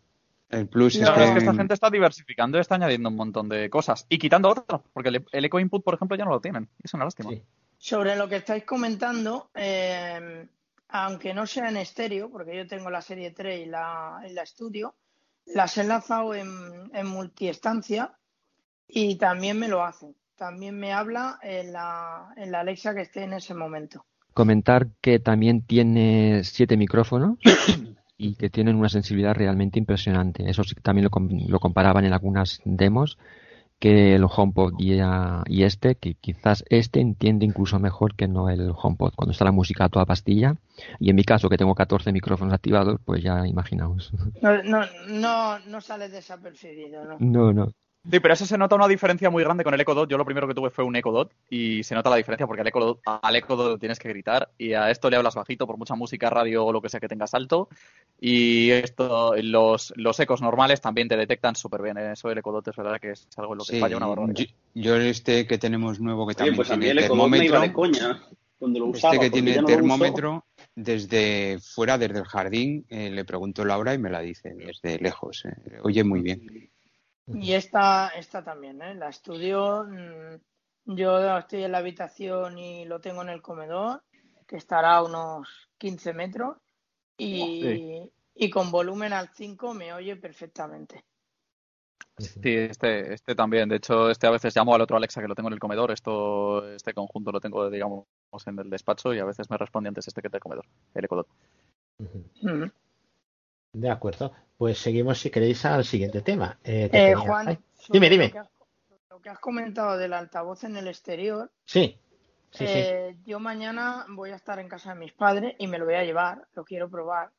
[SPEAKER 22] El plus
[SPEAKER 4] No,
[SPEAKER 22] es que...
[SPEAKER 4] es que esta gente está diversificando y está añadiendo un montón de cosas y quitando otras, porque el, el eco input, por ejemplo, ya no lo tienen. Es una lástima.
[SPEAKER 19] Sobre lo que estáis comentando, eh, aunque no sea en estéreo, porque yo tengo la serie 3 y la, y la estudio, las he enlazado en, en multiestancia y también me lo hace. También me habla en la, en la Alexa que esté en ese momento.
[SPEAKER 5] Comentar que también tiene siete micrófonos y que tienen una sensibilidad realmente impresionante. Eso sí también lo, lo comparaban en algunas demos que el HomePod y, a- y este, que quizás este entiende incluso mejor que no el HomePod. Cuando está la música a toda pastilla, y en mi caso que tengo 14 micrófonos activados, pues ya imaginaos.
[SPEAKER 19] No, no, no, no sale desapercibido, ¿no?
[SPEAKER 5] No, no.
[SPEAKER 4] Sí, pero eso se nota una diferencia muy grande con el Echo Dot. Yo lo primero que tuve fue un Echo Dot y se nota la diferencia porque al Echo Dot, al Echo Dot tienes que gritar y a esto le hablas bajito por mucha música, radio o lo que sea que tengas alto. Y esto, los, los ecos normales también te detectan súper bien. ¿eh? Eso del Echo Dot es verdad que es algo en lo que
[SPEAKER 22] Sí,
[SPEAKER 4] falla una barbaridad.
[SPEAKER 22] yo, yo este que tenemos nuevo que
[SPEAKER 23] Oye,
[SPEAKER 22] también
[SPEAKER 23] pues a mí
[SPEAKER 22] tiene
[SPEAKER 23] el Ecodot me iba
[SPEAKER 22] termómetro,
[SPEAKER 23] de coña cuando lo usaba.
[SPEAKER 22] este que tiene
[SPEAKER 23] no
[SPEAKER 22] termómetro, desde fuera, desde el jardín, eh, le pregunto a Laura y me la dice desde lejos. eh. Oye muy bien.
[SPEAKER 19] Y esta, esta también, ¿eh? La estudio. mm, Yo estoy en la habitación y lo tengo en el comedor, que estará a unos 15 metros. Y,
[SPEAKER 4] Sí.
[SPEAKER 19] y con volumen al 5 me oye perfectamente.
[SPEAKER 4] Sí, este, este también. De hecho, este a veces llamo al otro Alexa que lo tengo en el comedor. Esto, este conjunto lo tengo, digamos, en el despacho y a veces me responde antes este que del comedor, el Echo Dot.
[SPEAKER 2] De acuerdo. Pues seguimos, si queréis, al siguiente tema. Eh,
[SPEAKER 19] Eh, Juan,
[SPEAKER 2] Ay, dime,
[SPEAKER 19] Lo
[SPEAKER 2] dime.
[SPEAKER 19] que, has, lo que has comentado del altavoz en el exterior,
[SPEAKER 2] Sí, sí, sí.
[SPEAKER 19] eh, yo mañana voy a estar en casa de mis padres y me lo voy a llevar, lo quiero probar.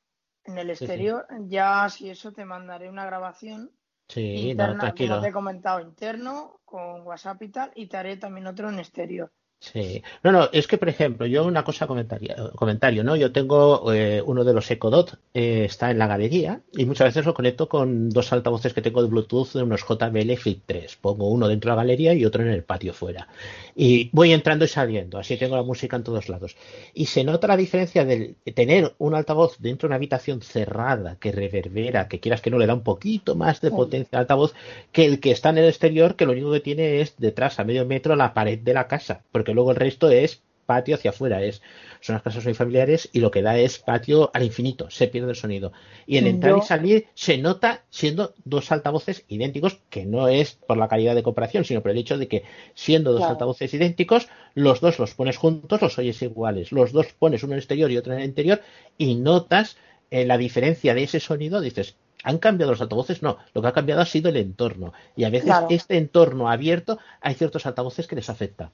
[SPEAKER 19] En el
[SPEAKER 2] sí.
[SPEAKER 19] exterior, ya si eso te mandaré una grabación
[SPEAKER 2] Sí, no,
[SPEAKER 19] interna,
[SPEAKER 2] tranquilo.
[SPEAKER 19] como te he comentado, interno, con WhatsApp y tal, y te haré también otro en exterior.
[SPEAKER 2] Sí. No, no, es que, por ejemplo, yo una cosa comentaria, comentario, ¿no? Yo tengo eh, uno de los Echo Dot, eh, está en la galería y muchas veces lo conecto con dos altavoces que tengo de Bluetooth de unos JBL Flip 3. Pongo uno dentro de la galería y otro en el patio fuera. Y voy entrando y saliendo, así tengo la música en todos lados. Y se nota la diferencia de tener un altavoz dentro de una habitación cerrada que reverbera, que quieras que no le da un poquito más de potencia al altavoz, que el que está en el exterior, que lo único que tiene es detrás a medio metro la pared de la casa, porque luego el resto es patio hacia afuera, es son las casas muy familiares y lo que da es patio al infinito, se pierde el sonido. Y el entrar y salir se nota siendo dos altavoces idénticos, que no es por la calidad de comparación, sino por el hecho de que siendo dos
[SPEAKER 19] Claro.
[SPEAKER 2] altavoces idénticos, los dos los pones juntos, los oyes iguales, los dos pones uno en el exterior y otro en el interior y notas eh, la diferencia de ese sonido, dices, ¿han cambiado los altavoces? No, lo que ha cambiado ha sido el entorno. Y a veces
[SPEAKER 19] Claro.
[SPEAKER 2] este entorno abierto hay ciertos altavoces que les afecta.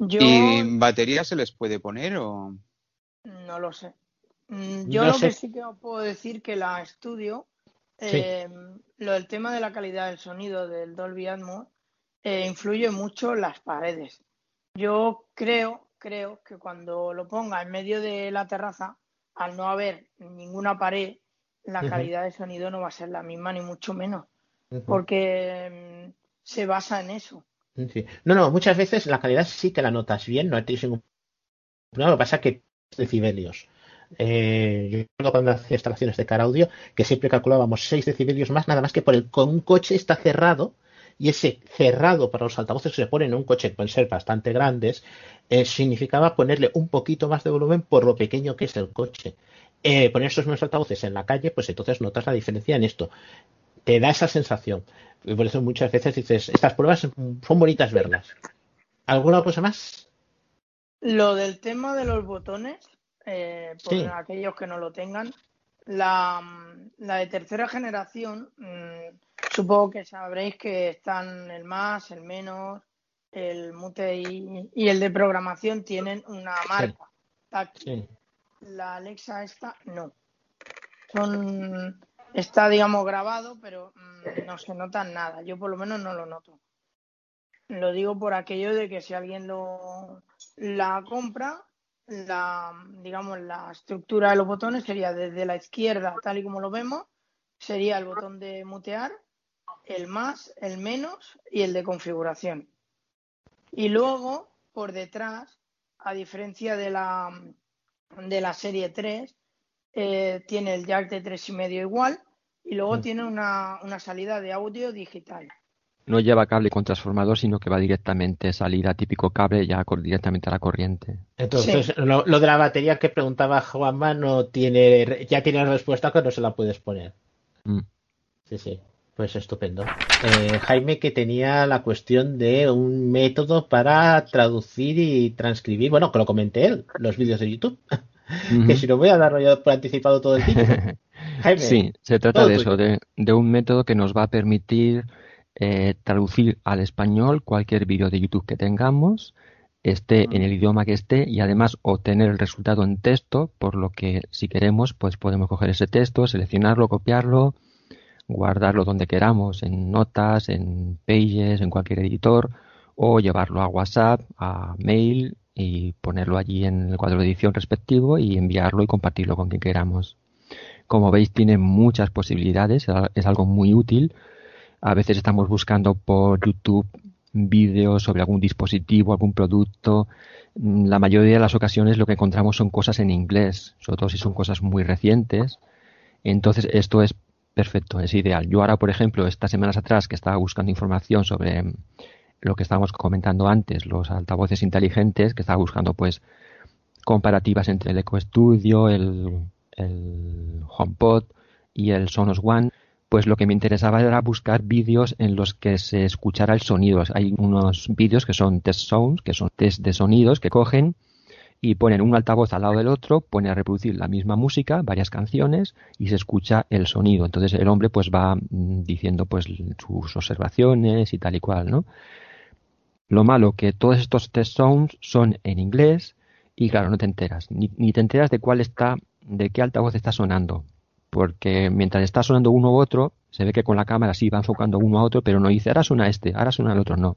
[SPEAKER 19] Yo
[SPEAKER 22] ¿Y batería se les puede poner o...?
[SPEAKER 19] no lo sé. Mm, Yo
[SPEAKER 2] No
[SPEAKER 19] lo
[SPEAKER 2] sé.
[SPEAKER 19] que sí que os puedo decir que la estudio,
[SPEAKER 2] Sí.
[SPEAKER 19] eh, lo del tema de la calidad del sonido del Dolby Atmos, eh, influye mucho en las paredes. Yo creo, creo que cuando lo ponga en medio de la terraza, al no haber ninguna pared, la calidad de sonido no va a ser la misma, ni mucho menos, porque mm, se basa en eso.
[SPEAKER 2] No, no, muchas veces la calidad sí que la notas bien, no tienes ningún problema. Lo que pasa es que decibelios. Eh, yo recuerdo cuando hacía instalaciones de car audio que siempre calculábamos 6 decibelios más, nada más que por el con un coche está cerrado y ese cerrado para los altavoces que se ponen en un coche pueden ser bastante grandes eh, significaba ponerle un poquito más de volumen por lo pequeño que es el coche. Eh, poner esos nuevos altavoces en la calle, pues entonces notas la diferencia en esto. Te da esa sensación. Y por eso muchas veces dices, estas pruebas son bonitas verlas. ¿Alguna cosa más?
[SPEAKER 19] Lo del tema de los botones, eh, por
[SPEAKER 2] Sí.
[SPEAKER 19] aquellos que no lo tengan, la, la de tercera generación, mm, supongo que sabréis que están el más, el menos, el mute y, y el de programación tienen una marca.
[SPEAKER 2] Sí.
[SPEAKER 19] la Alexa esta no. Son, está, digamos, grabado, pero mm, no se nota nada. Yo por lo menos no lo noto. Lo digo por aquello de que si alguien lo la compra, la digamos la estructura de los botones sería desde la izquierda, tal y como lo vemos, sería el botón de mutear, el más, el menos y el de configuración. Y luego, por detrás, a diferencia de la de la serie 3, eh, tiene el jack de tres y medio igual y luego
[SPEAKER 5] Mm.
[SPEAKER 19] tiene una, una salida de audio digital.
[SPEAKER 5] No lleva cable con transformador, sino que va directamente salida típico cable ya directamente a la corriente.
[SPEAKER 2] Entonces, lo, lo de la batería que preguntaba Juanma no tiene, ya tiene respuesta que no se la puedes poner.
[SPEAKER 5] Mm.
[SPEAKER 2] Sí, sí, pues estupendo. Eh, Jaime que tenía la cuestión de un método para traducir y transcribir, bueno, que lo comenté él, los vídeos de YouTube. Que si no voy a dar yo por anticipado todo el. Jaime,
[SPEAKER 5] Sí, se trata de eso, de, de un método que nos va a permitir eh, traducir al español cualquier vídeo de YouTube que tengamos, esté en el idioma que esté y además obtener el resultado en texto, por lo que si queremos, pues podemos coger ese texto, seleccionarlo, copiarlo, guardarlo donde queramos, en notas, en pages, en cualquier editor, o llevarlo a WhatsApp, a mail y ponerlo allí en el cuadro de edición respectivo y enviarlo y compartirlo con quien queramos. Como veis, tiene muchas posibilidades, es algo muy útil. A veces estamos buscando por YouTube vídeos sobre algún dispositivo, algún producto. Mm, La mayoría de las ocasiones lo que encontramos son cosas en inglés, sobre todo si son cosas muy recientes. Entonces, esto es perfecto, es ideal. Yo ahora, por ejemplo, estas semanas atrás que estaba buscando información sobre lo que estábamos comentando antes, los altavoces inteligentes, que estaba buscando pues comparativas entre el Eco Studio, el, el HomePod y el Sonos One, pues lo que me interesaba era buscar vídeos en los que se escuchara el sonido. Hay unos vídeos que son test sounds, que son test de sonidos que cogen y ponen un altavoz al lado del otro, pone a reproducir la misma música, varias canciones y se escucha el sonido. Entonces el hombre pues va mm, diciendo pues sus observaciones y tal y cual, ¿no? Lo malo que todos estos test sounds son en inglés y claro, no te enteras, ni, ni te enteras de cuál está, de qué altavoz está sonando, porque mientras está sonando uno u otro, se ve que con la cámara sí va enfocando uno a otro, pero no dice ahora suena este, ahora suena el otro, no.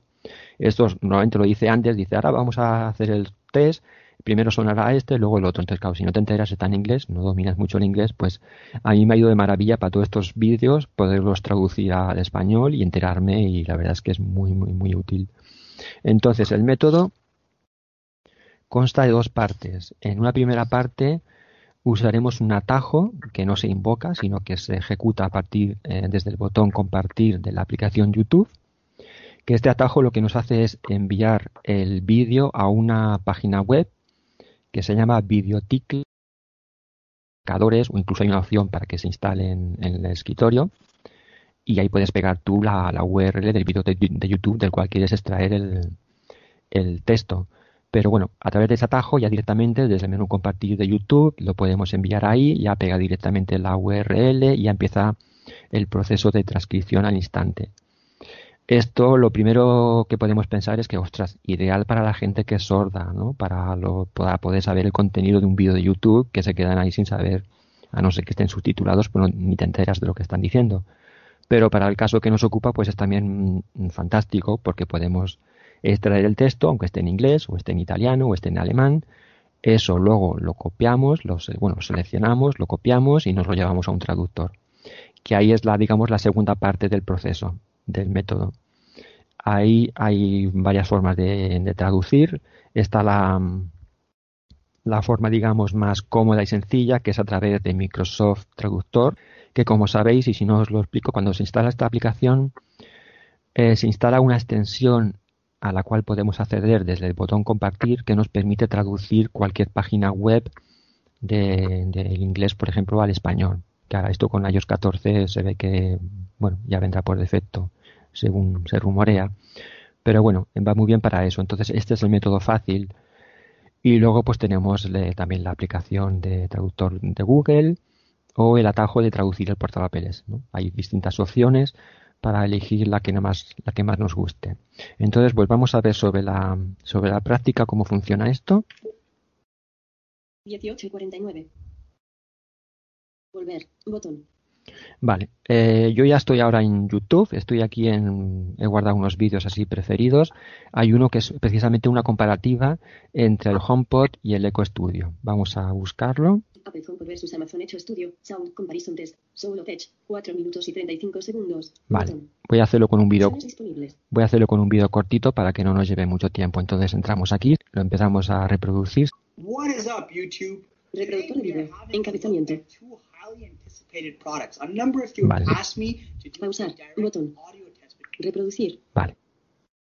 [SPEAKER 5] Esto normalmente lo dice antes, dice ahora vamos a hacer el test, primero sonará este, luego el otro. Entonces, claro, si no te enteras, está en inglés, no dominas mucho el inglés, pues a mí me ha ido de maravilla para todos estos vídeos poderlos traducir al español y enterarme y la verdad es que es muy, muy, muy útil. Entonces, el método consta de dos partes. En una primera parte usaremos un atajo que no se invoca, sino que se ejecuta a partir eh, desde el botón compartir de la aplicación YouTube. Que este atajo lo que nos hace es enviar el vídeo a una página web que se llama Videoticle o incluso hay una opción para que se instale en el escritorio y ahí puedes pegar tú la, la URL del vídeo de, YouTube del cual quieres extraer el, el, texto. Pero bueno, a través de ese atajo ya directamente desde el menú compartir de YouTube lo podemos enviar ahí, ya pega directamente la URL y ya empieza el proceso de transcripción al instante. Esto lo primero que podemos pensar es que, ostras, ideal para la gente que es sorda, ¿no? Para, lo, para poder saber el contenido de un vídeo de YouTube que se quedan ahí sin saber, a no ser que estén subtitulados, pero ni te enteras de lo que están diciendo. Pero para el caso que nos ocupa, pues es también fantástico porque podemos extraer el texto, aunque esté en inglés, o esté en italiano, o esté en alemán. Eso luego lo copiamos, lo, bueno, seleccionamos, lo copiamos y nos lo llevamos a un traductor. Que ahí es la, digamos, la segunda parte del proceso, del método. Ahí hay varias formas de, de traducir. Está la, la forma, digamos, más cómoda y sencilla, que es a través de Microsoft Traductor, que como sabéis, y si no os lo explico, cuando se instala esta aplicación, eh, se instala una extensión a la cual podemos acceder desde el botón compartir que nos permite traducir cualquier página web del de, inglés, por ejemplo, al español. Que ahora esto con iOS 14 se ve que, bueno, ya vendrá por defecto, según se rumorea. Pero bueno, va muy bien para eso. Entonces, este es el método fácil. Y luego pues tenemos también la aplicación de traductor de Google o el atajo de traducir el portapapeles. ¿no? Hay distintas opciones para elegir la que más, la que más nos guste. Entonces, pues vamos a ver sobre la, sobre la práctica cómo funciona esto.
[SPEAKER 23] 18 y 49. Volver. Botón.
[SPEAKER 5] Vale, eh, yo ya estoy ahora en YouTube, estoy aquí en, he guardado unos vídeos así preferidos. Hay uno que es precisamente una comparativa entre el HomePod y el Echo Studio. Vamos a buscarlo.
[SPEAKER 23] Apple HomePod versus Amazon Echo Studio. Sound Comparison Test. Solo Tech. 4 minutos y 35 segundos.
[SPEAKER 5] Vale, voy a hacerlo con un
[SPEAKER 23] disponibles.
[SPEAKER 5] voy a hacerlo con un vídeo cortito para que no nos lleve mucho tiempo. Entonces entramos aquí, lo empezamos a reproducir.
[SPEAKER 24] What is up, YouTube?
[SPEAKER 23] Reproductor de vídeo. Encabezamiento.
[SPEAKER 24] Two highly anticipated products. A number of you
[SPEAKER 5] Vale.
[SPEAKER 24] have asked me to do
[SPEAKER 23] Pausar. Botón. Reproducir.
[SPEAKER 5] Vale.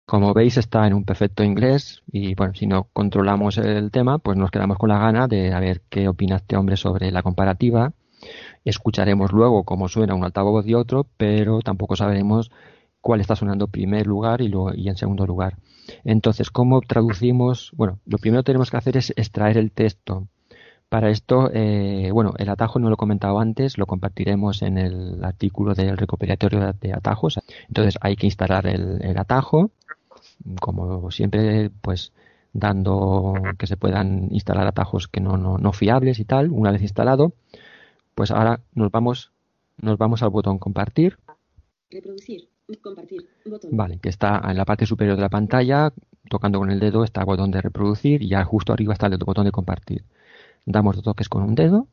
[SPEAKER 5] Como veis está en un perfecto inglés y bueno, si no controlamos el tema, pues nos quedamos con la gana de a ver qué opina este hombre sobre la comparativa. Escucharemos luego cómo suena un altavoz y otro, pero tampoco sabremos cuál está sonando en primer lugar y, luego, y en segundo lugar. Entonces, ¿cómo traducimos? Bueno, lo primero que tenemos que hacer es extraer el texto. Para esto, eh, bueno, el atajo no lo he comentado antes, lo compartiremos en el artículo del recopilatorio de- de atajos. Entonces hay que instalar el, el atajo, como siempre, pues dando que se puedan instalar atajos que no, no, no fiables y tal. Una vez instalado, pues ahora nos vamos, nos vamos al botón compartir.
[SPEAKER 23] Reproducir. Compartir. Botón.
[SPEAKER 5] Vale, que está en la parte superior de la pantalla, tocando con el dedo está el botón de reproducir y ya justo arriba está el botón de compartir. Damos dos toques con un dedo,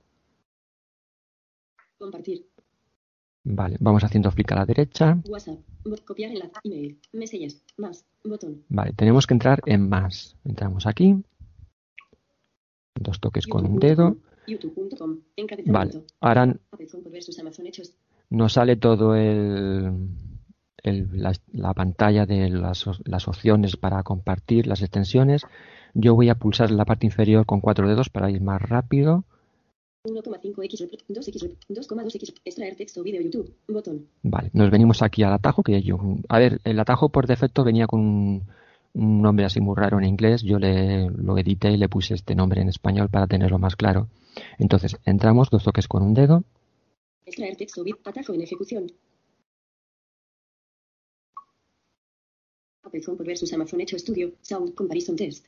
[SPEAKER 23] Compartir.
[SPEAKER 5] vale, vamos haciendo flick a la derecha,
[SPEAKER 23] WhatsApp. Copiar enlace. Email. Messages. Más. Botón.
[SPEAKER 5] vale, tenemos que entrar en más. Entramos aquí, dos toques con un dedo,
[SPEAKER 23] YouTube.com.
[SPEAKER 5] vale, ahora nos sale todo el, el- la, la pantalla de las, las opciones para compartir las extensiones. Yo voy a pulsar la parte inferior con cuatro dedos para ir más rápido.
[SPEAKER 23] 1,5x, 2x, 2,2x, extraer texto, YouTube, botón.
[SPEAKER 5] Vale, nos venimos aquí al atajo, que yo... A ver, el atajo por defecto venía con un, un nombre así muy raro en inglés. Yo le, lo edité y le puse este nombre en español para tenerlo más claro. Entonces, entramos, dos toques con un dedo.
[SPEAKER 23] Extraer texto, atajo en ejecución. Apple HomePod versus Amazon Echo Studio, Sound Comparison Test.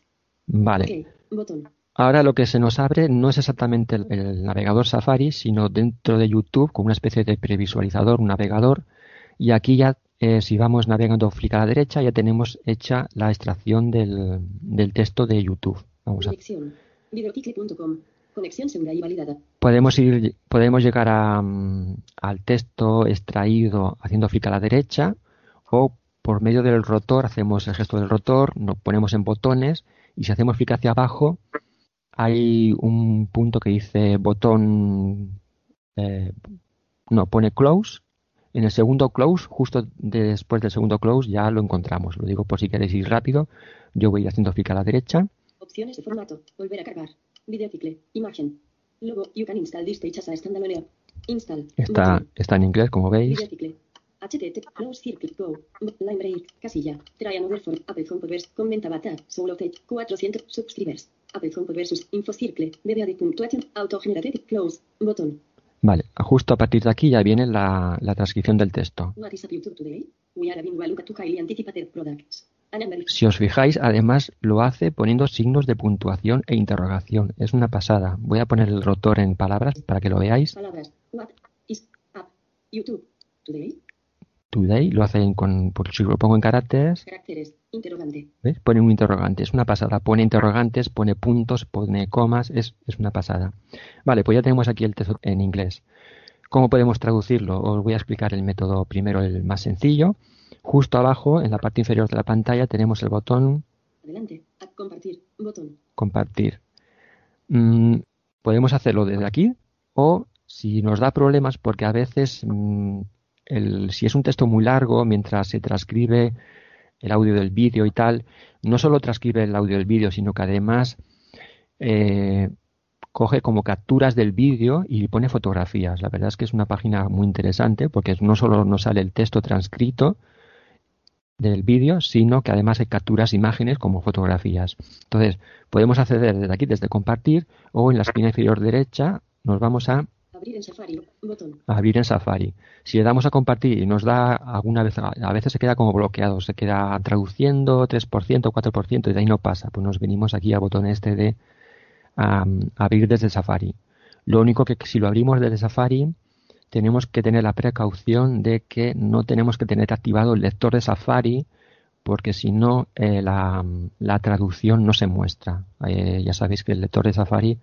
[SPEAKER 5] Vale.
[SPEAKER 23] Botón.
[SPEAKER 5] Ahora lo que se nos abre no es exactamente el, el navegador Safari, sino dentro de YouTube con una especie de previsualizador, un navegador. Y aquí ya, eh, si vamos navegando flick a la derecha, ya tenemos hecha la extracción del, del texto de YouTube. Vamos a,
[SPEAKER 23] Conexión. Segura y validada.
[SPEAKER 5] podemos ir, podemos llegar a, mm, al texto extraído haciendo flick a la derecha o por medio del rotor hacemos el gesto del rotor, nos ponemos en botones y si hacemos flick hacia abajo hay un punto que dice botón eh, no pone close en el segundo close justo después del segundo close ya lo encontramos lo digo por si queréis ir rápido yo voy haciendo flick a la derecha
[SPEAKER 23] Opciones de formato. Volver a cargar. Videoticle. Imagen. Logo. You can install this as a standalone app. Install.
[SPEAKER 5] está, está en inglés como veis
[SPEAKER 23] Videoticle. HTTP. Close circuit. Go. Line break. Casilla. Try another for Apple HomePod versus. Comment about that. Solo page. 400 subscribers. Apple HomePod versus. Info circle. BBAD.tuation. Autogenerated. Close. Botón.
[SPEAKER 5] vale justo a partir de aquí ya viene la, la transcripción del texto
[SPEAKER 23] What is today? We are
[SPEAKER 5] Si os fijáis, además lo hace poniendo signos de puntuación e interrogación. Es una pasada. Voy a poner el rotor en palabras para que lo veáis.
[SPEAKER 23] Palabras. What is up YouTube today?
[SPEAKER 5] Today lo hacen con, por si lo pongo en caracteres,
[SPEAKER 23] Caracteres. Interrogante.
[SPEAKER 5] ¿ves? Pone un interrogante. Es una pasada. Pone interrogantes, pone puntos, pone comas. Es, es una pasada. Vale, pues ya tenemos aquí el texto en inglés. ¿Cómo podemos traducirlo? Os voy a explicar el método primero, el más sencillo. Justo abajo, en la parte inferior de la pantalla, tenemos el botón
[SPEAKER 23] Adelante. Compartir. Botón.
[SPEAKER 5] compartir. Mm, podemos hacerlo desde aquí o si nos da problemas porque a veces mm, si es un texto muy largo mientras se transcribe el audio del vídeo y tal, no solo transcribe el audio del vídeo, sino que además eh, coge como capturas del vídeo y pone fotografías. La verdad es que es una página muy interesante porque no solo nos sale el texto transcrito, del vídeo, sino que además hay capturas imágenes como fotografías. Entonces, podemos acceder desde aquí, desde compartir, o en la esquina inferior derecha nos vamos a
[SPEAKER 23] Abrir en Safari. Botón.
[SPEAKER 5] abrir en Safari. Si le damos a compartir y nos da alguna vez, a veces se queda como bloqueado, se queda traduciendo 3%, 4% y de ahí no pasa. Pues nos venimos aquí al botón este de a, abrir desde Safari. Lo único que si lo abrimos desde Safari, tenemos que tener la precaución de que no tenemos que tener activado el lector de Safari porque si no eh, la, traducción no se muestra. Eh, ya sabéis que el lector de Safari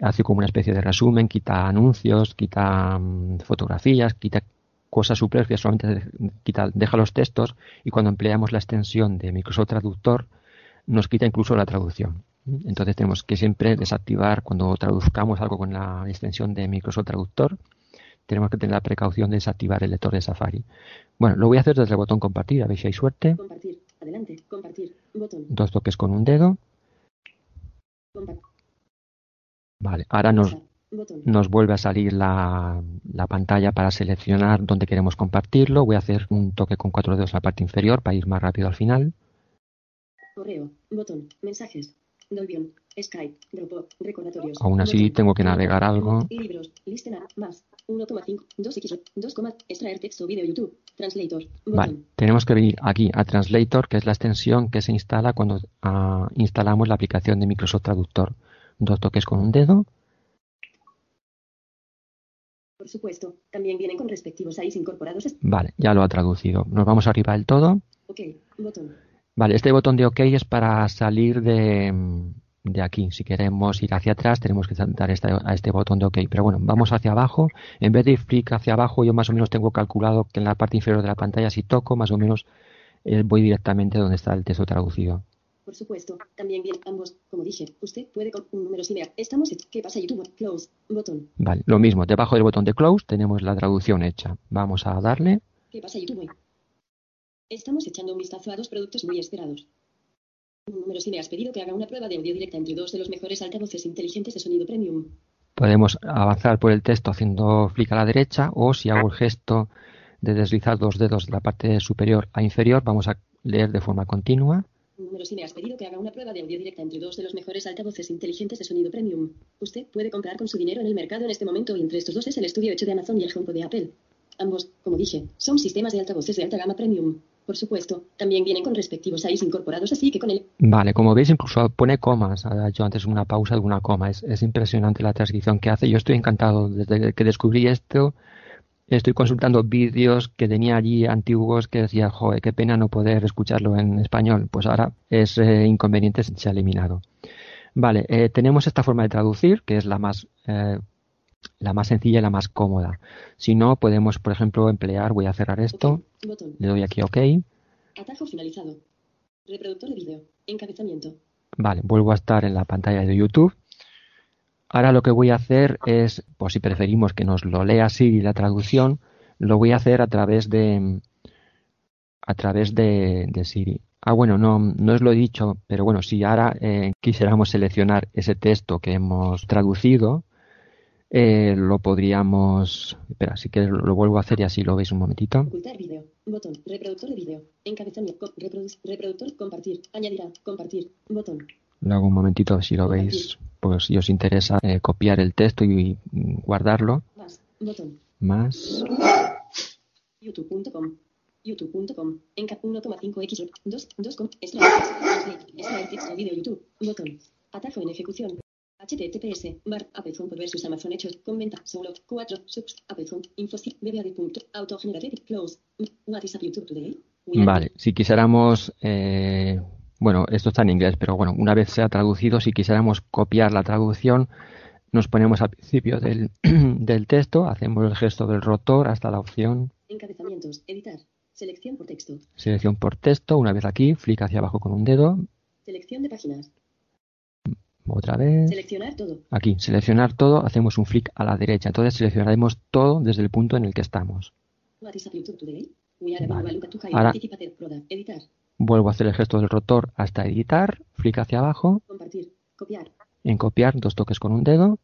[SPEAKER 5] hace como una especie de resumen, quita anuncios, quita mm, fotografías, quita cosas superfluas, solamente quita, deja los textos y cuando empleamos la extensión de Microsoft Traductor nos quita incluso la traducción. Entonces tenemos que siempre desactivar cuando traduzcamos algo con la extensión de Microsoft Traductor, tenemos que tener la precaución de desactivar el lector de Safari. Bueno, lo voy a hacer desde el botón compartir, a ver si hay suerte.
[SPEAKER 23] Compartir, adelante, compartir, botón.
[SPEAKER 5] Dos toques con un dedo. Vale, ahora nos, nos vuelve a salir la, la, pantalla para seleccionar dónde queremos compartirlo. Voy a hacer un toque con cuatro dedos en la parte inferior para ir más rápido al final.
[SPEAKER 23] Correo, botón, mensajes, Dolbion, Skype, Dropbox, recordatorios.
[SPEAKER 5] Aún así tengo que navegar algo.
[SPEAKER 23] Libros, listen más, 1,5, 2x, 2, extraer texto, video, YouTube, Translator.
[SPEAKER 5] Vale, tenemos que venir aquí a Translator, que es la extensión que se instala cuando uh, instalamos la aplicación de Microsoft Traductor. Dos toques con un dedo.
[SPEAKER 23] Por supuesto, también vienen con respectivos AIS incorporados.
[SPEAKER 5] Vale, ya lo ha traducido. Nos vamos arriba del todo.
[SPEAKER 23] Ok, botón.
[SPEAKER 5] Vale, este botón de OK es para salir de, de aquí. Si queremos ir hacia atrás, tenemos que dar a este botón de OK. Pero bueno, vamos hacia abajo. En vez de ir flick hacia abajo, yo más o menos tengo calculado que en la parte inferior de la pantalla, si toco, más o menos eh, voy directamente donde está el texto traducido.
[SPEAKER 23] Por supuesto, también bien ambos. Como dije, usted puede con un número similar. Estamos ¿Qué pasa YouTube? Close. Botón.
[SPEAKER 5] Vale, lo mismo. Debajo del botón de Close tenemos la traducción hecha. Vamos a darle.
[SPEAKER 23] ¿Qué pasa YouTube? Estamos echando un vistazo a dos productos muy esperados. Un número si me has pedido que haga una prueba de audio directa entre dos de los mejores altavoces inteligentes de sonido premium.
[SPEAKER 5] Podemos avanzar por el texto haciendo clic a la derecha o si hago el gesto de deslizar dos dedos de la parte superior a inferior, vamos a leer de forma continua.
[SPEAKER 23] Un número si me has pedido que haga una prueba de audio directa entre dos de los mejores altavoces inteligentes de sonido premium. Usted puede comprar con su dinero en el mercado en este momento y entre estos dos es el estudio hecho de Amazon y el HomePod de Apple. Ambos, como dije, son sistemas de altavoces de alta gama premium. Por supuesto, también vienen con respectivos AIS incorporados, así que con él.
[SPEAKER 5] Vale, como veis, incluso pone comas. Ha hecho antes una pausa de una coma. Es, impresionante la transcripción que hace. Yo estoy encantado. Desde que descubrí esto, estoy consultando vídeos que tenía allí antiguos que decía, joder, qué pena no poder escucharlo en español. Pues ahora es eh, inconveniente, se ha eliminado. Vale, eh, tenemos esta forma de traducir, que es la más, eh, la más sencilla y la más cómoda. Si no, podemos, por ejemplo, emplear, voy a cerrar esto, le doy aquí OK.
[SPEAKER 23] Atajo finalizado. Reproductor de vídeo. Encabezamiento.
[SPEAKER 5] Vale, vuelvo a estar en la pantalla de YouTube. Ahora lo que voy a hacer es, pues si preferimos que nos lo lea Siri la traducción, lo voy a hacer a través de a través de, Siri. Ah, bueno, no, no os lo he dicho, pero bueno, si ahora eh, quisiéramos seleccionar ese texto que hemos traducido, eh, lo podríamos. Espera, si quieres lo vuelvo a hacer y así lo veis un momentito.
[SPEAKER 23] Reproductor de. Compartir. Añadirá. Compartir.
[SPEAKER 5] Lo hago un momentito si lo veis. Pues si os interesa eh, copiar el texto y guardarlo.
[SPEAKER 23] Más. Botón.
[SPEAKER 5] Más.
[SPEAKER 23] YouTube.com. YouTube.com. En 1,5x. 2. 2. Extraer Extraer texto. Video YouTube. Botón. Atajo en ejecución. HTTPS, bar, Apple versus Amazon hechos, comenta, solo, 4, subs, Apple Home, infostic, punto, autogenerated, close, what is YouTube today?
[SPEAKER 5] Vale, si quisiéramos, eh, bueno, esto está en inglés, pero bueno, una vez sea traducido, si quisiéramos copiar la traducción, nos ponemos al principio del, del texto, hacemos el gesto del rotor hasta la opción.
[SPEAKER 23] Encabezamientos, editar, selección por texto.
[SPEAKER 5] Selección por texto, una vez aquí, flick hacia abajo con un dedo.
[SPEAKER 23] Selección de páginas.
[SPEAKER 5] Otra vez.
[SPEAKER 23] Seleccionar todo.
[SPEAKER 5] Aquí, seleccionar todo, hacemos un flick a la derecha. Entonces seleccionaremos todo desde el punto en el que estamos. Ahora vuelvo a hacer el gesto del rotor hasta editar, flick hacia abajo.
[SPEAKER 23] Compartir, copiar.
[SPEAKER 5] En copiar, dos toques con un dedo.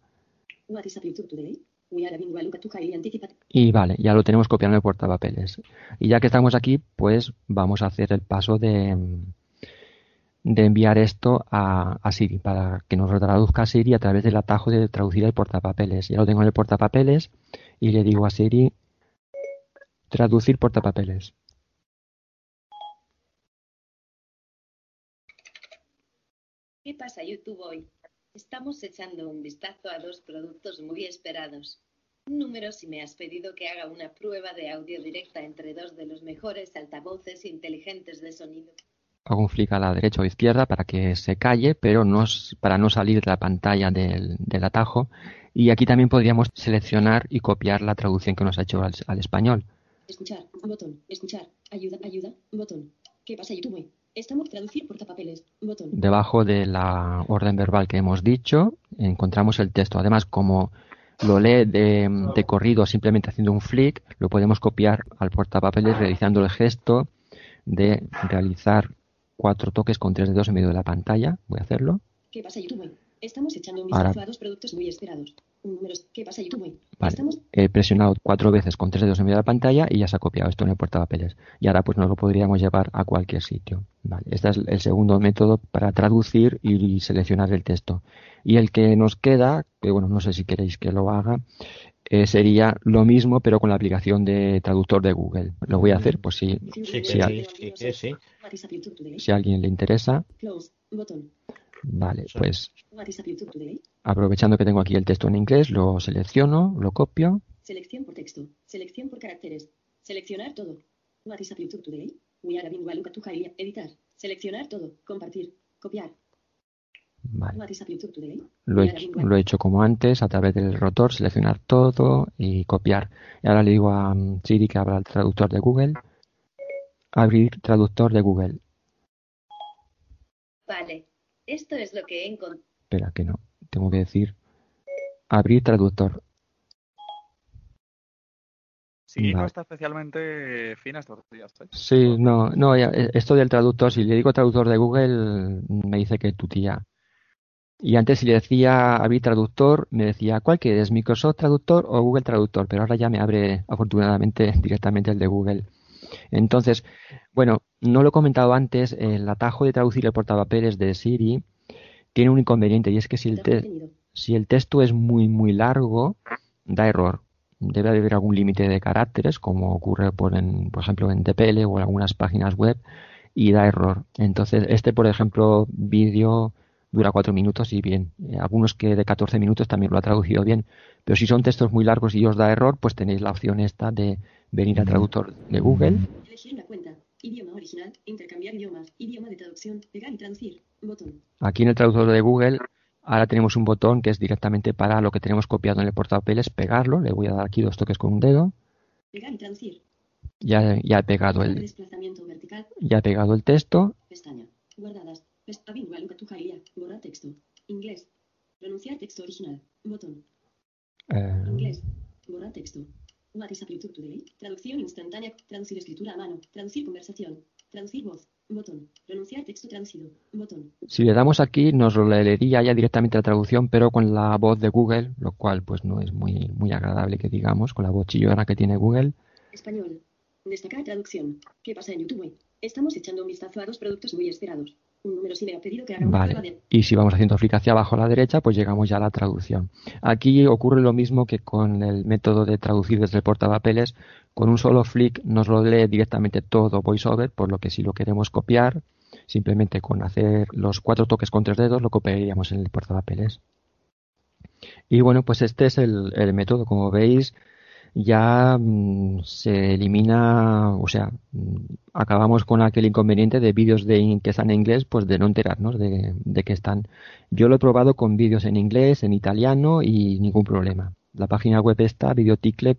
[SPEAKER 5] Y vale, ya lo tenemos copiado en el portapapeles. Y ya que estamos aquí, pues vamos a hacer el paso de, de enviar esto a, Siri para que nos lo traduzca a Siri a través del atajo de traducir el portapapeles. Ya lo tengo en el portapapeles y le digo a Siri traducir portapapeles.
[SPEAKER 23] ¿Qué pasa YouTube hoy?
[SPEAKER 25] Estamos echando un vistazo a dos productos muy esperados. Número si me has pedido que haga una prueba de audio directa entre dos de los mejores altavoces inteligentes de sonido.
[SPEAKER 5] Hago un flick a la derecha o izquierda para que se calle, pero no para no salir de la pantalla del, del atajo. Y aquí también podríamos seleccionar y copiar la traducción que nos ha hecho al, al español.
[SPEAKER 23] Escuchar, botón, escuchar, ayuda, ayuda, botón. ¿Qué pasa YouTube? Estamos traducir portapapeles, botón.
[SPEAKER 5] Debajo de la orden verbal que hemos dicho, encontramos el texto. Además, como lo lee de, de corrido simplemente haciendo un flick, lo podemos copiar al portapapeles realizando el gesto de realizar cuatro toques con tres dedos en medio de la pantalla. Voy a hacerlo.
[SPEAKER 23] ¿Qué pasa YouTube? Estamos echando un
[SPEAKER 5] Ahora-
[SPEAKER 23] vistazo a dos productos muy esperados. Números, ¿qué pasa YouTube?
[SPEAKER 5] Vale. He presionado cuatro veces con tres dedos en medio de la pantalla y ya se ha copiado esto en el portapapeles. Y ahora pues nos lo podríamos llevar a cualquier sitio. Vale. Este es el segundo método para traducir y seleccionar el texto. Y el que nos queda, que bueno, no sé si queréis que lo haga, eh, sería lo mismo pero con la aplicación de traductor de Google. Lo voy a hacer pues si,
[SPEAKER 2] Sí,
[SPEAKER 5] si, a,
[SPEAKER 2] sí, sí, que sí.
[SPEAKER 23] WhatsApp YouTube Today.
[SPEAKER 5] si a alguien le interesa.
[SPEAKER 23] Close, botón.
[SPEAKER 5] Vale, pues aprovechando que tengo aquí el texto en inglés, lo selecciono, lo copio
[SPEAKER 23] Selección por texto. Selección por caracteres. Seleccionar todo. WhatsApp YouTube Today. We are having. Editar. Seleccionar todo. Compartir. Copiar.
[SPEAKER 5] Vale.
[SPEAKER 23] WhatsApp YouTube Today.
[SPEAKER 5] Lo he, lo he hecho como antes, a través del rotor, seleccionar todo y copiar. Y ahora le digo a mm, Siri que abra el traductor de Google. Abrir traductor de Google.
[SPEAKER 25] Vale. Esto es lo que he encontrado.
[SPEAKER 5] Espera, que no. Tengo que decir abrir traductor.
[SPEAKER 4] Sí, no
[SPEAKER 5] Vale.
[SPEAKER 4] está especialmente fina estos días. ¿eh?
[SPEAKER 5] Sí, no, no, ya, eh, esto del traductor, si le digo traductor de Google, me dice que tu tía. Y antes si le decía abrir traductor, me decía, ¿cuál quieres? ¿Microsoft Traductor o Google Traductor? Pero ahora ya me abre afortunadamente directamente el de Google. Entonces, bueno, no lo he comentado antes, el atajo de traducir el portapapeles de Siri tiene un inconveniente y es que si el, te- si el texto es muy, muy largo, da error. Debe haber algún límite de caracteres, como ocurre por, en, por ejemplo en TPL o en algunas páginas web, y da error. Entonces, este, por ejemplo, vídeo dura cuatro minutos y bien. Algunos que de 14 minutos también lo ha traducido bien. Pero si son textos muy largos y os da error, pues tenéis la opción esta de venir al traductor de Google.
[SPEAKER 23] Elegir una cuenta. Idioma original. Intercambiar idiomas. Idioma de traducción. Pegar y traducir. Botón.
[SPEAKER 5] Aquí en el traductor de Google, ahora tenemos un botón que es directamente para lo que tenemos copiado en el portapapeles, pegarlo. Le voy a dar aquí dos toques con un dedo.
[SPEAKER 23] Pegar y traducir.
[SPEAKER 5] Ya, ya he pegado el,
[SPEAKER 23] Desplazamiento vertical.
[SPEAKER 5] ya he pegado el texto.
[SPEAKER 23] Pestaña. Guardadas. Borrar texto. Inglés. Pronunciar texto original. Botón.
[SPEAKER 5] Eh,
[SPEAKER 23] Inglés. Borrar texto. WhatsApp YouTube Today. Traducción instantánea. Traducir escritura a mano. Traducir conversación. Traducir voz. Botón. Pronunciar texto traducido. Botón.
[SPEAKER 5] Si le damos aquí, nos lo leería ya directamente la traducción, pero con la voz de Google, lo cual pues no es muy, muy agradable que digamos, con la voz chillona que tiene Google.
[SPEAKER 23] Español. Destacar traducción. ¿Qué pasa en YouTube? Estamos echando un vistazo a dos productos muy esperados. Pedido que
[SPEAKER 5] Vale.
[SPEAKER 23] de...
[SPEAKER 5] Y si vamos haciendo clic hacia abajo a la derecha, pues llegamos ya a la traducción. Aquí ocurre lo mismo que con el método de traducir desde el portapapeles. Con un solo flick nos lo lee directamente todo VoiceOver, por lo que si lo queremos copiar, simplemente con hacer los cuatro toques con tres dedos lo copiaríamos en el portapapeles. Y bueno, pues este es el, el método. Como veis, ya mm, se elimina, o sea, mm, acabamos con aquel inconveniente de vídeos de que están en inglés, pues de no enterarnos de, de que están. Yo lo he probado con vídeos en inglés, en italiano y ningún problema. La página web está, Videoticle,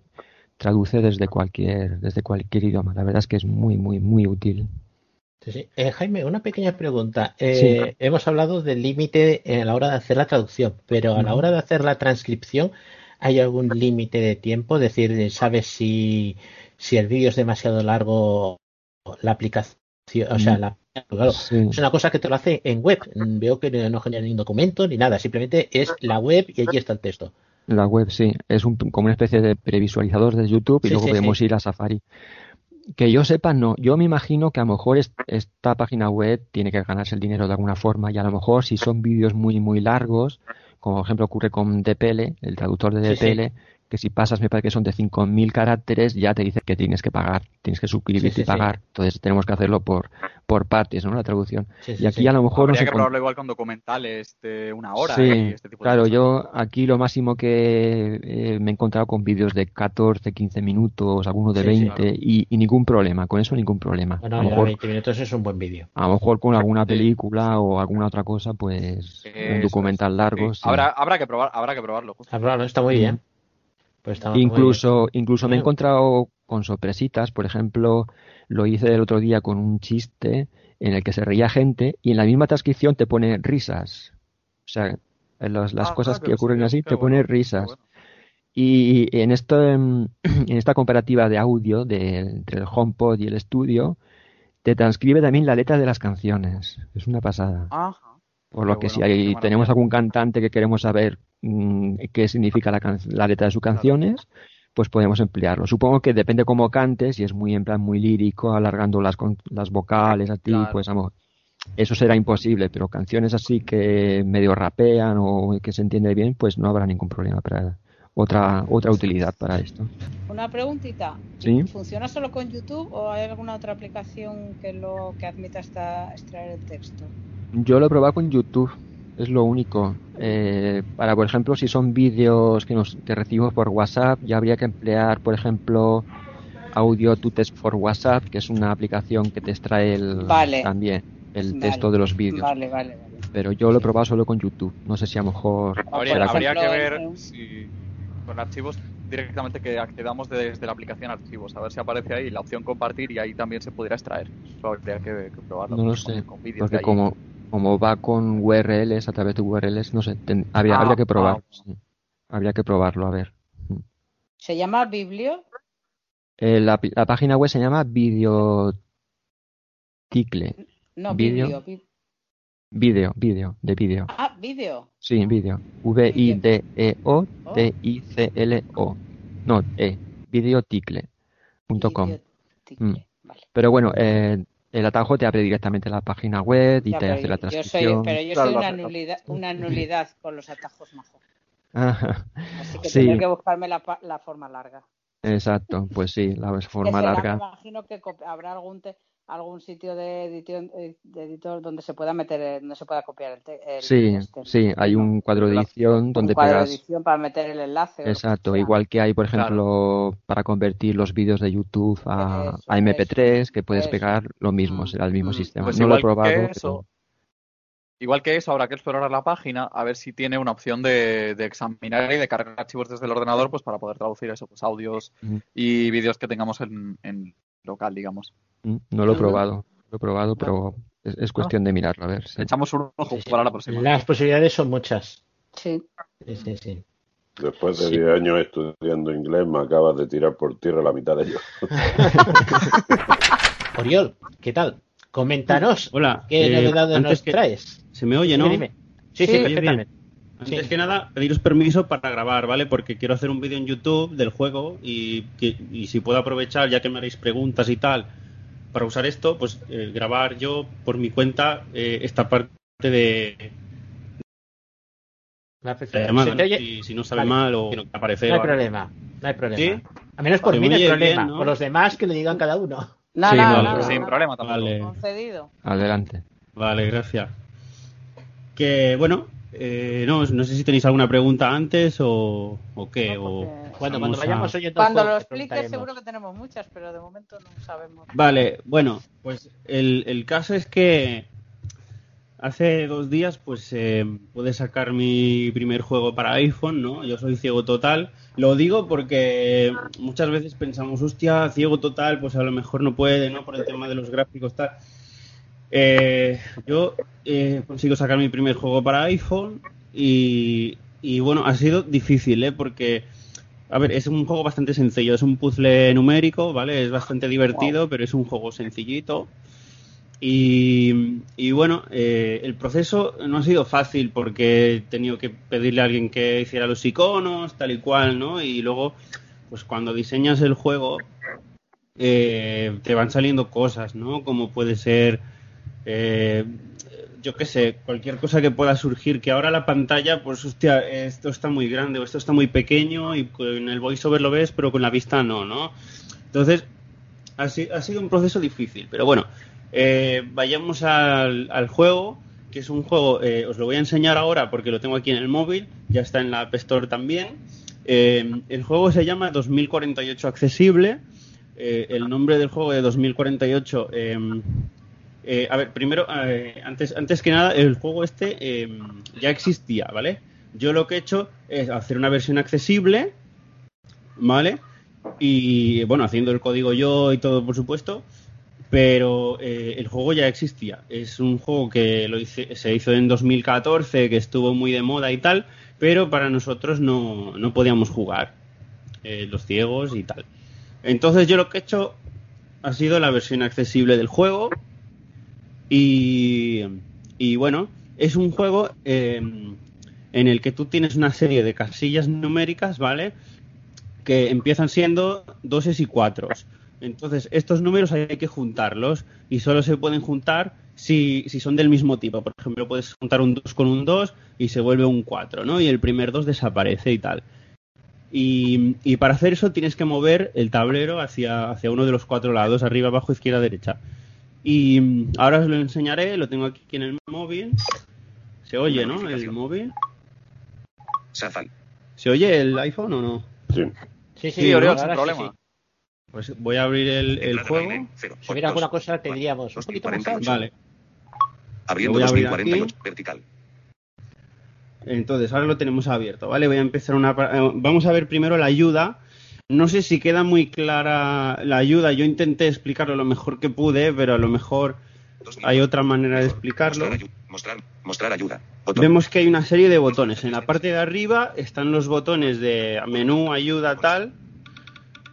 [SPEAKER 5] traduce desde cualquier, desde cualquier idioma. La verdad es que es muy, muy, muy útil.
[SPEAKER 2] Sí, sí. Eh, Jaime, una pequeña pregunta. Eh, Hemos hablado del límite a la hora de hacer la traducción, pero a la hora de hacer la transcripción, ¿hay algún límite de tiempo? Es decir, ¿sabes si, si el vídeo es demasiado largo, la aplicación, o sea,
[SPEAKER 5] Mm.
[SPEAKER 2] la, claro,
[SPEAKER 5] Sí.
[SPEAKER 2] es una cosa que te lo hace en web. Veo que no genera ningún documento ni nada, simplemente es la web y allí está el texto.
[SPEAKER 5] La web, sí, es un, como una especie de previsualizador de YouTube y
[SPEAKER 2] Sí,
[SPEAKER 5] luego
[SPEAKER 2] sí,
[SPEAKER 5] podemos ir a Safari. Que yo sepa, no. Yo me imagino que a lo mejor es- esta página web tiene que ganarse el dinero de alguna forma y a lo mejor si son vídeos muy, muy largos, como por ejemplo ocurre con DPL, el traductor de
[SPEAKER 2] Sí, sí.
[SPEAKER 5] Que si pasas, me parece que son de 5.000 caracteres, ya te dice que tienes que pagar, tienes que suscribirte
[SPEAKER 4] Sí, sí,
[SPEAKER 5] y pagar.
[SPEAKER 4] sí.
[SPEAKER 5] Entonces tenemos que hacerlo por, por partes, ¿no? La traducción.
[SPEAKER 4] Sí, sí,
[SPEAKER 5] y aquí
[SPEAKER 4] sí.
[SPEAKER 5] a lo mejor
[SPEAKER 4] Habría
[SPEAKER 5] nos
[SPEAKER 4] que probarlo igual con documentales de una hora
[SPEAKER 5] Sí,
[SPEAKER 4] y este tipo de
[SPEAKER 5] claro,
[SPEAKER 4] cosas.
[SPEAKER 5] yo aquí lo máximo que eh, me he encontrado con vídeos de 14, 15 minutos, algunos de
[SPEAKER 2] Sí, sí.
[SPEAKER 5] 20 y, y ningún problema, con eso ningún problema.
[SPEAKER 2] Bueno,
[SPEAKER 5] a lo mejor
[SPEAKER 2] 20 minutos es un buen vídeo.
[SPEAKER 5] a lo mejor con alguna película o alguna otra cosa, pues un documental largo.
[SPEAKER 4] Sí.
[SPEAKER 5] sí.
[SPEAKER 4] Habrá, habrá que probar, habrá que probarlo. justo.
[SPEAKER 2] Ah, bueno, está muy bien. Pues
[SPEAKER 5] Incluso, incluso me he encontrado con sorpresitas, por ejemplo, lo hice el otro día con un chiste en el que se reía gente y en la misma transcripción te pone risas. O sea, en las, las
[SPEAKER 4] Ah,
[SPEAKER 5] cosas
[SPEAKER 4] qué
[SPEAKER 5] que ocurren así te pone
[SPEAKER 4] bueno,
[SPEAKER 5] risas.
[SPEAKER 4] bueno.
[SPEAKER 5] Y en esto, en esta comparativa de audio de, entre el HomePod y el estudio, te transcribe también la letra de las canciones. Es una pasada.
[SPEAKER 4] Ajá.
[SPEAKER 5] Por lo
[SPEAKER 4] Qué
[SPEAKER 5] que
[SPEAKER 4] bueno,
[SPEAKER 5] si
[SPEAKER 4] maravilla.
[SPEAKER 5] tenemos algún cantante que queremos saber mm, qué significa la, can- la letra de sus canciones, pues podemos emplearlo. Supongo que depende cómo cantes, si es muy en plan muy lírico, alargando las, con- las vocales a ti,
[SPEAKER 4] Claro.
[SPEAKER 5] pues vamos, eso será imposible, pero canciones así que medio rapean o que se entiende bien, pues no habrá ningún problema para otra otra utilidad para esto.
[SPEAKER 12] Una preguntita.
[SPEAKER 5] ¿Sí?
[SPEAKER 12] ¿Funciona solo con YouTube o hay alguna otra aplicación que lo que admita hasta extraer el texto?
[SPEAKER 5] Yo lo he probado con YouTube, es lo único. Eh, para, por ejemplo, si son vídeos que, nos, que recibimos por WhatsApp, ya habría que emplear, por ejemplo, Audio to Text for WhatsApp, que es una aplicación que te extrae el,
[SPEAKER 12] Vale.
[SPEAKER 5] también el
[SPEAKER 12] Vale.
[SPEAKER 5] texto de los vídeos.
[SPEAKER 12] Vale, vale, vale.
[SPEAKER 5] Pero yo lo he probado solo con YouTube. No sé si a lo mejor
[SPEAKER 4] Habría,
[SPEAKER 5] será con-
[SPEAKER 4] habría que ver
[SPEAKER 12] en-
[SPEAKER 4] si con archivos directamente que accedamos desde la aplicación archivos, a ver si aparece ahí la opción compartir y ahí también se pudiera extraer. Eso habría que, que probarlo.
[SPEAKER 5] No lo
[SPEAKER 4] con-
[SPEAKER 5] sé,
[SPEAKER 4] con vídeos
[SPEAKER 5] porque como, como va con URLs, a través de URLs, no sé, ten- habría,
[SPEAKER 4] Ah,
[SPEAKER 5] habría que probar.
[SPEAKER 4] ah.
[SPEAKER 5] sí. Habría que probarlo, a ver.
[SPEAKER 12] ¿Se llama Biblio?
[SPEAKER 5] Eh, la, página web se llama Videoticle.
[SPEAKER 12] No,
[SPEAKER 5] Vídeo.
[SPEAKER 12] Biblio. Bi-
[SPEAKER 5] Vídeo, vídeo, de vídeo.
[SPEAKER 12] Ah, vídeo.
[SPEAKER 5] Sí, vídeo. V-I-D-E-O-T-I-C-L-O. No, E. Videoticle.com. Mm. Pero bueno, eh, el atajo te abre directamente la página web y
[SPEAKER 12] Ya,
[SPEAKER 5] te hace la
[SPEAKER 12] yo soy,
[SPEAKER 5] transcripción.
[SPEAKER 12] pero yo soy una nulidad, una nulidad con los atajos majos.
[SPEAKER 5] Ajá.
[SPEAKER 12] Así que
[SPEAKER 5] Sí,
[SPEAKER 12] tendré que buscarme la, pa- la forma larga.
[SPEAKER 5] exacto. Pues sí, la forma
[SPEAKER 12] será,
[SPEAKER 5] larga.
[SPEAKER 12] Me imagino que habrá algún te- algún sitio de edición eh, de editor donde se pueda meter, eh, donde se pueda copiar el, te- el
[SPEAKER 5] Sí,
[SPEAKER 12] este,
[SPEAKER 5] sí, hay un cuadro de edición
[SPEAKER 12] un
[SPEAKER 5] donde
[SPEAKER 12] cuadro de edición para meter el enlace.
[SPEAKER 5] Exacto, igual que hay, por
[SPEAKER 12] Claro.
[SPEAKER 5] ejemplo, para convertir los vídeos de YouTube a,
[SPEAKER 12] Eso,
[SPEAKER 5] a MP3, que puedes
[SPEAKER 12] eso.
[SPEAKER 5] pegar lo mismo, será el mismo sistema.
[SPEAKER 4] Pues
[SPEAKER 5] no lo he
[SPEAKER 4] igual que
[SPEAKER 5] probado,
[SPEAKER 4] eso, Igual que eso, habrá que explorar la página a ver si tiene una opción de, de examinar y de cargar archivos desde el ordenador pues para poder traducir eso, pues audios y vídeos que tengamos en, en local, digamos.
[SPEAKER 5] Mm, no lo he probado. Lo he probado, pero es, es cuestión de mirarlo, a ver. sí.
[SPEAKER 4] Echamos un ojo para la próxima.
[SPEAKER 2] Las posibilidades son muchas.
[SPEAKER 12] Sí.
[SPEAKER 2] Sí, sí, sí.
[SPEAKER 13] Después de 10 años estudiando inglés, me acabas de tirar por tierra la mitad de ellos.
[SPEAKER 2] Oriol, ¿qué tal? Coméntanos.
[SPEAKER 14] Hola.
[SPEAKER 2] ¿Qué
[SPEAKER 14] eh,
[SPEAKER 2] novedades nos
[SPEAKER 14] que-
[SPEAKER 2] traes?
[SPEAKER 14] Se me oye, ¿no?
[SPEAKER 2] dime. Sí, sí, perfectamente.
[SPEAKER 14] Antes que nada, pediros permiso para grabar, ¿vale? Porque quiero hacer un vídeo en YouTube del juego y, que- y si puedo aprovechar, ya que me haréis preguntas y tal, para usar esto, pues eh, grabar yo por mi cuenta eh, esta parte de
[SPEAKER 2] La
[SPEAKER 14] la llamada,
[SPEAKER 2] ¿Se te
[SPEAKER 14] ¿no? si, si no sabe
[SPEAKER 2] Vale.
[SPEAKER 14] mal o tiene que aparecer.
[SPEAKER 2] No hay problema, no hay problema.
[SPEAKER 14] ¿Sí?
[SPEAKER 2] A menos por mí no
[SPEAKER 14] me
[SPEAKER 2] hay problema.
[SPEAKER 14] bien, ¿no?
[SPEAKER 2] Por los demás que le digan cada uno.
[SPEAKER 12] No,
[SPEAKER 14] Sí,
[SPEAKER 12] no,
[SPEAKER 14] vale,
[SPEAKER 12] no,
[SPEAKER 14] vale.
[SPEAKER 4] Sin problema tampoco.
[SPEAKER 14] Vale.
[SPEAKER 12] Concedido.
[SPEAKER 5] Adelante.
[SPEAKER 14] Vale, gracias. Que bueno, eh, no, no sé si tenéis alguna pregunta antes o, o qué. o
[SPEAKER 2] Cuando,
[SPEAKER 14] vamos
[SPEAKER 2] cuando vayamos
[SPEAKER 14] a-
[SPEAKER 2] oyendo
[SPEAKER 12] Cuando lo expliques seguro que tenemos muchas, pero de momento no sabemos.
[SPEAKER 14] Vale, bueno, pues el, el caso es que hace dos días pues eh, pude sacar mi primer juego para iPhone, ¿no? Yo soy ciego total. Lo digo porque muchas veces pensamos, hostia, ciego total, pues a lo mejor no puede, ¿no? Por el tema de los gráficos, tal. Eh, yo eh, consigo sacar mi primer juego para iPhone y, y bueno, ha sido difícil, ¿eh? Porque, a ver, es un juego bastante sencillo, es un puzzle numérico, ¿vale? Es bastante divertido, pero es un juego sencillito. Y, y bueno, eh, el proceso no ha sido fácil porque he tenido que pedirle a alguien que hiciera los iconos, tal y cual, ¿no? Y luego, pues cuando diseñas el juego, eh, te van saliendo cosas, ¿no? Como puede ser, eh, yo qué sé, cualquier cosa que pueda surgir, que ahora la pantalla, pues hostia, esto está muy grande o esto está muy pequeño y con el voiceover lo ves, pero con la vista no, ¿no? Entonces, ha, si- ha sido un proceso difícil, pero bueno, eh, vayamos al, juego, que es un juego, eh, os lo voy a enseñar ahora porque lo tengo aquí en el móvil, ya está en la App Store también. El juego se llama 2048 Accesible. El nombre del juego de 2048. Eh, a ver, primero, eh, antes, antes que nada, el juego este eh, ya existía, ¿vale? Yo lo que he hecho es hacer una versión accesible, ¿vale? Y bueno, haciendo el código yo y todo, por supuesto. Pero eh, el juego ya existía. Es un juego que lo hice- se hizo en 2014, que estuvo muy de moda y tal, pero para nosotros no, no podíamos jugar. los ciegos y tal. Entonces yo lo que he hecho ha sido la versión accesible del juego. Y, bueno, es un juego eh, en el que tú tienes una serie de casillas numéricas, ¿vale? Que empiezan siendo doses y cuatros. Entonces, estos números hay que juntarlos y solo se pueden juntar si, si son del mismo tipo. Por ejemplo, puedes juntar un 2 con un 2 y se vuelve un 4, ¿no? Y el primer 2 desaparece y tal. Y, y para hacer eso tienes que mover el tablero hacia, hacia uno de los cuatro lados, arriba, abajo, izquierda, derecha. Y mm, ahora os lo enseñaré, lo tengo aquí en el móvil. Se oye, ¿no? El móvil.
[SPEAKER 26] Safari.
[SPEAKER 14] ¿Se oye el iPhone o no?
[SPEAKER 13] Sí.
[SPEAKER 2] Sí, sí,
[SPEAKER 14] Sí,
[SPEAKER 2] ahora
[SPEAKER 14] sin problema.
[SPEAKER 2] sí.
[SPEAKER 14] Pues voy a abrir el, el juego.
[SPEAKER 2] Si hubiera alguna cosa, tendríamos un poquito más alto.
[SPEAKER 14] Vale.
[SPEAKER 26] Abriendo
[SPEAKER 14] Lo voy a abrir
[SPEAKER 26] 2048 vertical.
[SPEAKER 14] Entonces, ahora lo tenemos abierto, ¿vale? Voy a empezar una... eh, Vamos a ver primero la ayuda. No sé si queda muy clara la ayuda. Yo intenté explicarlo lo mejor que pude, pero a lo mejor hay otra manera de explicarlo.
[SPEAKER 26] Mostrar, mostrar ayuda. Botón.
[SPEAKER 14] Vemos que hay una serie de botones. En la parte de arriba están los botones de menú, ayuda, tal,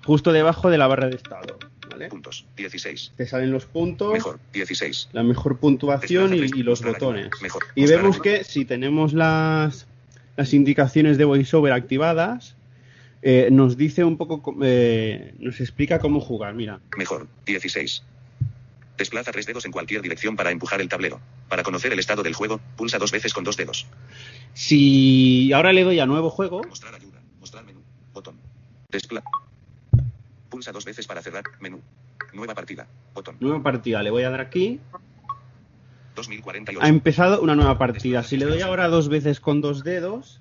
[SPEAKER 14] justo debajo de la barra de estado. ¿vale?
[SPEAKER 26] Puntos. 16.
[SPEAKER 14] Te salen los puntos,
[SPEAKER 26] Mejor. 16.
[SPEAKER 14] la mejor puntuación y, y los botones.
[SPEAKER 26] Mejor.
[SPEAKER 14] Y vemos
[SPEAKER 26] ayuda.
[SPEAKER 14] que si tenemos las, las indicaciones de VoiceOver activadas, eh, nos dice un poco, co- eh, nos explica cómo jugar. Mira,
[SPEAKER 26] Mejor. 16. Desplaza tres dedos en cualquier dirección para empujar el tablero. Para conocer el estado del juego, pulsa dos veces con dos dedos.
[SPEAKER 14] si ahora le doy a nuevo juego,
[SPEAKER 26] Mostrar ayuda. Mostrar menú. Botón. Despla. Pulsa dos veces para cerrar. Menú. Nueva partida. Botón.
[SPEAKER 14] nueva partida, le voy a dar aquí.
[SPEAKER 26] 2048.
[SPEAKER 14] Ha empezado una nueva partida. Si le doy ahora dos veces con dos dedos,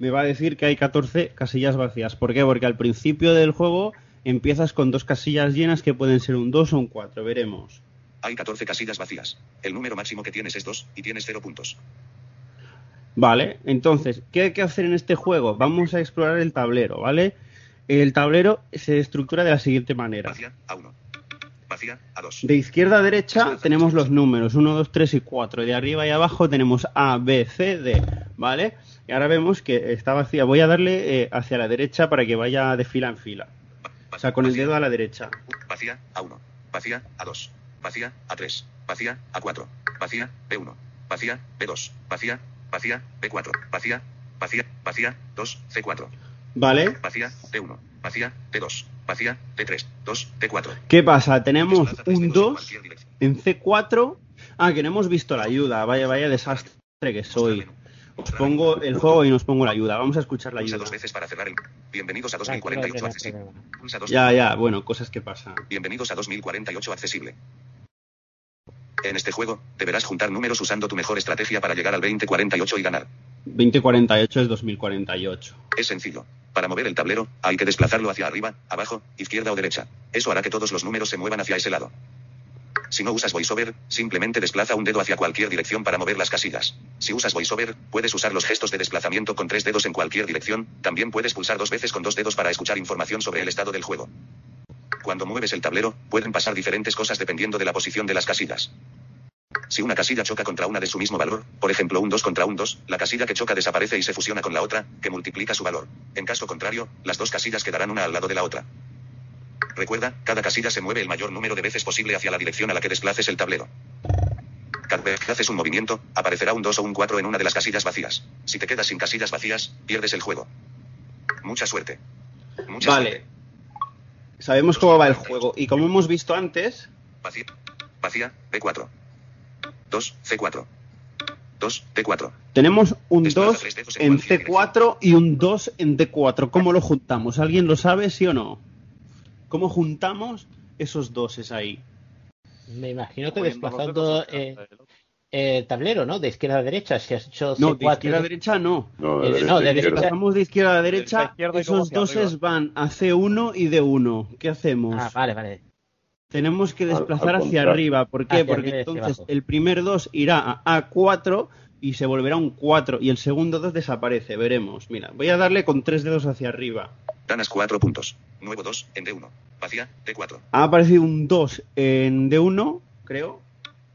[SPEAKER 14] me va a decir que hay 14 casillas vacías. ¿Por qué? Porque al principio del juego empiezas con dos casillas llenas que pueden ser un 2 o un 4. Veremos.
[SPEAKER 26] Hay 14 casillas vacías. El número máximo que tienes es 2 y tienes 0 puntos.
[SPEAKER 14] Vale, entonces, ¿qué hay que hacer en este juego? Vamos a explorar el tablero, ¿vale? El tablero se estructura de la siguiente manera.
[SPEAKER 26] Vacía a 1. Vacía a 2.
[SPEAKER 14] De izquierda a derecha tenemos los números 1, 2, 3 y 4. De arriba y abajo tenemos A, B, C, D, ¿vale? Y ahora vemos que está vacía. Voy a darle eh, hacia la derecha para que vaya de fila en fila. O sea, con el dedo a la derecha.
[SPEAKER 26] Vacía a 1. Vacía a 2. Vacía a 3. Vacía a 4. Vacía B1. Vacía B2. Vacía. Vacía B4. Vacía. Vacía. Vacía 2. C4.
[SPEAKER 14] ¿Vale?
[SPEAKER 26] Vacía D1. Vacía D2. Vacía D3. 2. D4.
[SPEAKER 14] ¿Qué pasa? Tenemos un 2 en C4. Ah, que no hemos visto la ayuda. Vaya, vaya desastre que soy. Os pongo el juego y nos pongo la ayuda. Vamos a escuchar la
[SPEAKER 26] Pulsa
[SPEAKER 14] ayuda.
[SPEAKER 26] dos veces para cerrar el. Bienvenidos a 2048 accesible. Pulsa dos.
[SPEAKER 14] Ya, ya, bueno, cosas que pasan.
[SPEAKER 26] Bienvenidos a 2048 accesible. En este juego, deberás juntar números usando tu mejor estrategia para llegar al 2048 y ganar.
[SPEAKER 14] 2048 es 2048.
[SPEAKER 26] Es sencillo. Para mover el tablero, hay que desplazarlo hacia arriba, abajo, izquierda o derecha. Eso hará que todos los números se muevan hacia ese lado. Si no usas VoiceOver, simplemente desplaza un dedo hacia cualquier dirección para mover las casillas. Si usas VoiceOver, puedes usar los gestos de desplazamiento con tres dedos en cualquier dirección, también puedes pulsar dos veces con dos dedos para escuchar información sobre el estado del juego. Cuando mueves el tablero, pueden pasar diferentes cosas dependiendo de la posición de las casillas. Si una casilla choca contra una de su mismo valor, por ejemplo un 2 contra un 2, la casilla que choca desaparece y se fusiona con la otra, que multiplica su valor. En caso contrario, las dos casillas quedarán una al lado de la otra. Recuerda, cada casilla se mueve el mayor número de veces posible hacia la dirección a la que desplaces el tablero. Cada vez que haces un movimiento, aparecerá un 2 o un 4 en una de las casillas vacías. Si te quedas sin casillas vacías, pierdes el juego. Mucha suerte. Mucha
[SPEAKER 14] Vale. Sabemos cómo va el juego. Y como hemos visto antes,
[SPEAKER 26] Vacía. Vacía, B4. 2, C4. 2, D4.
[SPEAKER 14] Tenemos un
[SPEAKER 26] Desplaza
[SPEAKER 14] 2
[SPEAKER 26] tres dedos
[SPEAKER 14] en
[SPEAKER 26] cualquier
[SPEAKER 14] C4 y un 2 en D4. ¿Cómo lo juntamos? ¿Alguien lo sabe, sí o no? ¿Cómo juntamos esos doses ahí?
[SPEAKER 2] Me imagino que desplazando eh, el tablero, ¿no? De izquierda a derecha. Si has hecho
[SPEAKER 14] No, de
[SPEAKER 2] C4,
[SPEAKER 14] izquierda a derecha no.
[SPEAKER 13] No,
[SPEAKER 2] Eh,
[SPEAKER 13] de
[SPEAKER 2] no, de
[SPEAKER 13] derecha izquierda.
[SPEAKER 14] Pasamos de izquierda a derecha,
[SPEAKER 4] Derecha izquierda
[SPEAKER 14] esos doses
[SPEAKER 4] arriba.
[SPEAKER 14] van a C1 y D1. ¿Qué hacemos?
[SPEAKER 2] Ah, vale, vale.
[SPEAKER 14] Tenemos que desplazar
[SPEAKER 13] al
[SPEAKER 14] hacia arriba. ¿Por qué?
[SPEAKER 2] Hacia
[SPEAKER 14] Porque entonces el primer 2 irá a A4 y se volverá un 4 y el segundo 2 desaparece. Veremos. Mira, voy a darle con tres dedos hacia arriba.
[SPEAKER 26] Ganas 4 puntos. Nuevo 2 en D1. Vacía, D4.
[SPEAKER 14] Ha aparecido un 2 en D1, creo.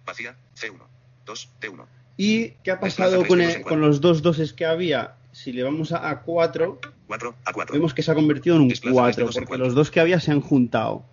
[SPEAKER 26] Vacía, C1. 2, D1.
[SPEAKER 14] ¿Y qué ha pasado con, el- con los dos doses que había? Si le vamos a A4,
[SPEAKER 26] 4, A4.
[SPEAKER 14] vemos que se ha convertido en un
[SPEAKER 26] Desplaza tres
[SPEAKER 14] 4,
[SPEAKER 26] dedos en
[SPEAKER 14] porque
[SPEAKER 26] cuatro.
[SPEAKER 14] los dos que había se han juntado.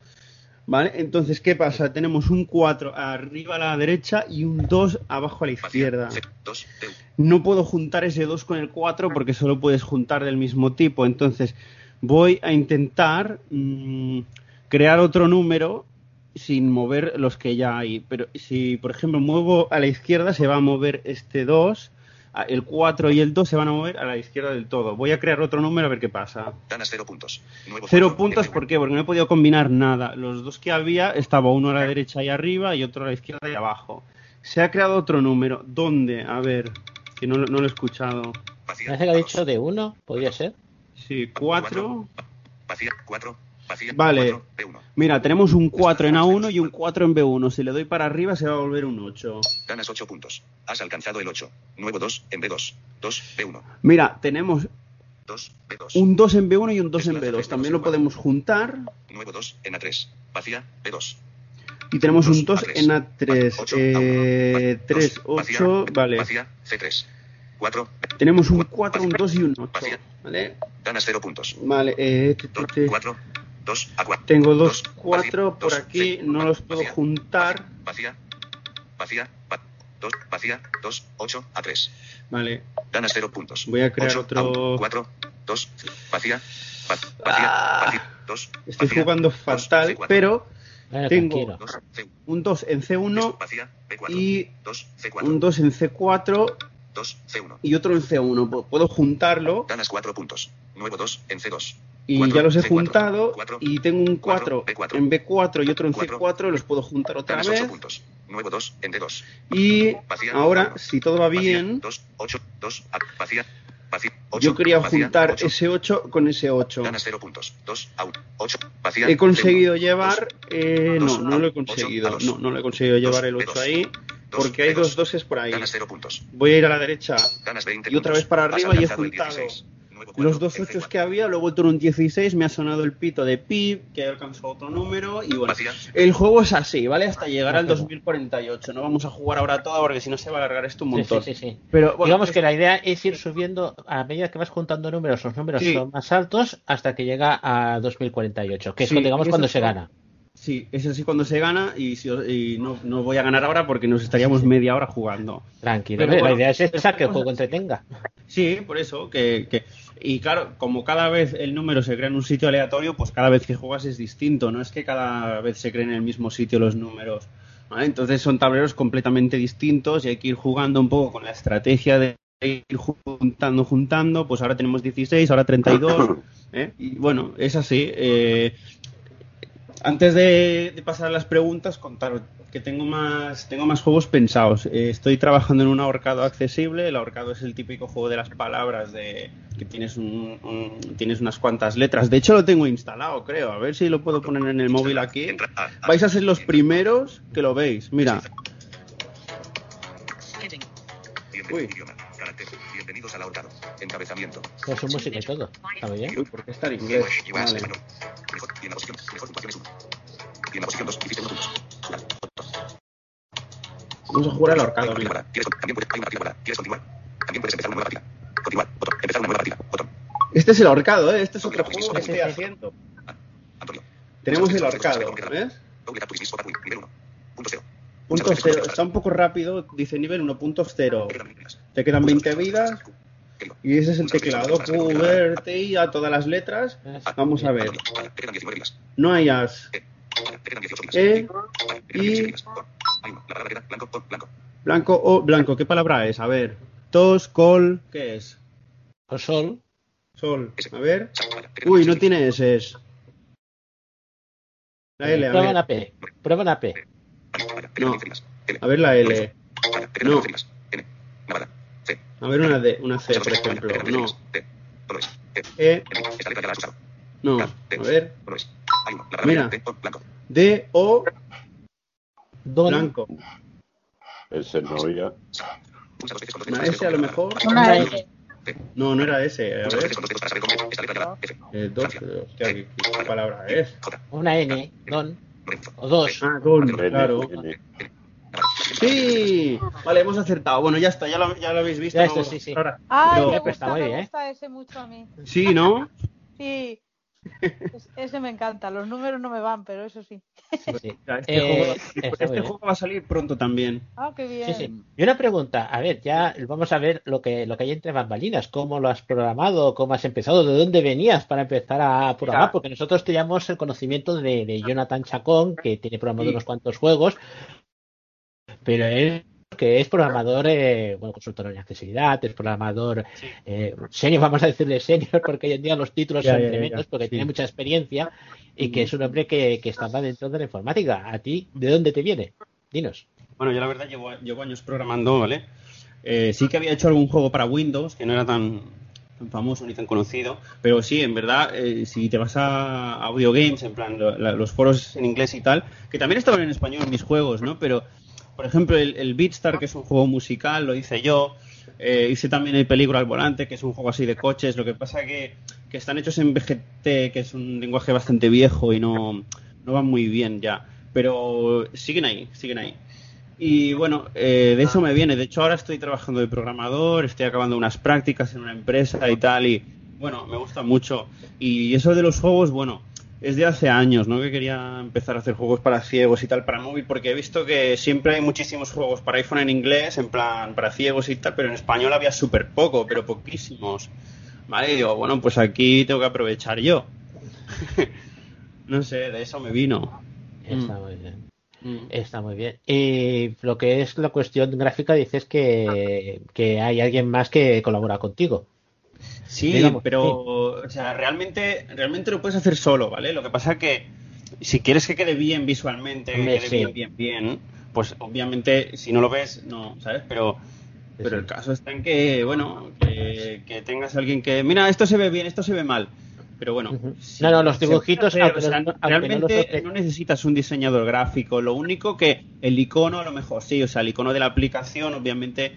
[SPEAKER 14] ¿Vale? Entonces, ¿qué pasa? Tenemos un 4 arriba a la derecha y un 2 abajo a la izquierda.
[SPEAKER 26] C, 2, D1.
[SPEAKER 14] No puedo juntar ese 2 con el 4 porque solo puedes juntar del mismo tipo. Entonces, voy a intentar mm, crear otro número sin mover los que ya hay. Pero si, por ejemplo, muevo a la izquierda, se va a mover este 2. a- El 4 y el 2 se van a mover a la izquierda del todo. Voy a crear otro número a ver qué pasa.
[SPEAKER 26] Ganas 0 puntos. Nuevo
[SPEAKER 14] Cero puntos, ¿por qué? Porque no he podido combinar nada. Los dos que había, estaba uno a la derecha y arriba y otro a la izquierda y abajo. Se ha creado otro número. ¿Dónde? A ver, que no, lo- no lo he escuchado.
[SPEAKER 2] Parece que ha dicho de uno, podría ser.
[SPEAKER 14] Sí, 4.
[SPEAKER 26] Vacía, 4. Vacía,
[SPEAKER 14] Vale.
[SPEAKER 26] 4, D1.
[SPEAKER 14] Mira, tenemos un 4 en A1 y un 4 en B1. Si le doy para arriba se va a volver un 8.
[SPEAKER 26] Ganas 8 puntos. Has alcanzado el 8. Nuevo 2 en B2. 2, B1.
[SPEAKER 14] Mira, tenemos
[SPEAKER 26] 2, B2.
[SPEAKER 14] un 2 en B1 y un 2 en
[SPEAKER 26] Desplaza
[SPEAKER 14] B2.
[SPEAKER 26] tres
[SPEAKER 14] También lo podemos juntar.
[SPEAKER 26] Nuevo 2 en A3. Vacía, B2.
[SPEAKER 14] Y tenemos un
[SPEAKER 26] Dos
[SPEAKER 14] 2
[SPEAKER 26] A3.
[SPEAKER 14] en A3.
[SPEAKER 26] Ocho,
[SPEAKER 14] Eh,
[SPEAKER 26] A1.
[SPEAKER 14] 3,
[SPEAKER 26] Dos, vacía,
[SPEAKER 14] 8. Vale.
[SPEAKER 26] Vacía, C3. 4.
[SPEAKER 14] Tenemos un 4, un 2 y un 8.
[SPEAKER 26] Vacía.
[SPEAKER 14] ¿Vale?
[SPEAKER 26] Ganas 0 puntos.
[SPEAKER 14] Vale. Eh, te- te- te-
[SPEAKER 26] 4, 2, A4.
[SPEAKER 14] Tengo dos
[SPEAKER 26] Dos,
[SPEAKER 14] 4
[SPEAKER 26] vacía,
[SPEAKER 14] por aquí. No los puedo
[SPEAKER 26] vacía,
[SPEAKER 14] juntar.
[SPEAKER 26] Vacía, vacía, 2, vacía, 2, 8, A3.
[SPEAKER 14] Vale.
[SPEAKER 26] Ganas 0 puntos.
[SPEAKER 14] Voy a crear otro-
[SPEAKER 26] 4, 2, vacía, va- vacía,
[SPEAKER 14] Ah.
[SPEAKER 26] vacía, 2.
[SPEAKER 14] Estoy
[SPEAKER 26] vacía,
[SPEAKER 14] jugando fatal,
[SPEAKER 26] C4.
[SPEAKER 14] pero
[SPEAKER 2] Bueno,
[SPEAKER 14] tengo
[SPEAKER 2] tranquilo.
[SPEAKER 26] 2,
[SPEAKER 14] un 2 en C1
[SPEAKER 26] vacía, B4.
[SPEAKER 14] y
[SPEAKER 26] 2, C4.
[SPEAKER 14] un 2 en C4
[SPEAKER 26] 2, C1.
[SPEAKER 14] y otro en C1. Pu- Puedo juntarlo
[SPEAKER 26] Ganas 4 puntos. Nuevo 2 en C2.
[SPEAKER 14] y ya los he
[SPEAKER 26] C4,
[SPEAKER 14] juntado y tengo un 4
[SPEAKER 26] B4,
[SPEAKER 14] en B4 y otro en
[SPEAKER 26] cuatro,
[SPEAKER 14] C4. Los puedo juntar otra
[SPEAKER 26] Ganas 8
[SPEAKER 14] vez.
[SPEAKER 26] puntos. Nuevo 2 en D2.
[SPEAKER 14] Y
[SPEAKER 26] Vacía,
[SPEAKER 14] ahora, si todo va
[SPEAKER 26] Vacía,
[SPEAKER 14] bien,
[SPEAKER 26] 2, 8, 2, A, vacía, vacía, 8.
[SPEAKER 14] yo quería juntar ese 8 con ese 8.
[SPEAKER 26] Ganas 0 puntos. 2, a 1, 8, vacía.
[SPEAKER 14] He conseguido
[SPEAKER 26] C1,
[SPEAKER 14] llevar. eh, no, no lo he conseguido. No, no lo he conseguido llevar el
[SPEAKER 26] B2,
[SPEAKER 14] 8 ahí.
[SPEAKER 26] Dos,
[SPEAKER 14] Porque hay
[SPEAKER 26] B2.
[SPEAKER 14] dos doses por ahí.
[SPEAKER 26] Ganas 0 puntos.
[SPEAKER 14] Voy a ir a la derecha
[SPEAKER 26] Ganas 20
[SPEAKER 14] y otra vez para arriba y he juntado
[SPEAKER 26] 16. Nuevo cuatro
[SPEAKER 14] los dos
[SPEAKER 26] en
[SPEAKER 14] 8
[SPEAKER 26] C4.
[SPEAKER 14] que había, luego he vuelto en un 16, me ha sonado el pito de pip, que he alcanzado otro número y bueno. El juego es así, ¿vale? Hasta llegar al 2048. No vamos a jugar ahora todo porque si no se va a alargar esto un montón.
[SPEAKER 2] sí, sí, sí.
[SPEAKER 14] Pero bueno,
[SPEAKER 2] Digamos
[SPEAKER 14] es-
[SPEAKER 2] que la idea es ir subiendo a medida que vas juntando números, los números
[SPEAKER 14] Sí.
[SPEAKER 2] son más altos hasta que llega a 2048, que es
[SPEAKER 14] Sí,
[SPEAKER 2] digamos cuando se gana.
[SPEAKER 14] Sí, es así cuando se gana y, si- y no, no voy a ganar ahora porque nos estaríamos media hora jugando.
[SPEAKER 2] Tranquilo,
[SPEAKER 14] Pero
[SPEAKER 2] hombre,
[SPEAKER 14] bueno,
[SPEAKER 2] la idea es esa, que el juego entretenga.
[SPEAKER 14] Sí, por eso, que, que- Y claro, como cada vez el número se crea en un sitio aleatorio, pues cada vez que juegas es distinto, no es que cada vez se creen en el mismo sitio los números. ¿vale? Entonces son tableros completamente distintos y hay que ir jugando un poco con la estrategia de ir juntando, juntando, pues ahora tenemos 16, ahora 32, ¿eh? y bueno, es así. eh, antes de, de pasar a las preguntas, contaros que tengo más, tengo más juegos pensados. Eh, estoy trabajando en un ahorcado accesible. El ahorcado es el típico juego de las palabras de que tienes un, un- tienes unas cuantas letras. De hecho, lo tengo instalado, creo. A ver si lo puedo poner en el móvil aquí. Vais a ser los primeros que lo veis. Mira.
[SPEAKER 26] Carácter. Bienvenidos al ahorcado. Encabezamiento.
[SPEAKER 2] Con su música y todo. ¿Está muy bien?
[SPEAKER 14] Uy, ¿por qué está en inglés?
[SPEAKER 26] US,
[SPEAKER 14] Vale.
[SPEAKER 26] español. Mejor. Y en la posición. Mejor puntuación es 1. Y en la posición 2. Hiciste 1 puntos. Jugar.
[SPEAKER 14] Vamos a jugar al ahorcado.
[SPEAKER 26] Partida
[SPEAKER 14] mira.
[SPEAKER 26] guardada. ¿Quieres con- También puedes. Hay una partida guardada. ¿Quieres continuar? También puedes empezar una nueva partida. Continuar. Botón. Empezar una nueva partida. Botón.
[SPEAKER 14] Este es el ahorcado, ¿eh? Este es otro juego que estoy haciendo.
[SPEAKER 26] Antonio.
[SPEAKER 14] Tenemos el ahorcado, ¿ves?
[SPEAKER 26] Doble tap Nivel 1. Punto 0.
[SPEAKER 14] Punto cero. Está un poco rápido. Dice nivel 1.0. Te quedan 20 vidas. Y ese es el teclado. Q, V, T, I, a todas las letras. Vamos a ver.
[SPEAKER 26] Te quedan 19 vidas.
[SPEAKER 14] No hay as.
[SPEAKER 26] Te quedan 18 vidas.
[SPEAKER 14] E,
[SPEAKER 26] Te quedan 18
[SPEAKER 14] I,
[SPEAKER 26] queda blanco. Por. Blanco.
[SPEAKER 14] Blanco o blanco, ¿qué palabra es? A ver. Tos, col, ¿qué es?
[SPEAKER 2] O sol.
[SPEAKER 14] Sol. A ver. Uy, no tiene S. Es. La L, a
[SPEAKER 2] Prueba
[SPEAKER 14] ver.
[SPEAKER 2] la P. Prueba la P.
[SPEAKER 14] No. A ver la L. No. A ver una D, una C, por ejemplo. No. E. No. A ver. Mira. D, O. Blanco.
[SPEAKER 13] Ese no oiga.
[SPEAKER 14] Una S a lo mejor.
[SPEAKER 12] Una S.
[SPEAKER 14] No, no era S. A ver. Eh, dos, hostia, ¿qué, qué palabra es?
[SPEAKER 2] Una N. Don. O dos.
[SPEAKER 14] Ah, don, claro. Sí, vale, hemos acertado. Bueno, ya está, ya lo, ya lo habéis visto.
[SPEAKER 2] Ya
[SPEAKER 14] ¿no?
[SPEAKER 2] está, sí, sí.
[SPEAKER 14] Ahora,
[SPEAKER 12] Ay,
[SPEAKER 14] pero-
[SPEAKER 12] me
[SPEAKER 2] está
[SPEAKER 12] gusta,
[SPEAKER 2] muy
[SPEAKER 12] me
[SPEAKER 2] bien.
[SPEAKER 12] gusta ese mucho a mí.
[SPEAKER 14] Sí, ¿no?
[SPEAKER 12] Sí. Es- ese me encanta. Los números no me van, pero eso sí.
[SPEAKER 14] Este,
[SPEAKER 2] Eh,
[SPEAKER 14] juego, este juego va a salir pronto también.
[SPEAKER 12] Ah, qué bien.
[SPEAKER 2] Sí, sí. Y una pregunta, a ver, ya vamos a ver lo que, lo que hay entre bambalinas, cómo lo has programado, cómo has empezado, de dónde venías para empezar a programar, porque nosotros teníamos el conocimiento de, de Jonathan Chacón, que tiene programado
[SPEAKER 14] Sí.
[SPEAKER 2] unos cuantos juegos, pero él que es programador, eh, bueno, consultor en accesibilidad, es programador eh, senior, vamos a decirle senior, porque hoy en día los títulos
[SPEAKER 14] Ya,
[SPEAKER 2] son
[SPEAKER 14] ya,
[SPEAKER 2] tremendos,
[SPEAKER 14] ya.
[SPEAKER 2] porque
[SPEAKER 14] Sí.
[SPEAKER 2] tiene mucha experiencia y que es un hombre que, que estaba dentro de la informática. ¿A ti de dónde te viene? Dinos.
[SPEAKER 14] Bueno, yo la verdad llevo, llevo años programando, ¿vale? Eh, sí que había hecho algún juego para Windows, que no era tan, tan famoso ni tan conocido, pero sí, en verdad, eh, si te vas a Audio Games, en plan, lo- la- los foros en inglés y tal, que también estaban en español mis juegos, ¿no? Pero, por ejemplo, el, el Beatstar, que es un juego musical, lo hice yo. Eh, hice también el Peligro al Volante, que es un juego así de coches. Lo que pasa que, que están hechos en BGT, que es un lenguaje bastante viejo y no, no van muy bien ya. Pero siguen ahí, siguen ahí. Y bueno, eh, de eso me viene. De hecho, ahora estoy trabajando de programador, estoy acabando unas prácticas en una empresa y tal. Y bueno, me gusta mucho. Y eso de los juegos, bueno, es de hace años, ¿no? Que quería empezar a hacer juegos para ciegos y tal, para móvil, porque he visto que siempre hay muchísimos juegos para iPhone en inglés, en plan, para ciegos y tal, pero en español había súper poco, pero poquísimos. Vale, y digo, bueno, pues aquí tengo que aprovechar yo. no sé, de eso me vino.
[SPEAKER 2] Está muy bien. Está muy bien. Y lo que es la cuestión gráfica, dices que, que hay alguien más que colabora contigo.
[SPEAKER 14] Sí,
[SPEAKER 2] Digamos,
[SPEAKER 14] pero
[SPEAKER 2] sí.
[SPEAKER 14] o sea, realmente, realmente lo puedes hacer solo, ¿vale? Lo que pasa que si quieres que quede bien visualmente, que quede
[SPEAKER 2] sí.
[SPEAKER 14] bien, bien, bien, pues obviamente si no lo ves, no, ¿sabes? Pero, pero el caso está en que, bueno, que, que tengas alguien que, mira, esto se ve bien, esto se ve mal. Pero bueno, si
[SPEAKER 2] No, no, los dibujitos,
[SPEAKER 14] hacer, o sea,
[SPEAKER 2] no- no
[SPEAKER 14] realmente no necesitas un diseñador gráfico. Lo único que el icono a lo mejor sí, o sea, el icono de la aplicación, obviamente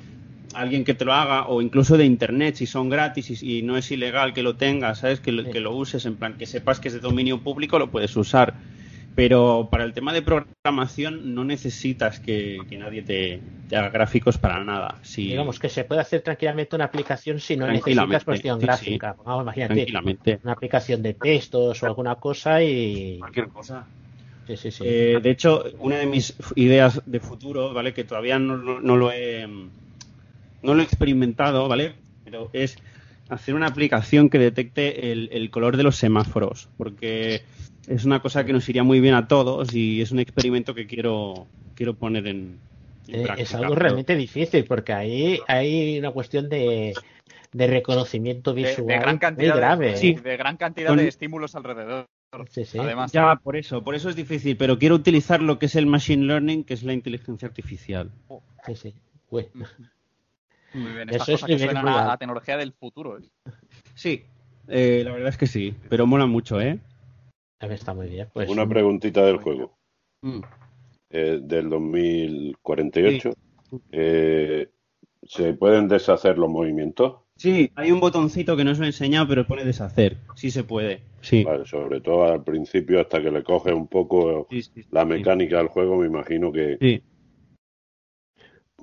[SPEAKER 14] alguien que te lo haga o incluso de internet si son gratis y, y no es ilegal que lo tengas, ¿sabes? Que lo, que lo uses en plan que sepas que es de dominio público lo puedes usar. Pero para el tema de programación no necesitas que, que nadie te, te haga gráficos para nada. Si,
[SPEAKER 2] Digamos que se puede hacer tranquilamente una aplicación si no necesitas cuestión
[SPEAKER 14] sí,
[SPEAKER 2] gráfica.
[SPEAKER 14] sí.
[SPEAKER 2] Vamos, imagínate,
[SPEAKER 14] Tranquilamente.
[SPEAKER 2] una aplicación de textos o alguna cosa y...
[SPEAKER 14] Cualquier cosa.
[SPEAKER 2] Sí, sí, sí.
[SPEAKER 14] Eh, de hecho, una de mis ideas de futuro, ¿vale? Que todavía no, no- no lo he no lo he experimentado, ¿vale? Pero es hacer una aplicación que detecte el, el color de los semáforos, porque es una cosa que nos iría muy bien a todos y es un experimento que quiero quiero poner en, en
[SPEAKER 2] Eh,
[SPEAKER 14] práctica.
[SPEAKER 2] es algo realmente difícil porque ahí hay una cuestión de, de reconocimiento visual
[SPEAKER 4] de gran
[SPEAKER 2] muy
[SPEAKER 4] cantidad,
[SPEAKER 2] grave.
[SPEAKER 4] de,
[SPEAKER 2] ¿eh?
[SPEAKER 4] de gran cantidad
[SPEAKER 14] Con-
[SPEAKER 4] de estímulos alrededor. Además,
[SPEAKER 14] Ya, por eso, por eso es difícil, pero quiero utilizar lo que es el machine learning, que es la inteligencia artificial.
[SPEAKER 2] Sí, sí. Uy.
[SPEAKER 4] Muy bien.
[SPEAKER 2] Eso
[SPEAKER 4] Estas
[SPEAKER 2] es
[SPEAKER 4] cosas que suenan
[SPEAKER 2] rural.
[SPEAKER 4] a, a tecnología del futuro. ¿eh?
[SPEAKER 14] Sí, eh, la verdad es que sí, pero mola mucho, ¿eh?
[SPEAKER 2] A ver, está muy bien. Pues,
[SPEAKER 13] Una preguntita del juego.
[SPEAKER 14] Mm.
[SPEAKER 13] Eh, del 2048. Eh, ¿Se pueden deshacer los movimientos?
[SPEAKER 14] Sí, hay un botoncito que no os lo he enseñado, pero pone deshacer. Sí se puede. Sí.
[SPEAKER 13] Vale, sobre todo al principio, hasta que le coges un poco la mecánica del juego, me imagino que...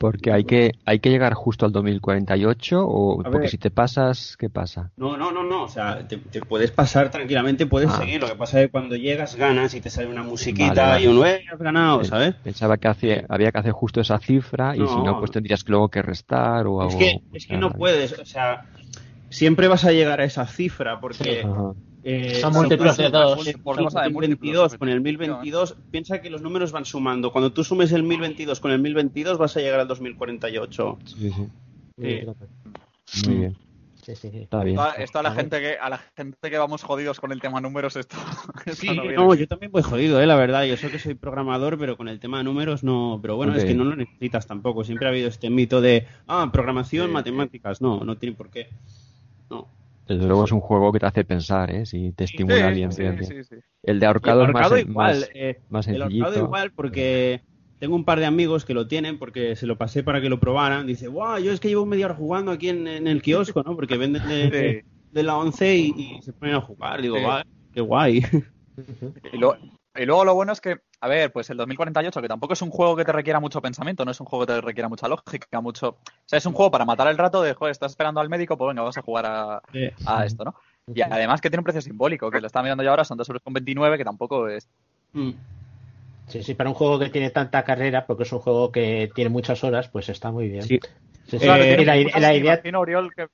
[SPEAKER 5] Porque hay que, hay que llegar justo al 2048 o porque si te pasas, ¿qué pasa?
[SPEAKER 14] No, no, no, no. O sea, te, te puedes pasar tranquilamente, puedes
[SPEAKER 5] Ah.
[SPEAKER 14] seguir. Lo que pasa es que cuando llegas ganas y te sale una musiquita
[SPEAKER 5] Vale, vale.
[SPEAKER 14] y un "Eh, has ganado, ¿sabes?
[SPEAKER 5] Pensaba que hace- había que hacer justo esa cifra y si
[SPEAKER 14] No.
[SPEAKER 5] no, pues tendrías que luego que restar o
[SPEAKER 14] Es
[SPEAKER 5] algo.
[SPEAKER 14] que, es que no puedes, o sea, siempre vas a llegar a esa cifra porque. Eh,
[SPEAKER 2] Son
[SPEAKER 14] si
[SPEAKER 2] múltiplos de
[SPEAKER 14] sumas
[SPEAKER 2] dos.
[SPEAKER 14] el
[SPEAKER 4] Por cosa de
[SPEAKER 14] 1022 con el 1022, piensa que los números van sumando. Cuando tú sumes el 1022 con el 1022 vas a llegar al 2048.
[SPEAKER 5] Sí, sí.
[SPEAKER 14] Sí.
[SPEAKER 5] Muy bien.
[SPEAKER 2] Sí, sí, sí.
[SPEAKER 5] Está bien.
[SPEAKER 4] Esto, a- la gente que a la gente que vamos jodidos con el tema números esto, esto
[SPEAKER 14] Sí,
[SPEAKER 4] no viene.
[SPEAKER 14] no, yo también voy jodido, eh, la verdad. Yo sé que soy programador, pero con el tema de números no. Pero bueno, es que no lo necesitas tampoco. Siempre ha habido este mito de, ah, programación, matemáticas. No, no tiene por qué.
[SPEAKER 5] Desde luego es un juego que te hace pensar, ¿eh? Si te estimula
[SPEAKER 14] Sí,
[SPEAKER 5] bien,
[SPEAKER 14] sí,
[SPEAKER 5] bien,
[SPEAKER 14] sí,
[SPEAKER 5] bien.
[SPEAKER 14] sí.
[SPEAKER 5] El de
[SPEAKER 14] Y
[SPEAKER 5] ahorcado,
[SPEAKER 14] el ahorcado
[SPEAKER 5] es más,
[SPEAKER 14] igual,
[SPEAKER 5] más,
[SPEAKER 14] eh,
[SPEAKER 5] más
[SPEAKER 14] El ahorcado igual porque tengo un par de amigos que lo tienen porque se lo pasé para que lo probaran. Dice, guau, yo es que llevo media hora jugando aquí en, en el kiosco, ¿no? Porque venden de, de- de la 11 y, y se ponen a jugar. Digo,
[SPEAKER 4] Sí.
[SPEAKER 14] va, qué guay.
[SPEAKER 4] Y, lo- y luego lo bueno es que, a ver, pues el 2048, que tampoco es un juego que te requiera mucho pensamiento, no es un juego que te requiera mucha lógica, mucho... O sea, es un juego para matar el rato de, joder, estás esperando al médico, pues venga, vamos a jugar a, esto, ¿no? Y además que tiene un precio simbólico, que lo estaba mirando yo ahora, son 2,29 euros, que tampoco es...
[SPEAKER 14] Mm.
[SPEAKER 2] Sí, sí, para un juego que tiene tanta carrera, porque es un juego que tiene muchas horas, pues está muy bien.
[SPEAKER 14] Sí.
[SPEAKER 2] Sí, sí. La,
[SPEAKER 4] me
[SPEAKER 2] idea
[SPEAKER 4] imagino, Oriol, que...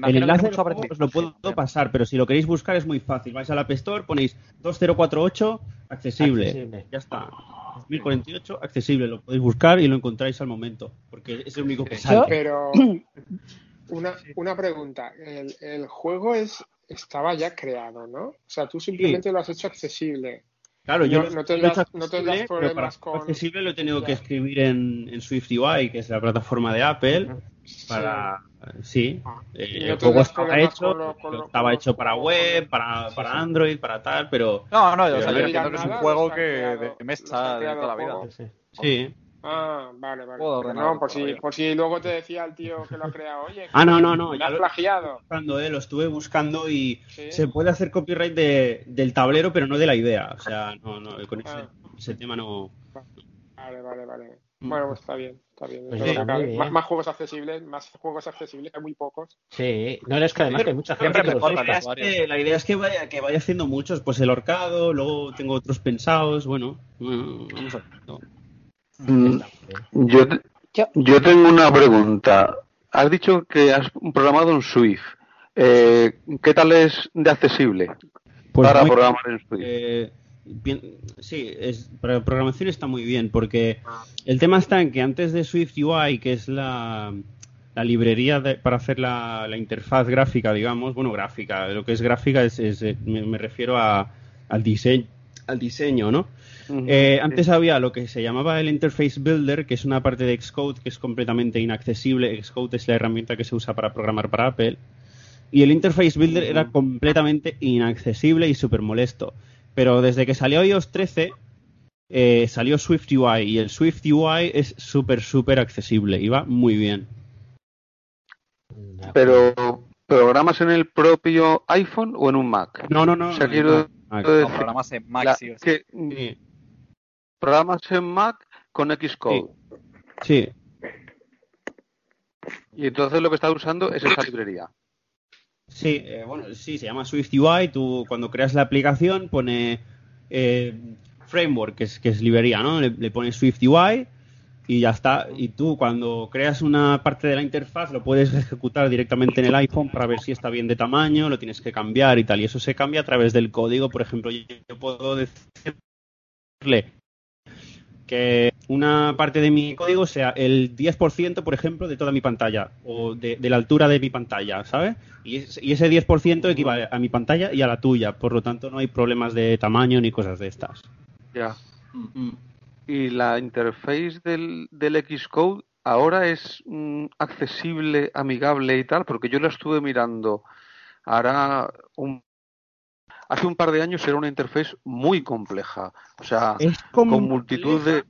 [SPEAKER 4] me
[SPEAKER 14] El enlace juego os lo puedo pasar, pero si lo queréis buscar es muy fácil. Vais a la App Store, ponéis 2048, accesible.
[SPEAKER 2] Accesible.
[SPEAKER 14] Ya está. 2048, accesible. Lo podéis buscar y lo encontráis al momento, porque es el único que sale.
[SPEAKER 15] Pero una, una pregunta. El, el juego es estaba ya creado, ¿no? O sea, tú simplemente lo has hecho accesible.
[SPEAKER 14] Claro, yo
[SPEAKER 15] no, no tendrás, no tendrás
[SPEAKER 14] pero
[SPEAKER 15] problemas con...
[SPEAKER 14] accesible lo he tenido
[SPEAKER 15] Ya.
[SPEAKER 14] que escribir en, en SwiftUI, que es la plataforma de Apple, para... Sí, eh,
[SPEAKER 15] Y no
[SPEAKER 14] el juego estaba hecho,
[SPEAKER 15] con lo- con lo-
[SPEAKER 14] estaba hecho para web, para, para Android, para tal, pero...
[SPEAKER 4] No, no, o
[SPEAKER 15] Pero
[SPEAKER 4] sea,
[SPEAKER 15] no
[SPEAKER 4] yo
[SPEAKER 15] dirán
[SPEAKER 4] entiendo que es un juego
[SPEAKER 15] que
[SPEAKER 4] de mesa de toda la vida.
[SPEAKER 14] Sí.
[SPEAKER 15] Ah, vale, vale. No, por si, por si luego te decía el tío que lo ha creado, oye,
[SPEAKER 14] Ah, no, no, no,
[SPEAKER 15] me
[SPEAKER 14] ya
[SPEAKER 15] has
[SPEAKER 14] lo-
[SPEAKER 15] plagiado.
[SPEAKER 14] buscando, eh, lo estuve buscando y
[SPEAKER 15] Sí.
[SPEAKER 14] se puede hacer copyright de, del tablero, pero no de la idea. O sea, no, no, con ese,
[SPEAKER 15] Ah.
[SPEAKER 14] ese tema no.
[SPEAKER 15] Vale, vale, vale.
[SPEAKER 14] Mm.
[SPEAKER 15] Bueno, pues está bien, está bien.
[SPEAKER 2] Pues bien.
[SPEAKER 15] más, más juegos accesibles, más juegos accesibles, hay muy pocos.
[SPEAKER 2] Sí, no es que además que hay mucha gente
[SPEAKER 4] Siempre
[SPEAKER 2] que los
[SPEAKER 4] mejor
[SPEAKER 14] La idea, es que, la idea es que vaya, que vaya haciendo muchos, pues el horcado, luego tengo otros pensados, bueno, bueno, vamos a no.
[SPEAKER 27] Mm, Yo, yo tengo una pregunta. Has dicho que has programado en Swift. Eh, ¿Qué tal es de accesible
[SPEAKER 14] Pues
[SPEAKER 27] para
[SPEAKER 14] muy-
[SPEAKER 27] programar en Swift?
[SPEAKER 14] Eh, bien- sí, es, para programación está muy bien, porque el tema está en que antes de Swift UI, que es la, la librería de- para hacer la, la interfaz gráfica, digamos, bueno, gráfica, lo que es gráfica es, es, eh, me, me refiero a, al diseño, al diseño, ¿no? Eh, antes había lo que se llamaba el Interface Builder, que es una parte de Xcode que es completamente inaccesible. Xcode es la herramienta que se usa para programar para Apple. Y el Interface Builder era completamente inaccesible y súper molesto. Pero desde que salió iOS 13, eh, salió Swift UI y el Swift UI es súper, súper accesible y va muy bien.
[SPEAKER 27] Pero, ¿programas en el propio iPhone o en un Mac?
[SPEAKER 14] No, no, no.
[SPEAKER 27] O sea,
[SPEAKER 14] en
[SPEAKER 27] quiero
[SPEAKER 14] Mac.
[SPEAKER 27] decir,
[SPEAKER 4] No, programas en Mac,
[SPEAKER 27] la-
[SPEAKER 4] sí o sí.
[SPEAKER 27] que-
[SPEAKER 14] Sí.
[SPEAKER 27] Programas en Mac con Xcode.
[SPEAKER 14] Sí.
[SPEAKER 27] Y entonces lo que estás usando es esa librería.
[SPEAKER 14] Sí, eh, bueno, sí, se llama Swift UI. Tú cuando creas la aplicación pone eh, framework, que es, que es librería, ¿no? Le, le pones Swift UI y ya está. Y tú cuando creas una parte de la interfaz lo puedes ejecutar directamente en el iPhone para ver si está bien de tamaño, lo tienes que cambiar y tal. Y eso se cambia a través del código. Por ejemplo, yo puedo decirle que una parte de mi código sea el 10%, por ejemplo, de toda mi pantalla o de, de la altura de mi pantalla, ¿sabes? Y, es- y ese 10% equivale a mi pantalla y a la tuya, por lo tanto no hay problemas de tamaño ni cosas de estas.
[SPEAKER 27] Ya. Y la interface del, del Xcode ahora es mm, accesible, amigable y tal, porque yo la estuve mirando. Ahora, un, hace un par de años era una interface muy compleja. O sea,
[SPEAKER 14] Es
[SPEAKER 27] con multitud de.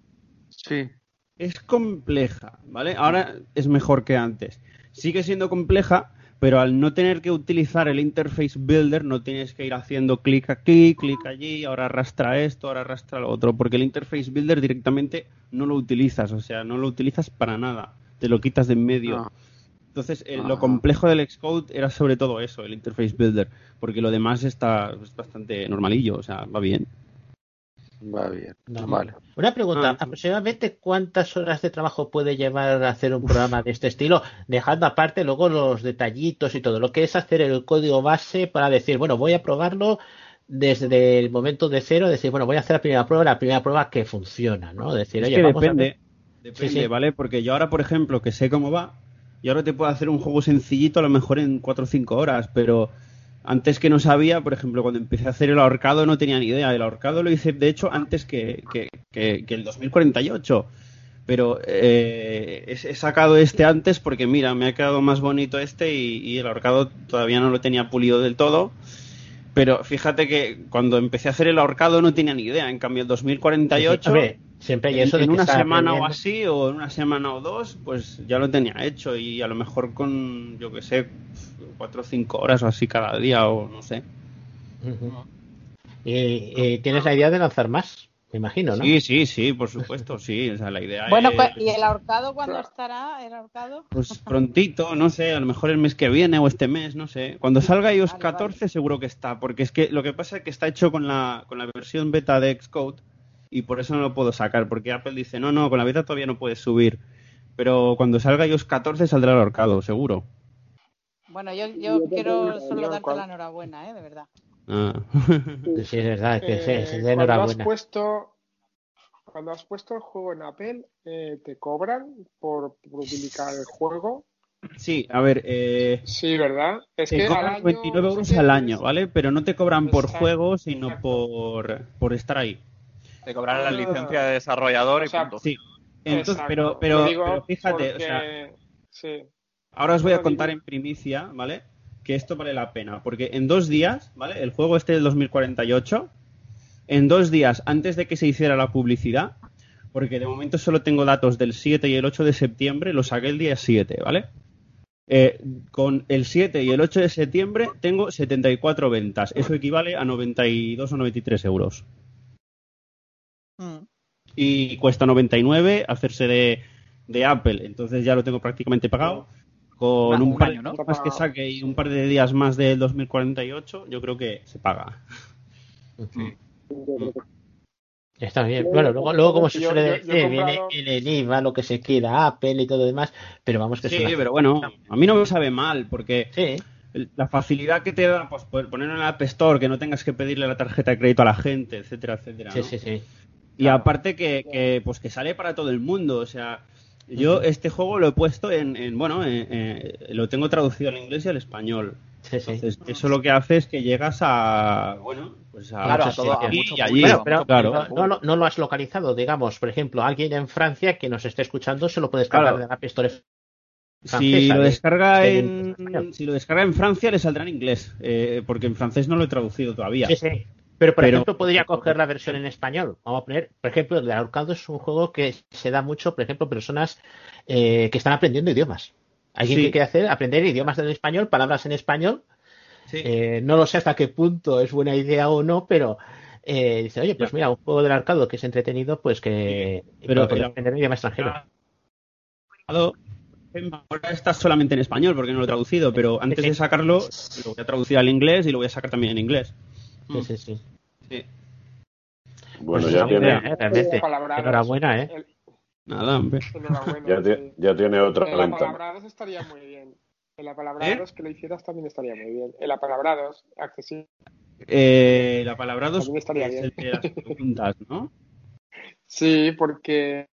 [SPEAKER 27] Sí.
[SPEAKER 14] Es compleja, ¿vale? Ahora es mejor que antes. Sigue siendo compleja, pero al no tener que utilizar el Interface Builder, no tienes que ir haciendo clic aquí, clic allí, ahora arrastra esto, ahora arrastra lo otro, porque el Interface Builder directamente no lo utilizas, o sea, no lo utilizas para nada, te lo quitas de en medio.
[SPEAKER 27] Ah.
[SPEAKER 14] Entonces, eh,
[SPEAKER 27] Ah.
[SPEAKER 14] lo complejo del Xcode era sobre todo eso, el Interface Builder, porque lo demás está es bastante normalillo, o sea, va bien.
[SPEAKER 27] Va bien.
[SPEAKER 2] No.
[SPEAKER 27] Vale.
[SPEAKER 2] Una pregunta,
[SPEAKER 27] Ah.
[SPEAKER 2] aproximadamente cuántas horas de trabajo puede llevar a hacer un programa de este estilo, dejando aparte luego los detallitos y todo, lo que es hacer el código base para decir, bueno, voy a probarlo desde el momento de cero, decir, bueno, voy a hacer la primera prueba, la primera prueba que funciona, ¿no? Decir,
[SPEAKER 14] Es
[SPEAKER 2] oye,
[SPEAKER 14] que
[SPEAKER 2] vamos a
[SPEAKER 14] depende,
[SPEAKER 2] ver.
[SPEAKER 14] depende,
[SPEAKER 2] Sí, sí.
[SPEAKER 14] ¿vale? Porque yo ahora, por ejemplo, que sé cómo va, y ahora te puedo hacer un juego sencillito a lo mejor en 4 o 5 horas, pero antes que no sabía, por ejemplo, cuando empecé a hacer el ahorcado no tenía ni idea. El ahorcado lo hice, de hecho, antes que, que, que- que el 2048. Pero eh, he, he sacado este antes porque, mira, me ha quedado más bonito este y, y el ahorcado todavía no lo tenía pulido del todo. Pero fíjate que cuando empecé a hacer el ahorcado no tenía ni idea. En cambio, el 2048,
[SPEAKER 2] Hombre, siempre hay
[SPEAKER 14] en,
[SPEAKER 2] eso de
[SPEAKER 14] en
[SPEAKER 2] que
[SPEAKER 14] una semana o así, o en una semana o dos, pues ya lo tenía hecho. Y a lo mejor con, yo que sé, cuatro o cinco horas o así cada día, o no sé.
[SPEAKER 2] Y, y tienes la idea de lanzar más, me imagino, ¿no?
[SPEAKER 14] Sí, sí, sí, por supuesto, sí. O sea, la idea
[SPEAKER 12] Bueno,
[SPEAKER 14] es...
[SPEAKER 12] ¿y el ahorcado cuándo estará? ¿El ahorcado?
[SPEAKER 14] Pues prontito, no sé, a lo mejor el mes que viene o este mes, no sé. Cuando salga iOS 14 seguro que está, porque es que lo que pasa es que está hecho con la, con la versión beta de Xcode y por eso no lo puedo sacar, porque Apple dice, no, no, con la beta todavía no puedes subir. Pero cuando salga iOS 14 saldrá el ahorcado, seguro.
[SPEAKER 12] Bueno, yo, yo quiero solo darte la enhorabuena, ¿eh? De verdad.
[SPEAKER 14] Ah.
[SPEAKER 2] Sí, es verdad, que sí,
[SPEAKER 15] Eh,
[SPEAKER 2] sí, de
[SPEAKER 15] cuando has
[SPEAKER 2] enhorabuena.
[SPEAKER 15] puesto cuando has puesto el juego en Apple, eh, ¿te cobran por publicar el juego?
[SPEAKER 14] Sí, a ver, eh,
[SPEAKER 15] Sí, ¿verdad? Es
[SPEAKER 14] te
[SPEAKER 15] que al
[SPEAKER 14] cobran
[SPEAKER 15] año,
[SPEAKER 14] 29
[SPEAKER 15] no sé
[SPEAKER 14] euros al año, ¿vale? Pero no te cobran por
[SPEAKER 15] Exacto,
[SPEAKER 14] juego, sino por, por estar ahí.
[SPEAKER 4] Te cobrarán la licencia de desarrollador y
[SPEAKER 15] O sea,
[SPEAKER 4] punto.
[SPEAKER 14] Sí. Entonces,
[SPEAKER 15] Exacto.
[SPEAKER 14] pero, pero,
[SPEAKER 15] digo
[SPEAKER 14] pero fíjate, o sea,
[SPEAKER 15] sí.
[SPEAKER 14] Ahora os voy a contar en primicia, ¿vale? Que esto vale la pena, porque en dos días, ¿vale? El juego este del 2048, en dos días antes de que se hiciera la publicidad, porque de momento solo tengo datos del 7 y el 8 de septiembre, lo saqué el día 7, ¿vale? Eh, con el 7 y el 8 de septiembre tengo 74 ventas. Eso equivale a 92 o 93 euros. Y cuesta 99 hacerse de, de Apple. Entonces ya lo tengo prácticamente pagado. Con
[SPEAKER 4] Un-
[SPEAKER 14] un,
[SPEAKER 4] un
[SPEAKER 14] par
[SPEAKER 4] año, ¿no?
[SPEAKER 14] de días más que saque y un par de días más del 2048, yo creo que se paga.
[SPEAKER 2] Está bien. Bueno, luego, luego como se suele
[SPEAKER 15] yo- yo he
[SPEAKER 2] decir, viene el IVA lo que se queda Apple y todo lo demás, pero vamos que
[SPEAKER 14] Sí, pero bueno, a mí no me sabe mal, porque
[SPEAKER 2] Sí.
[SPEAKER 14] la facilidad que te da pues, poder poner en el App Store, que no tengas que pedirle la tarjeta de crédito a la gente, etcétera, etcétera.
[SPEAKER 2] Sí,
[SPEAKER 14] ¿no?
[SPEAKER 2] sí, sí.
[SPEAKER 14] Y aparte que, que, pues que sale para todo el mundo, o sea, yo este juego lo he puesto en, en, bueno, en- en- lo tengo traducido al inglés y al español.
[SPEAKER 2] Sí, sí.
[SPEAKER 14] Entonces, eso lo que hace es que llegas a, bueno, pues a,
[SPEAKER 2] Claro,
[SPEAKER 14] muchos
[SPEAKER 2] a todo- a
[SPEAKER 14] sitios
[SPEAKER 2] mucho
[SPEAKER 14] y allí,
[SPEAKER 2] Bueno, pero
[SPEAKER 14] claro.
[SPEAKER 2] no, no lo- no lo has localizado, digamos, por ejemplo, alguien en Francia que nos esté escuchando se lo puede descargar
[SPEAKER 14] Claro.
[SPEAKER 2] de la App Store
[SPEAKER 14] Si lo
[SPEAKER 2] de-
[SPEAKER 14] descarga
[SPEAKER 2] de-
[SPEAKER 14] en, si lo descarga en Francia le saldrá en inglés, eh, porque en francés no lo he traducido todavía.
[SPEAKER 2] Sí, sí. Pero, por
[SPEAKER 14] Pero-
[SPEAKER 2] ejemplo, podría coger la versión en español. Vamos a poner, por ejemplo, el ahorcado es un juego que se da mucho, por ejemplo, personas eh, que están aprendiendo idiomas. Alguien
[SPEAKER 14] Sí.
[SPEAKER 2] que quiere hacer aprender idiomas del español, palabras en español.
[SPEAKER 14] Sí.
[SPEAKER 2] Eh, no lo sé hasta qué punto es buena idea o no, pero eh, dice, oye, pues mira, un juego del arcado que es entretenido, pues que
[SPEAKER 14] Pero
[SPEAKER 2] para poder
[SPEAKER 14] el-
[SPEAKER 2] aprender un idioma extranjero.
[SPEAKER 14] Ahora está solamente en español porque no lo he traducido, pero antes de sacarlo lo voy a traducir al inglés y lo voy a sacar también en inglés.
[SPEAKER 2] Sí, sí, sí.
[SPEAKER 14] Sí.
[SPEAKER 13] Bueno,
[SPEAKER 2] Pues
[SPEAKER 13] ya tiene,
[SPEAKER 2] idea, ¿eh? Realmente. Enhorabuena, ¿eh?
[SPEAKER 15] El-
[SPEAKER 14] Nada, hombre.
[SPEAKER 15] enhorabuena,
[SPEAKER 13] ya,
[SPEAKER 15] sí.
[SPEAKER 13] ya tiene otra
[SPEAKER 15] En la
[SPEAKER 13] ventana.
[SPEAKER 15] palabrados estaría muy bien. En la palabrados que lo hicieras también estaría muy bien. En la palabrados, accesible.
[SPEAKER 14] Eh, la palabra dos
[SPEAKER 15] También estaría
[SPEAKER 14] es el
[SPEAKER 15] bien.
[SPEAKER 14] de las preguntas, ¿no?
[SPEAKER 15] Sí, porque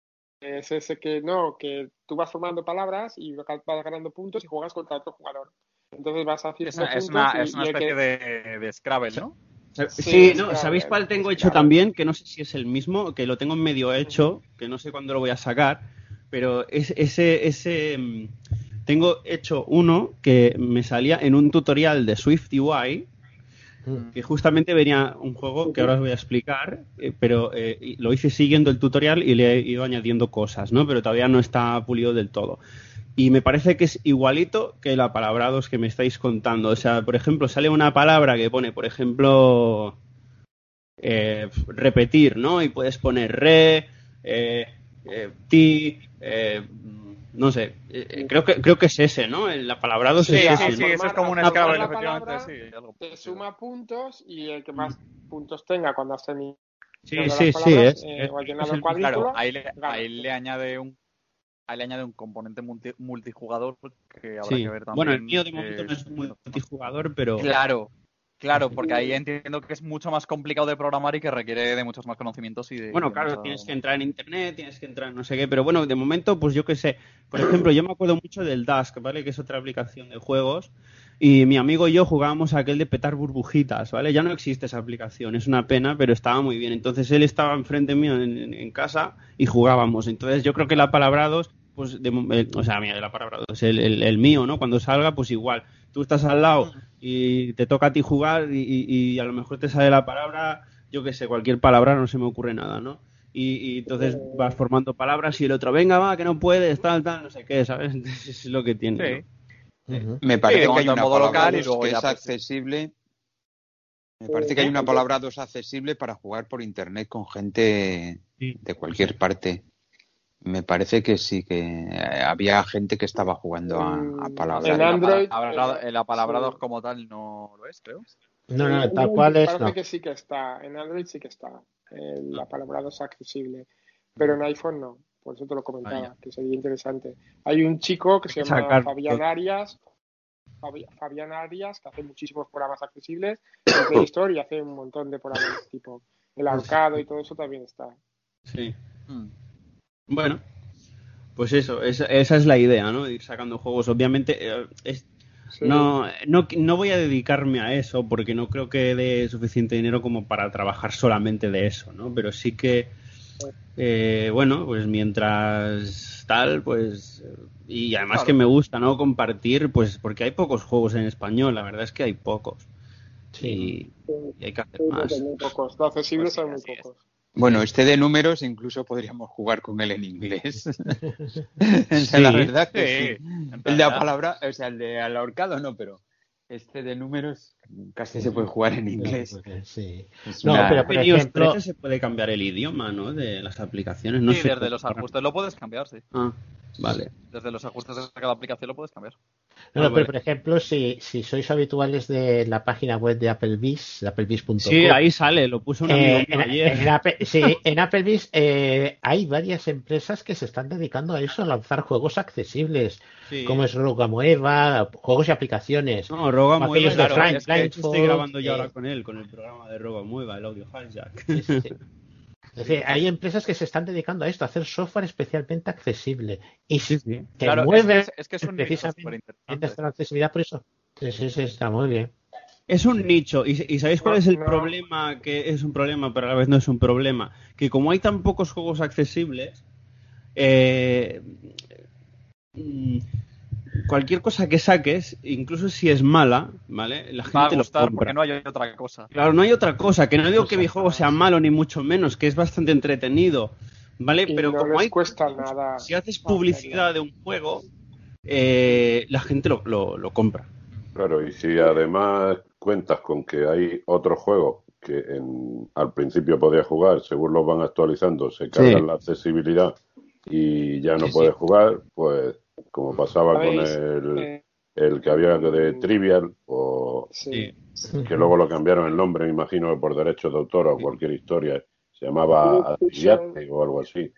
[SPEAKER 15] es ese que no, que tú vas formando palabras y vas ganando puntos y juegas contra otro jugador. Entonces vas haciendo
[SPEAKER 4] Es una, es una, es una
[SPEAKER 15] el que-
[SPEAKER 4] especie de, de Scrabble, ¿no?
[SPEAKER 14] Sí,
[SPEAKER 15] Sí,
[SPEAKER 14] no, ¿sabéis cuál tengo hecho también? Que no sé si es el mismo, que lo tengo medio hecho, que no sé cuándo lo voy a sacar, pero es, ese, ese mm, tengo hecho uno que me salía en un tutorial de Swift UI, que justamente venía un juego que ahora os voy a explicar, eh, pero eh, lo hice siguiendo el tutorial y le he ido añadiendo cosas, ¿no? Pero todavía no está pulido del todo. Y me parece que es igualito que la palabrados que me estáis contando. O sea, por ejemplo, sale una palabra que pone, por ejemplo, eh, repetir, ¿no? Y puedes poner re, eh, eh, ti, eh, no sé, eh, creo que creo que es ese, ¿no? El- La palabrados
[SPEAKER 4] Sí,
[SPEAKER 14] es
[SPEAKER 4] sí,
[SPEAKER 14] ese,
[SPEAKER 4] sí,
[SPEAKER 14] ¿no?
[SPEAKER 4] eso es como un
[SPEAKER 15] la
[SPEAKER 4] efectivamente,
[SPEAKER 15] palabra,
[SPEAKER 4] sí. algo
[SPEAKER 15] te suma puntos y el que más puntos tenga cuando has terminado
[SPEAKER 14] Sí, sí,
[SPEAKER 15] las
[SPEAKER 14] sí,
[SPEAKER 15] palabras,
[SPEAKER 14] es-
[SPEAKER 15] eh,
[SPEAKER 14] es- es
[SPEAKER 15] el
[SPEAKER 14] el-
[SPEAKER 4] Claro, ahí le, ahí le añade un le añade un componente multi- multijugador que habrá
[SPEAKER 14] Sí.
[SPEAKER 4] que ver también.
[SPEAKER 14] Bueno, el mío de momento no es multijugador, pero...
[SPEAKER 4] Claro, claro, porque ahí entiendo que es mucho más complicado de programar y que requiere de muchos más conocimientos y de.
[SPEAKER 14] Bueno, claro,
[SPEAKER 4] mucha-
[SPEAKER 14] tienes que entrar en internet, tienes que entrar en no sé qué, pero bueno, de momento, pues yo qué sé. Por ejemplo, yo me acuerdo mucho del Dusk, ¿vale? Que es otra aplicación de juegos. Y mi amigo y yo jugábamos a aquel de petar burbujitas, ¿vale? Ya no existe esa aplicación, es una pena, pero estaba muy bien. Entonces él estaba enfrente mío en, en- casa y jugábamos. Entonces yo creo que la palabra 2, pues, de o sea, mira, la palabra 2, el, el- el mío, ¿no? Cuando salga, pues igual. Tú estás al lado y te toca a ti jugar y, y- y a lo mejor te sale la palabra, yo qué sé, cualquier palabra, no se me ocurre nada, ¿no? Y, y entonces vas formando palabras y el otro, venga, va, que no puedes, tal, tal, no sé qué, ¿sabes? Entonces es lo que tiene. ¿no?
[SPEAKER 22] Me parece
[SPEAKER 14] Sí,
[SPEAKER 22] que hay una
[SPEAKER 14] modo
[SPEAKER 22] palabra
[SPEAKER 14] local y
[SPEAKER 22] dos
[SPEAKER 14] luego
[SPEAKER 22] que
[SPEAKER 14] ya,
[SPEAKER 22] es
[SPEAKER 14] pues,
[SPEAKER 22] accesible. Me parece que hay una palabra dos accesible para jugar por internet con gente de cualquier parte. Me parece que sí, que eh, había gente que estaba jugando a, a palabra.
[SPEAKER 15] En Android,
[SPEAKER 4] Apalabrado-
[SPEAKER 15] eh,
[SPEAKER 4] el apalabrado
[SPEAKER 15] sí.
[SPEAKER 4] como tal no lo es, creo.
[SPEAKER 2] No, no, tal cual es,
[SPEAKER 15] Parece
[SPEAKER 2] no.
[SPEAKER 15] que sí que está. En Android sí que está. Eh, la palabra es accesible. Pero en iPhone no. Por eso te lo comentaba, que sería interesante. Hay un chico que se llama
[SPEAKER 14] sacar-
[SPEAKER 15] Fabián Arias. Fabi- Fabián Arias, que hace muchísimos programas accesibles en Play Store y hace un montón de programas tipo el arcado y todo eso también está.
[SPEAKER 14] Sí. Bueno, pues eso, esa, esa es la idea, ¿no? Ir sacando juegos. Obviamente, eh, es- no, no, no voy a dedicarme a eso porque no creo que dé suficiente dinero como para trabajar solamente de eso, ¿no? Pero sí que, eh, bueno, pues mientras tal, pues. Y además
[SPEAKER 15] Claro.
[SPEAKER 14] que me gusta, ¿no? Compartir, pues porque hay pocos juegos en español, la verdad es que hay pocos. Y, y hay que hacer
[SPEAKER 15] Sí,
[SPEAKER 14] más.
[SPEAKER 15] porque muy pocos. Los accesibles son muy pocos.
[SPEAKER 22] Bueno, este de números incluso podríamos jugar con él en inglés. O sea,
[SPEAKER 14] Sí.
[SPEAKER 22] la verdad que
[SPEAKER 14] Sí,
[SPEAKER 22] sí. El de la palabra, o sea, el de al ahorcado no, pero este de números casi se puede jugar en inglés.
[SPEAKER 2] Sí. No,
[SPEAKER 22] una-
[SPEAKER 2] pero por ejemplo,
[SPEAKER 14] 13 se puede cambiar el idioma, ¿no? De las aplicaciones. No
[SPEAKER 4] sí,
[SPEAKER 14] sé
[SPEAKER 4] desde
[SPEAKER 14] cómo-
[SPEAKER 4] los ajustes lo puedes cambiar, sí.
[SPEAKER 14] Ah, vale.
[SPEAKER 4] Desde los ajustes de cada aplicación lo puedes cambiar.
[SPEAKER 2] No,
[SPEAKER 14] Ah,
[SPEAKER 2] no, pero
[SPEAKER 14] vale.
[SPEAKER 2] por ejemplo, si, si sois habituales de la página web de Applebee's, applebee's.com.
[SPEAKER 14] Sí, ahí sale, lo puso un amigo
[SPEAKER 2] eh, en,
[SPEAKER 14] ayer.
[SPEAKER 2] en Apple- sí, en Applebee's eh, hay varias empresas que se están dedicando a eso, a lanzar juegos accesibles,
[SPEAKER 14] Sí.
[SPEAKER 2] como es Rogamueva, juegos y aplicaciones.
[SPEAKER 14] No, Roga
[SPEAKER 2] como
[SPEAKER 14] Mueva,
[SPEAKER 2] aquellos de
[SPEAKER 14] claro, es que hecho estoy
[SPEAKER 2] Blindfold,
[SPEAKER 14] grabando
[SPEAKER 2] eh,
[SPEAKER 14] ahora con él, con el programa de Roga Mueva, el audio hijack.
[SPEAKER 2] Es decir, hay empresas que se están dedicando a esto, a hacer software especialmente accesible. Y que
[SPEAKER 4] Claro, es que es- es que es un nicho
[SPEAKER 2] precisamente
[SPEAKER 4] superinteresante.
[SPEAKER 2] esta accesibilidad por eso. Sí, sí, sí, está muy bien.
[SPEAKER 14] Es un nicho. ¿Y, y sabéis cuál es el
[SPEAKER 2] no.
[SPEAKER 14] problema? Que es un problema, pero a la vez no es un problema. Que como hay tan pocos juegos accesibles, eh, cualquier cosa que saques, incluso si es mala, ¿vale? La gente
[SPEAKER 4] Va a
[SPEAKER 14] lo
[SPEAKER 4] gustar
[SPEAKER 14] compra.
[SPEAKER 4] porque no hay otra cosa.
[SPEAKER 14] Claro, no hay otra cosa. Que no digo que mi juego sea malo, ni mucho menos, que es bastante entretenido. ¿Vale?
[SPEAKER 15] Y
[SPEAKER 14] Pero
[SPEAKER 15] no
[SPEAKER 14] como
[SPEAKER 15] les
[SPEAKER 14] hay.
[SPEAKER 15] cuesta nada.
[SPEAKER 14] Si haces publicidad de un juego, eh, la gente lo, lo, lo compra.
[SPEAKER 13] Claro, y si además cuentas con que hay otros juegos que en- al principio podías jugar, según los van actualizando, se cargan
[SPEAKER 14] Sí.
[SPEAKER 13] la accesibilidad y ya no
[SPEAKER 14] Sí,
[SPEAKER 13] puedes
[SPEAKER 14] sí.
[SPEAKER 13] jugar, pues como pasaba con el,
[SPEAKER 15] Eh,
[SPEAKER 13] el que había de Trivial, o
[SPEAKER 15] sí.
[SPEAKER 13] que luego lo cambiaron el nombre, me imagino, por derechos de autor o cualquier historia, se llamaba Adriate o algo así.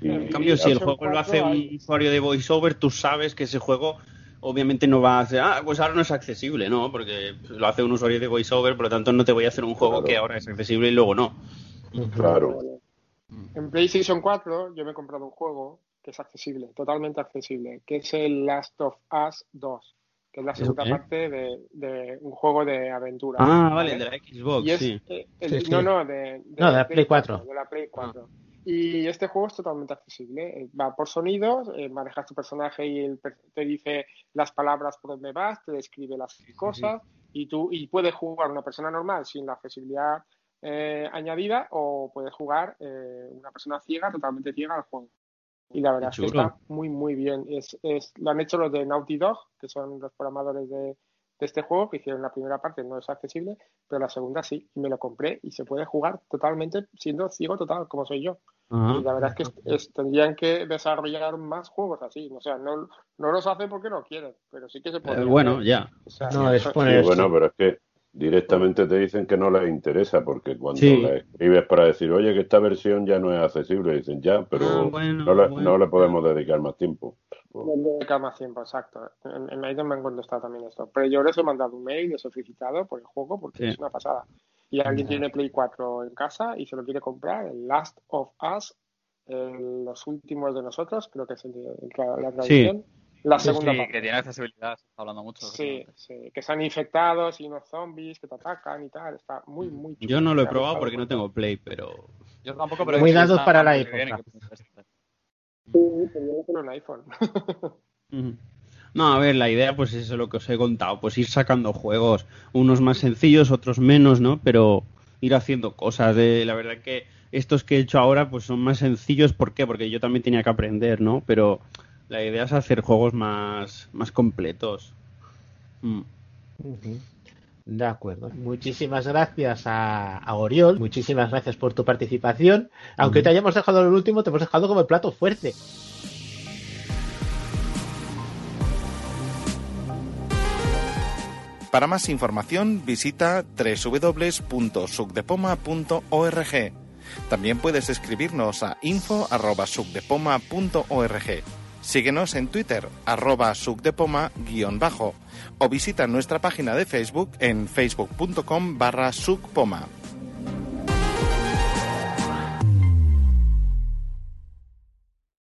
[SPEAKER 13] Y,
[SPEAKER 14] En cambio, si el juego lo hace un usuario de VoiceOver, tú sabes que ese juego obviamente no va a hacer, ah, pues ahora no es accesible, ¿no? Porque lo hace un usuario de VoiceOver, por lo tanto no te voy a hacer un juego que ahora es accesible y luego no.
[SPEAKER 13] Claro.
[SPEAKER 15] En PlayStation 4 yo me he comprado un juego que es accesible, totalmente accesible, que es el Last of Us 2, que es la
[SPEAKER 14] ¿Eso
[SPEAKER 15] segunda parte de, de un juego de aventura.
[SPEAKER 14] Ah, vale, de la Xbox,
[SPEAKER 15] Y es,
[SPEAKER 14] sí.
[SPEAKER 15] eh, el-
[SPEAKER 2] Sí,
[SPEAKER 15] no, no, de,
[SPEAKER 2] No, de la Play 4.
[SPEAKER 15] De la Play 4. Y este juego es totalmente accesible. Eh, Va por sonidos, eh, manejas tu personaje y él te dice las palabras por donde vas, te describe las cosas y tú y puedes jugar una persona normal sin la accesibilidad eh, añadida o puedes jugar eh, una persona ciega, totalmente ciega al juego. Y la verdad es que está muy, muy bien. Es, es, lo han hecho los de Naughty Dog, que son los programadores de, de este juego, que hicieron la primera parte, no es accesible, pero la segunda sí. Y me lo compré y se puede jugar totalmente siendo ciego total, como soy yo.
[SPEAKER 14] Ajá.
[SPEAKER 15] Y la verdad es que es- es- tendrían que desarrollar más juegos así. O sea, no, no los hacen porque no quieren, pero sí que se puede.
[SPEAKER 14] Eh, bueno, ya.
[SPEAKER 15] O sea,
[SPEAKER 2] No, es poner-
[SPEAKER 13] Sí, bueno, pero es que directamente te dicen que no les interesa, porque cuando
[SPEAKER 14] Sí.
[SPEAKER 13] le escribes para decir, oye, que esta versión ya no es accesible, dicen ya, pero
[SPEAKER 15] Ah, bueno,
[SPEAKER 13] no, le,
[SPEAKER 15] bueno.
[SPEAKER 13] no le podemos dedicar más tiempo.
[SPEAKER 15] No le dedicar más tiempo, exacto. En, en Maiden me han contestado también esto. Pero yo les he mandado un mail, les he felicitado por el juego porque
[SPEAKER 14] Sí.
[SPEAKER 15] es una pasada. Y alguien tiene Play 4 en casa y se lo quiere comprar, el Last of Us, el- los últimos de nosotros, creo que es el de- la, la traducción. La segunda
[SPEAKER 4] sí,
[SPEAKER 15] parte.
[SPEAKER 4] que tiene accesibilidad, se está hablando mucho.
[SPEAKER 15] Sí, sí, que están infectados y unos zombies que te atacan y tal. Está muy, muy chulo.
[SPEAKER 14] Yo no lo he probado porque no tengo Play, pero.
[SPEAKER 4] Yo tampoco, pero
[SPEAKER 2] Muy dados para la época.
[SPEAKER 15] Sí, pero iPhone.
[SPEAKER 14] No, a ver, la idea pues es lo que os he contado, pues ir sacando juegos, unos más sencillos, otros menos, ¿no? Pero ir haciendo cosas. De, la verdad que estos que he hecho ahora pues son más sencillos, ¿por qué? Porque yo también tenía que aprender, ¿no? Pero la idea es hacer juegos más, más completos. Mm.
[SPEAKER 2] De acuerdo. Muchísimas gracias a, a Oriol. Muchísimas gracias por tu participación. Aunque te hayamos dejado el último, te hemos dejado como el plato fuerte.
[SPEAKER 28] Para más información visita www.sucdepoma.org. También puedes escribirnos a info.sucdepoma.org. Síguenos en Twitter, arroba sucdepoma guion bajo, o visita nuestra página de Facebook en facebook.com barra sucpoma.